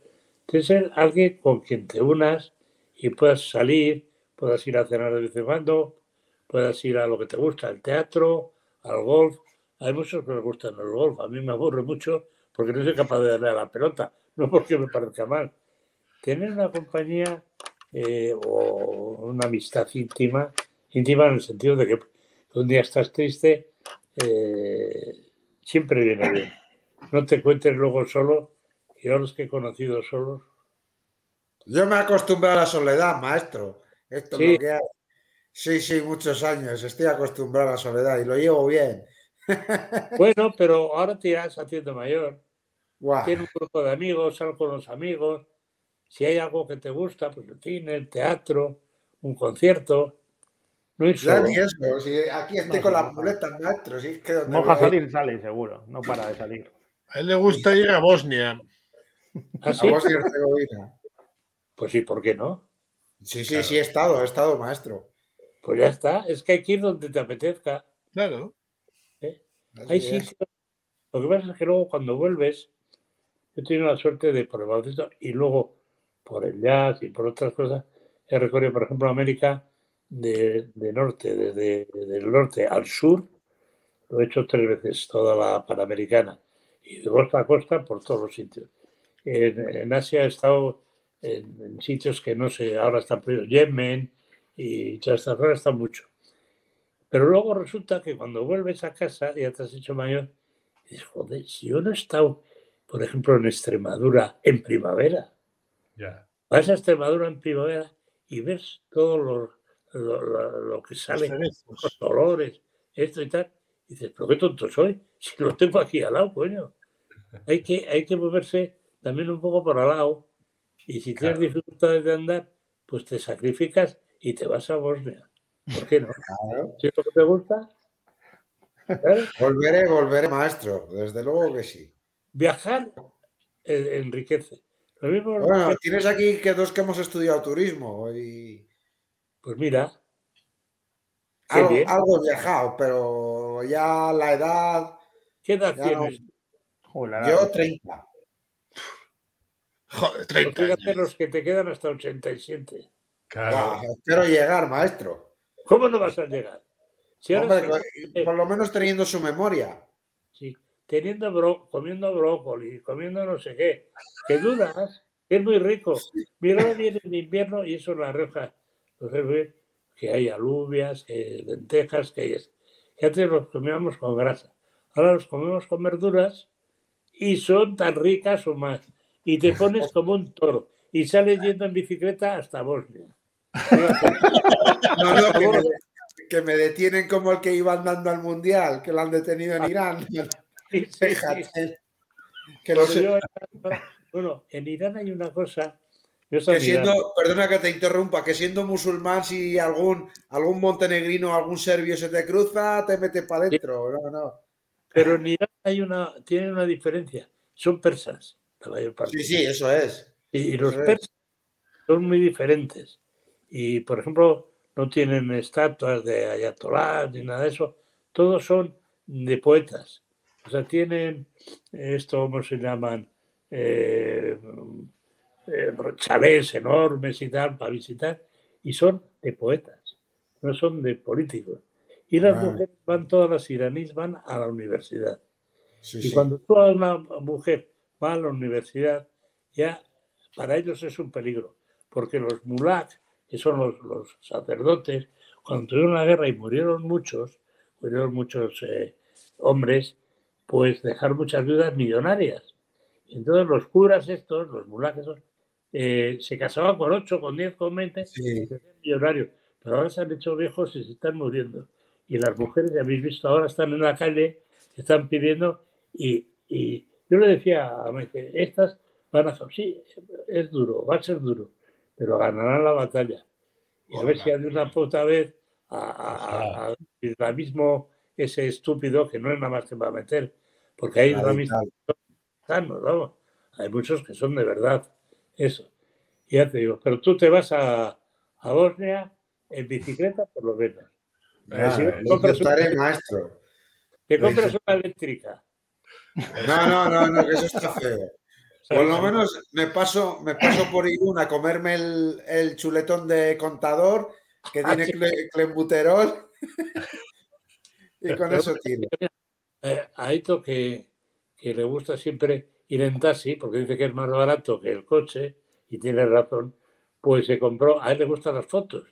que ser alguien con quien te unas y puedas salir, puedas ir a cenar de vez en cuando, puedas ir a lo que te gusta, al teatro, al golf. Hay muchos que les gustan el golf. A mí me aburre mucho porque no soy capaz de darle a la pelota, no porque me parezca mal. Tener una compañía eh, o una amistad íntima, íntima en el sentido de que un día estás triste, eh, siempre viene bien. No te cuentes luego solo yo los que he conocido solos. Yo me he acostumbrado a la soledad, maestro. Esto sí. que Sí, sí, muchos años. Estoy acostumbrado a la soledad y lo llevo bien. Bueno, pero ahora te irás haciendo mayor. Tienes un grupo de amigos, sal con los amigos. Si hay algo que te gusta, pues el cine, el teatro, un concierto. No ir solo. eso. Si aquí estoy con las muletas, maestro. Si es que Moja salir, sale, seguro. No para de salir. A él le gusta ir a Bosnia. ¿Ah, sí? Pues sí, ¿por qué no? Sí, sí, sí, he estado, he estado, maestro. Pues ya está, es que hay que ir donde te apetezca. Claro. ¿Eh? Hay sitios. Lo que pasa es que luego cuando vuelves, yo he tenido la suerte de por el y luego por el jazz y por otras cosas, he recorrido, por ejemplo, América de, de norte, desde del norte al sur, lo he hecho tres veces, toda la Panamericana, y de costa a costa por todos los sitios. En, Asia he estado en, sitios que no sé, ahora están prohibidos, Yemen y todas estas cosas están mucho. Pero luego resulta que cuando vuelves a casa, ya te has hecho mayor, dices, joder, si yo no he estado, por ejemplo, en Extremadura en primavera, vas a Extremadura en primavera y ves todo lo, lo, que sale, los dolores, esto y tal, y dices, pero qué tonto soy, si lo tengo aquí al lado, coño. Hay que, hay que moverse también un poco por al lado. Y si tienes dificultades de andar, pues te sacrificas y te vas a Bosnia. ¿Por qué no? ¿Si es lo que te gusta? Volveré, volveré, maestro. Desde luego que sí. Viajar enriquece. bueno, tienes aquí que dos que hemos estudiado turismo y. Pues mira. Algo, algo, viajado, pero ya la edad. ¿Qué edad tienes? Yo 30. Joder, 30 fíjate los que te quedan hasta 87. Claro. espero llegar, maestro. ¿Cómo no vas a llegar? Si Hombre, por lo menos teniendo su memoria. Sí, teniendo bro, comiendo brócoli, comiendo no sé qué. ¿Qué dudas? Es muy rico. Mira, viene el invierno y eso en la roja. Que hay alubias, que lentejas, que hay. Ya antes los comíamos con grasa. Ahora los comemos con verduras y son tan ricas o más. Y te pones como un toro y sales yendo en bicicleta hasta Bosnia. No, no, que me, detienen como el que iba andando al mundial, que lo han detenido en Irán. Bueno, en Irán hay una cosa. Que siendo, perdona que te interrumpa, que siendo musulmán, si algún, algún montenegrino, algún serbio se te cruza, te mete para adentro. No, no. Pero en Irán hay una, tienen una diferencia. Son persas, Sí, sí, eso es. Y, los persas son muy diferentes. Y, por ejemplo, no tienen estatuas de ayatolá ni nada de eso. Todos son de poetas. O sea, tienen esto, ¿cómo se llaman? Eh, eh, chalés enormes y tal para visitar. Y son de poetas, no son de políticos. Y las mujeres van, todas las iraníes van a la universidad. y cuando toda una mujer va a la universidad, ya para ellos es un peligro, porque los mulaks, que son los, sacerdotes, cuando tuvieron la guerra y murieron muchos, murieron muchos eh, hombres, pues dejar muchas viudas millonarias. Entonces los curas estos, los mulaks eh, se casaban con 8, con 10, con 20, millonarios. Pero ahora se han hecho viejos y se están muriendo. Y las mujeres, ya habéis visto, ahora están en la calle, están pidiendo y, yo le decía a que estas van a, sí, es duro, va a ser duro, pero ganarán la batalla. Y a ver si de una puta vez al islamismo ese estúpido que no es nada más que para meter, porque hay islamistas hay muchos que son de verdad, eso. Ya te digo, pero tú te vas a, a Bosnia en bicicleta por lo menos estaré maestro. Que compras una eléctrica. No, no, no, no, que eso está feo. Por lo menos me paso, me paso por Irún a comerme el, el chuletón de contador que tiene clembuterol y con eso tiro. Eh, a Esto que, que le gusta siempre ir en taxi, porque dice que es más barato que el coche, y tiene razón, pues se compró, a él le gustan las fotos.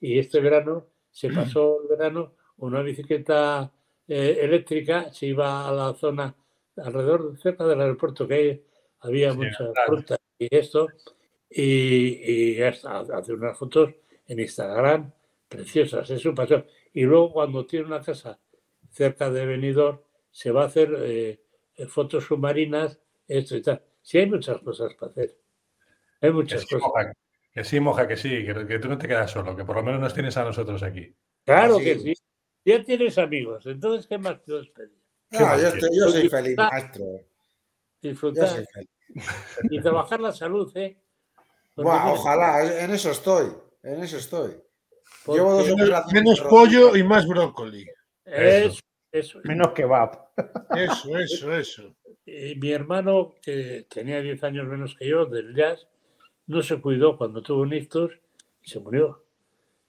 Y este verano se pasó el verano una bicicleta eh, eléctrica, se iba a la zona alrededor, cerca del aeropuerto, que había muchas frutas y esto, y, y hasta hacer unas fotos en Instagram preciosas, eso pasó. Y luego cuando tiene una casa cerca de Benidorm, se va a hacer eh, fotos submarinas, esto y tal. Sí hay muchas cosas para hacer. Hay muchas cosas. Que sí, moja, que sí, que, tú no te quedas solo, que por lo menos nos tienes a nosotros aquí. Claro que sí. Ya tienes amigos, entonces, ¿qué más puedes pedir? No, yo, yo, soy feliz, maestro. Disfrutar. Y trabajar la salud, ¿eh? ojalá, en eso estoy, en eso estoy. Llevo dos menos pollo y más brócoli. Eso, eso. Menos kebab. Eso, eso, eso. Mi hermano, que tenía 10 años menos que yo, del jazz, no se cuidó cuando tuvo un ictus y se murió.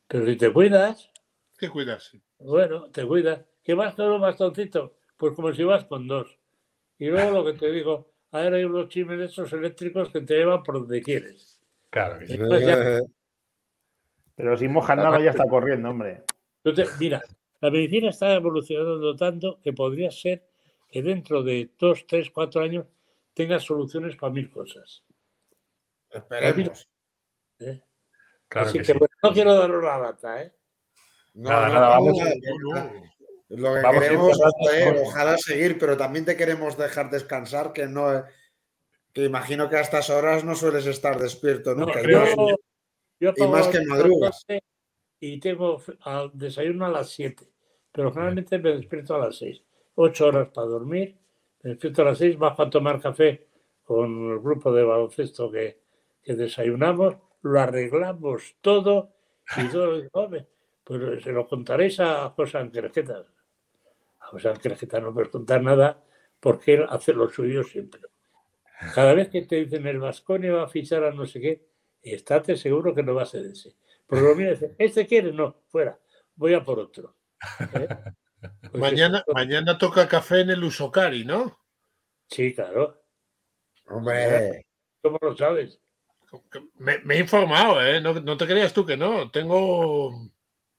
Pero si te cuidas. ¿Qué cuidas? Bueno, te cuidas. ¿Qué vas con un bastoncito? Pues como si vas con dos. Y luego lo que te digo, ahora hay unos chimes de esos eléctricos que te llevan por donde quieres. Claro que Pero si mojas nada ya está corriendo, hombre. mira, la medicina está evolucionando tanto que podría ser que dentro de dos, tres, cuatro años tengas soluciones para mil cosas. Esperemos. ¿Eh? Claro que, no quiero daros la lata, ¿eh? No, nada, nada, vamos. Lo que queremos es, ojalá seguir, pero también te queremos dejar descansar, que no que imagino que a estas horas no sueles estar despierto nunca. No, yo, y más que madrugas. Y tengo al desayuno a las 7, pero generalmente me despierto a las 6. 8 horas para dormir, me despierto a las 6, bajo a tomar café con el grupo de baloncesto que, desayunamos, lo arreglamos todo y todo, pues se lo contaréis a José Anquerjeta. A José Anquerjeta no puedes contar nada porque él hace lo suyo siempre. Cada vez que te dicen el Vasconi va a fichar a no sé qué, estate seguro que no va a ser ese. Porque lo mira ¿este quiere? No, fuera, voy a por otro. ¿eh? Pues mañana, mañana toca café en el Usocari, ¿no? Sí, claro. Hombre. ¿Cómo lo sabes? Me, he informado, ¿eh? No, te creas tú que no. Tengo.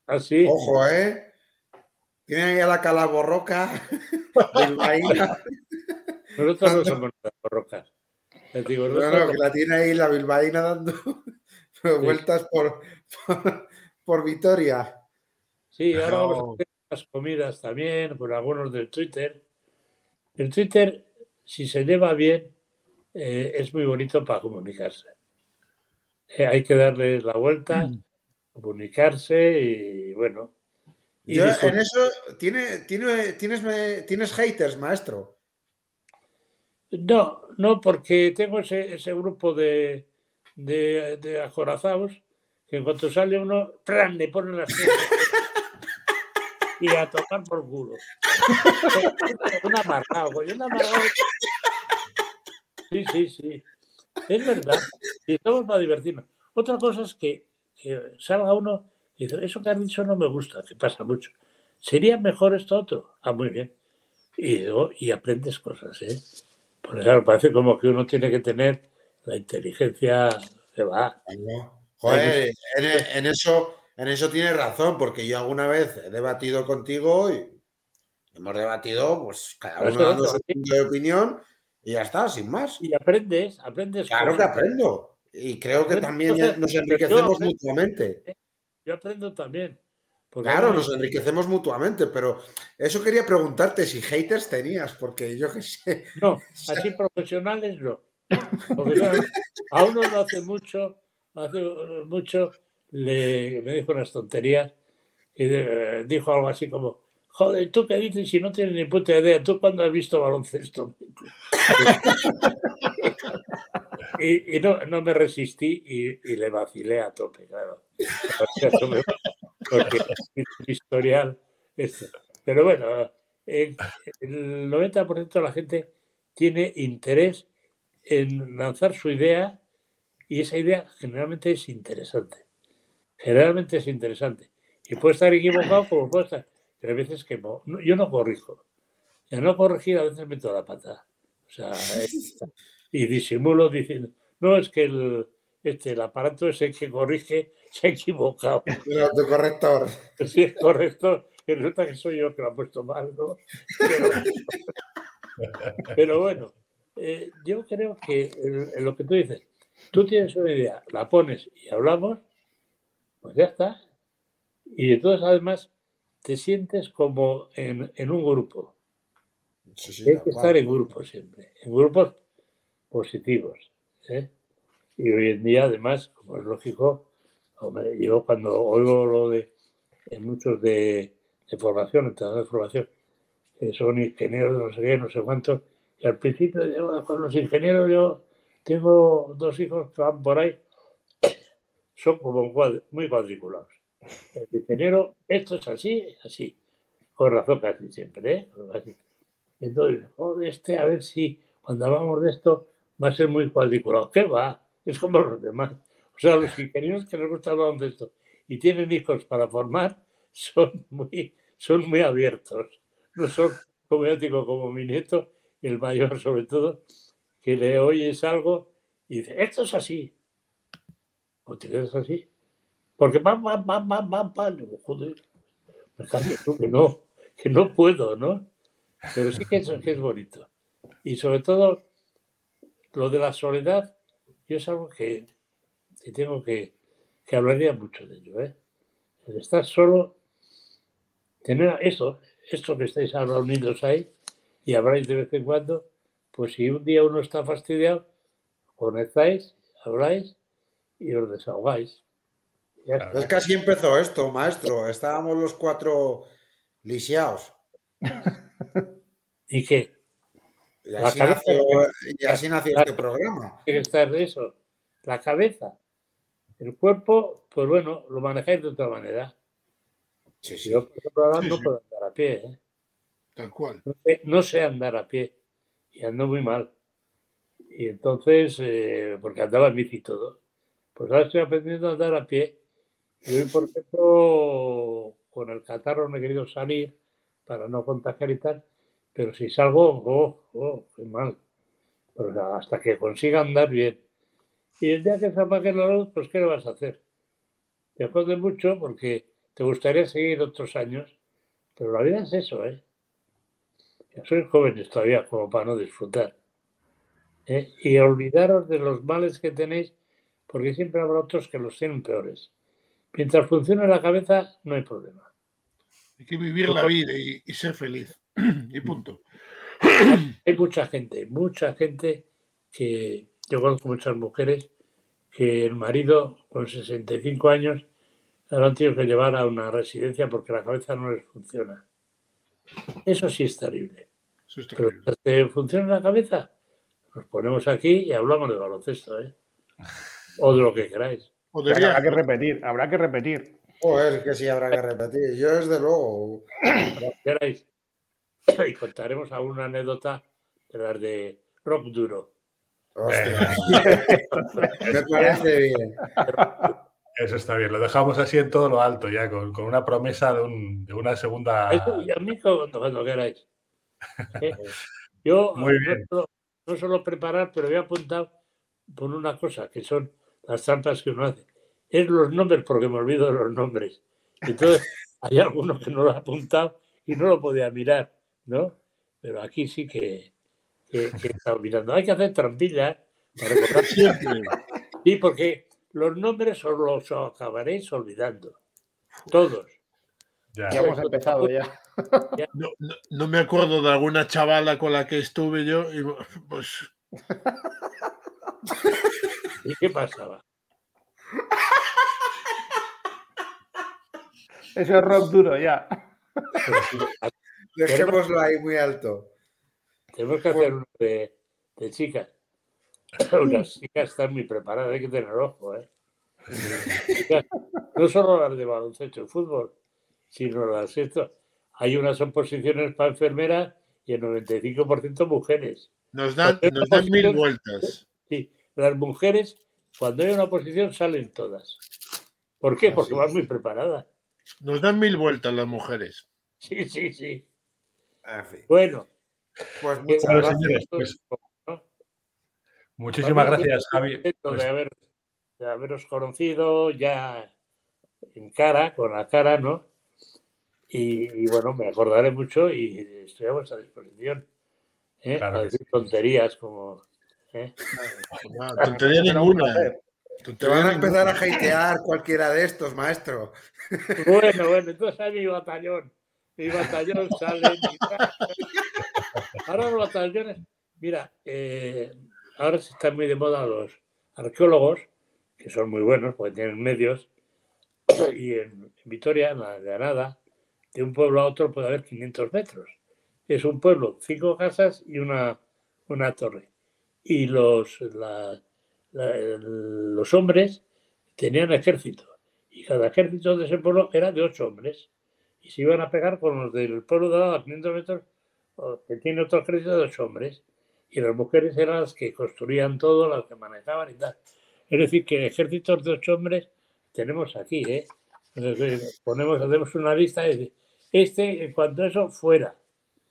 Así. ¿Ah, Ojo, ¿eh? Tiene ahí a la calaborroca Nosotros no somos rocas. Digo, no, no, que la tiene ahí la bilbaína dando vueltas por, por, Vitoria. Sí, ahora vamos a hacer las comidas también, por algunos del Twitter. El Twitter, si se lleva bien, eh, es muy bonito para comunicarse. Eh, hay que darle la vuelta, mm. comunicarse y bueno. Yo en eso, ¿tiene, tiene, tienes, ¿tienes haters, maestro? No, no, porque tengo ese, ese grupo de, de, de, acorazados que en cuanto sale uno, ¡pran! le ponen las y a tocar por culo. un amarrado, amarrado. Sí, sí, sí. Es verdad. Y estamos para divertirnos. Otra cosa es que, salga uno y dice, eso que has dicho no me gusta, que pasa mucho. ¿Sería mejor esto otro? Ah, muy bien. Y, y aprendes cosas, ¿eh? Porque claro, parece como que uno tiene que tener la inteligencia que va. Joder, en, eso, en eso tienes razón, porque yo alguna vez he debatido contigo y hemos debatido, pues cada uno dando su punto de opinión y ya está, sin más. Y aprendes, aprendes. Claro que aprendo. Y creo que también nos enriquecemos mutuamente. Yo aprendo también. Claro, nos enriquecemos mutuamente, pero eso quería preguntarte si haters tenías, porque yo qué sé. No, así profesionales no. a uno lo hace mucho, hace mucho, le, me dijo unas tonterías y dijo algo así como, joder, ¿tú qué dices si no tienes ni puta idea? ¿Tú cuándo has visto baloncesto? y, no, no, me resistí y, le vacilé a tope, claro. Porque es historial. Pero bueno, el, 90% de la gente tiene interés en lanzar su idea y esa idea generalmente es interesante. Generalmente es interesante. Y puede estar equivocado como puede estar. Pero hay veces que yo no corrijo. Ya no corregir a veces meto la pata. O sea, y disimulo diciendo, no, es que el, este, el aparato ese que corrige se ha equivocado. Pero tu corrector. Sí, es corrector. Y resulta que soy yo que lo ha puesto mal, ¿no? Pero, bueno, eh, yo creo que en lo que tú dices, tú tienes una idea, la pones y hablamos, pues ya está. Y entonces además te sientes como en, en un grupo. Hay que estar en grupos siempre, en grupos positivos. ¿eh? Y hoy en día, además, como es lógico, yo cuando oigo lo de en muchos de, de formación, entrenadores de formación, que son ingenieros, no sé qué, no sé cuántos, y al principio yo, con los ingenieros yo tengo dos hijos que van por ahí, son como muy cuadriculados. El ingeniero, esto es así, así, con razón casi siempre, ¿eh? Entonces, joder, este, a ver si cuando hablamos de esto va a ser muy cuadriculado. ¿Qué va? Es como los demás. O sea, los ingenieros que les gusta hablar de esto y tienen hijos para formar son muy, son muy abiertos. No son, como yo digo, como mi nieto, el mayor sobre todo, que le oyes algo y dice, esto es así. O tienes así. Porque pam, pam, pam, pam, pam, pam. Joder, me cambio tú que no, que no puedo, ¿no? Pero sí que es, que es bonito. Y sobre todo, lo de la soledad, yo es algo que, tengo que, que hablaría mucho de ello. ¿eh? El estar solo, tener eso, esto que estáis ahora unidos ahí, y habláis de vez en cuando, pues si un día uno está fastidiado, conectáis, habláis y os desahogáis. Es que así empezó esto, maestro. Estábamos los cuatro lisiados. ¿Y qué? Y así, nació, este programa. Tiene que estar de eso. La cabeza. El cuerpo, pues bueno, lo manejáis de otra manera. Sí, sí. Yo, por ejemplo, no puedo andar a pie. ¿eh? Tal cual. No sé, andar a pie. Y ando muy mal. Y entonces, eh, porque andaba en bici y todo. Pues ahora estoy aprendiendo a andar a pie. Y hoy, por ejemplo, con el catarro no he querido salir para no contagiar y tal pero si salgo, oh, oh, qué mal. Pero hasta que consiga andar bien. Y el día que se apague la luz, pues ¿qué le vas a hacer? Te jode mucho porque te gustaría seguir otros años, pero la vida es eso, ¿eh? Sois jóvenes todavía como para no disfrutar. ¿eh? Y olvidaros de los males que tenéis, porque siempre habrá otros que los tienen peores. Mientras funcione la cabeza, no hay problema. Hay que vivir la vida y, ser feliz. y punto. Hay mucha gente, mucha gente que yo conozco muchas mujeres que el marido con 65 años han tenido que llevar a una residencia porque la cabeza no les funciona. Eso sí es terrible. Pero funciona la cabeza, nos ponemos aquí y hablamos de baloncesto, ¿eh? O de lo que queráis. Habrá que repetir, habrá que repetir. Joder, que sí habrá que repetir. Yo desde luego. queráis. Y contaremos alguna anécdota de las de rock duro. Hostia. Me parece bien. Eso está bien, lo dejamos así en todo lo alto ya, con, una promesa de, un, de, una segunda. y a mí cuando, queráis. ¿Eh? Yo Muy bien. No, solo preparar, pero he apuntado por una cosa, que son las trampas que uno hace. Es los nombres, porque me olvido de los nombres. Entonces, hay algunos que no lo he apuntado y no lo podía mirar, ¿no? Pero aquí sí que, que, he estado mirando. Hay que hacer trampillas para recordar siempre. Sí, porque los nombres os los acabaréis olvidando. Todos. Ya, hemos empezado ya. No, me acuerdo de alguna chavala con la que estuve yo y pues. ¿Y qué pasaba? Eso es rock duro ya. Dejémoslo ahí muy alto. Tenemos que hacer uno de, de chicas. Unas chicas están muy preparadas, hay que tener ojo, ¿eh? No solo las de baloncesto y fútbol, sino las esto. Hay unas oposiciones para enfermeras y el 95% mujeres. Nos dan, nos dan mil vueltas. Sí, las mujeres, cuando hay una oposición, salen todas. ¿Por qué? Porque van muy preparadas. Nos dan mil vueltas las mujeres. Sí, sí, sí. Bueno. Pues muchas gracias. Pues, Muchísimas gracias, Javi. De, pues haber, de haberos conocido ya en cara, con la cara, ¿no? Y, bueno, me acordaré mucho y estoy a vuestra disposición. ¿eh? Para decir tonterías como. ¿Eh? No, tontería ninguna. Te van a empezar a hatear cualquiera de estos, maestro. Bueno, bueno, entonces hay mi batallón. Mi batallón sale. Ahora los batallones. Mira, eh, ahora están muy de moda los arqueólogos, que son muy buenos porque tienen medios, y en, Vitoria, en la Granada, de un pueblo a otro puede haber 500 metros. Es un pueblo, cinco casas y una, una torre. Y los, los hombres tenían ejército. Y cada ejército de ese pueblo era de ocho hombres. Y se iban a pegar con los del pueblo de lado a 500 metros, que tiene otro ejército de ocho hombres y las mujeres eran las que construían todo, las que manejaban y tal. Es decir, que ejércitos de ocho hombres tenemos aquí, ¿eh? Entonces, ponemos, hacemos una lista y este, en cuanto a eso, fuera.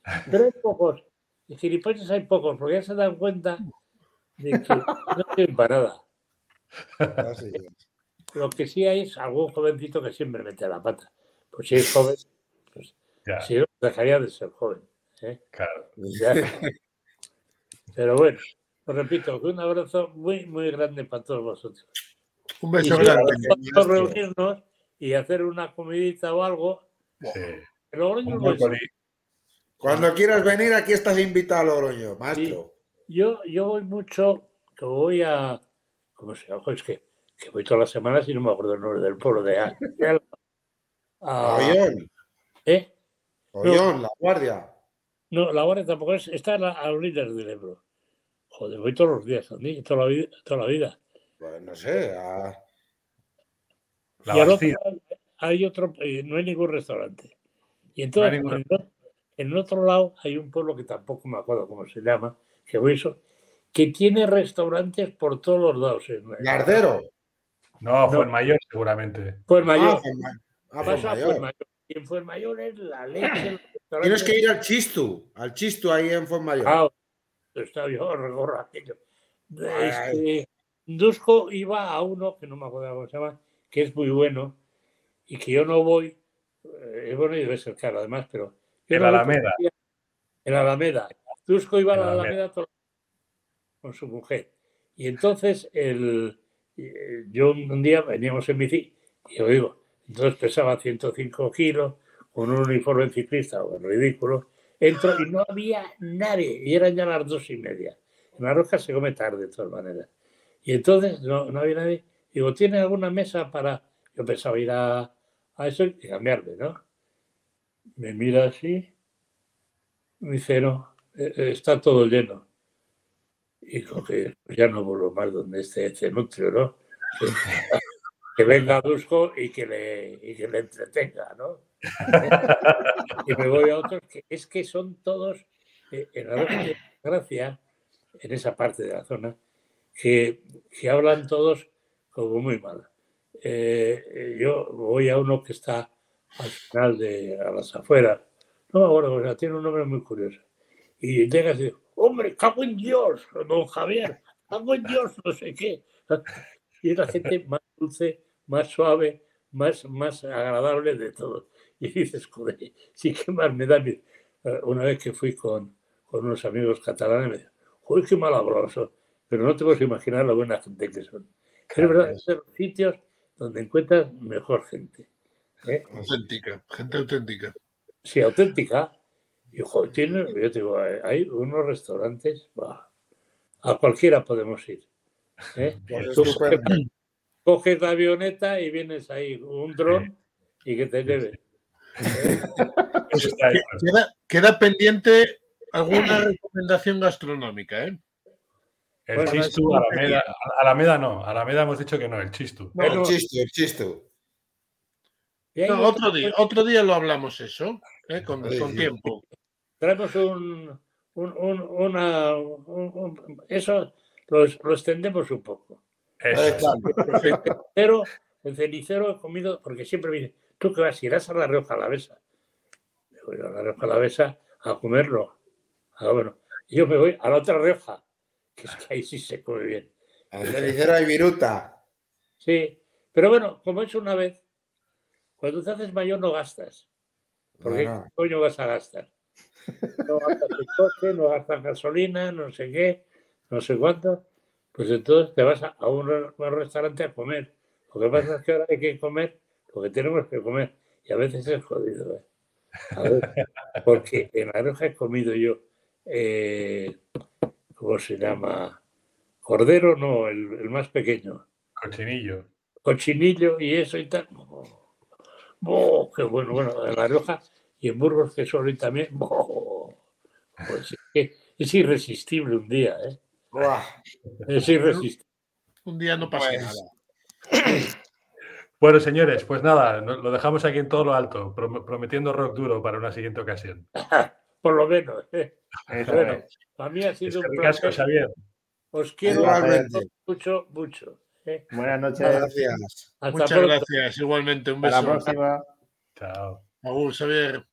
Hay pocos, y gilipollas hay pocos, porque ya se dan cuenta de que no tienen para nada. Lo que sí hay es algún jovencito que siempre mete la pata. Pues si es joven, pues si no, dejaría de ser joven. ¿eh? Claro. Pero bueno, os repito, un abrazo muy, muy grande para todos vosotros. Un beso grande. reunirnos y hacer una comidita o algo. Cuando quieras venir, aquí estás invitado a Logroño, maestro. Yo, yo voy mucho, que voy a. ¿Cómo se llama? Es que, que voy todas las semanas y no me acuerdo el nombre del pueblo de, a, Ollón. ¿Eh? Ollón, La Guardia. No, la guardia tampoco es. Está a, a orillas del Ebro. Joder, voy todos los días también, toda la vida. Toda la vida. Pues no sé. y hay otro, eh, no hay ningún restaurante. Y entonces, en, el otro lado hay un pueblo que tampoco me acuerdo cómo se llama, que voy eso, que tiene restaurantes por todos los lados. ¿Gardero? No, fue el mayor seguramente. Fue el mayor. Ah, mayor. Y en Fuenmayor es la leche. Tienes que ir al Chistu, al Chistu ahí en Fuenmayor. Ah, está yo recorro aquello. Este, Dusko iba a uno, que no me acuerdo cómo se llama, que es muy bueno, y que yo no voy, eh, es bueno y debe ser caro además, pero... En la Alameda. En la Alameda. Dusko iba a la Alameda con su mujer. Y entonces el, eh, yo un día veníamos en bici y oigo, entonces pesaba 105 kilos, con un uniforme ciclista, o ridículo, entro y no había nadie, y eran ya las dos y media. En la roja se come tarde, de todas maneras. Y entonces no, no había nadie. Digo, ¿tiene alguna mesa para...? Yo pensaba ir a, a eso y cambiarme, ¿no? Me mira así, me dice, no, eh, eh, está todo lleno. Y digo que ya no vuelvo más donde esté ese núcleo, ¿no? Que venga Dusko y que le, y que le entretenga, ¿no? y me voy a otros que es que son todos, eh, en la gracia, en esa parte de la zona, que, que hablan todos como muy mal. Yo voy a uno que está al final de a las afueras, no ahora, tiene un nombre muy curioso. Y llega y dice, hombre, cago en Dios, don Javier, cago en Dios, no sé qué. Y es la gente más dulce, más suave, más, más agradable de todo. Y dices, joder, sí que más me da. Eh, una vez que fui con, con unos amigos catalanes, me dijo, joder, qué malabroso. Pero no te puedes imaginar la buena gente que son. Es verdad, son sitios donde encuentras mejor gente. ¿Eh? Auténtica, gente auténtica. Sí, auténtica. Y tiene, yo te digo, hay unos restaurantes, a cualquiera podemos ir. ¿eh? coges la avioneta y vienes ahí, un dron y que te lleve. queda, pendiente alguna recomendación gastronómica, ¿eh? El chistu, Alameda, Alameda no, Alameda hemos dicho que no, el chistu. el chistu, el chistu. Otro, día, otro día lo hablamos eso, ¿eh? con, tiempo. Traemos un, un, un una, eso lo, lo, extendemos un poco. Eso. Pero el cenicero he comido, porque siempre me dice, ¿tú qué vas? ¿Irás a la Rioja Alavesa? Me voy a la Rioja Alavesa a comerlo. Ah, bueno, yo me voy a la otra Rioja, que es que ahí sí se come bien. Al cenicero hay viruta. Sí, pero bueno, como he hecho una vez, cuando te haces mayor no gastas. Porque ¿qué coño vas a gastar? No gastas el coche, no gastas gasolina, no sé qué, no sé cuánto. Pues entonces te vas a, un, restaurante a comer. Lo que pasa es que ahora hay que comer lo que tenemos que comer. Y a veces es jodido. ¿eh? porque en la roja he comido yo, eh, ¿cómo se llama? Cordero, no, el, más pequeño. Cochinillo. Cochinillo y eso y tal. Oh, qué bueno, bueno, en La Rioja y en Burgos, que soy también. pues es, es, irresistible un día, ¿eh? Es irresistible. Un día no pasa pues nada. Bueno, señores, pues nada, lo dejamos aquí en todo lo alto, prometiendo rock duro para una siguiente ocasión. Por lo menos. ¿eh? Bueno, para mí ha sido un placer. Xavier. Os quiero mucho, mucho. Buenas noches. Gracias. Muchas gracias. Igualmente, un beso. Hasta la próxima. Chao. Agur, Xavier.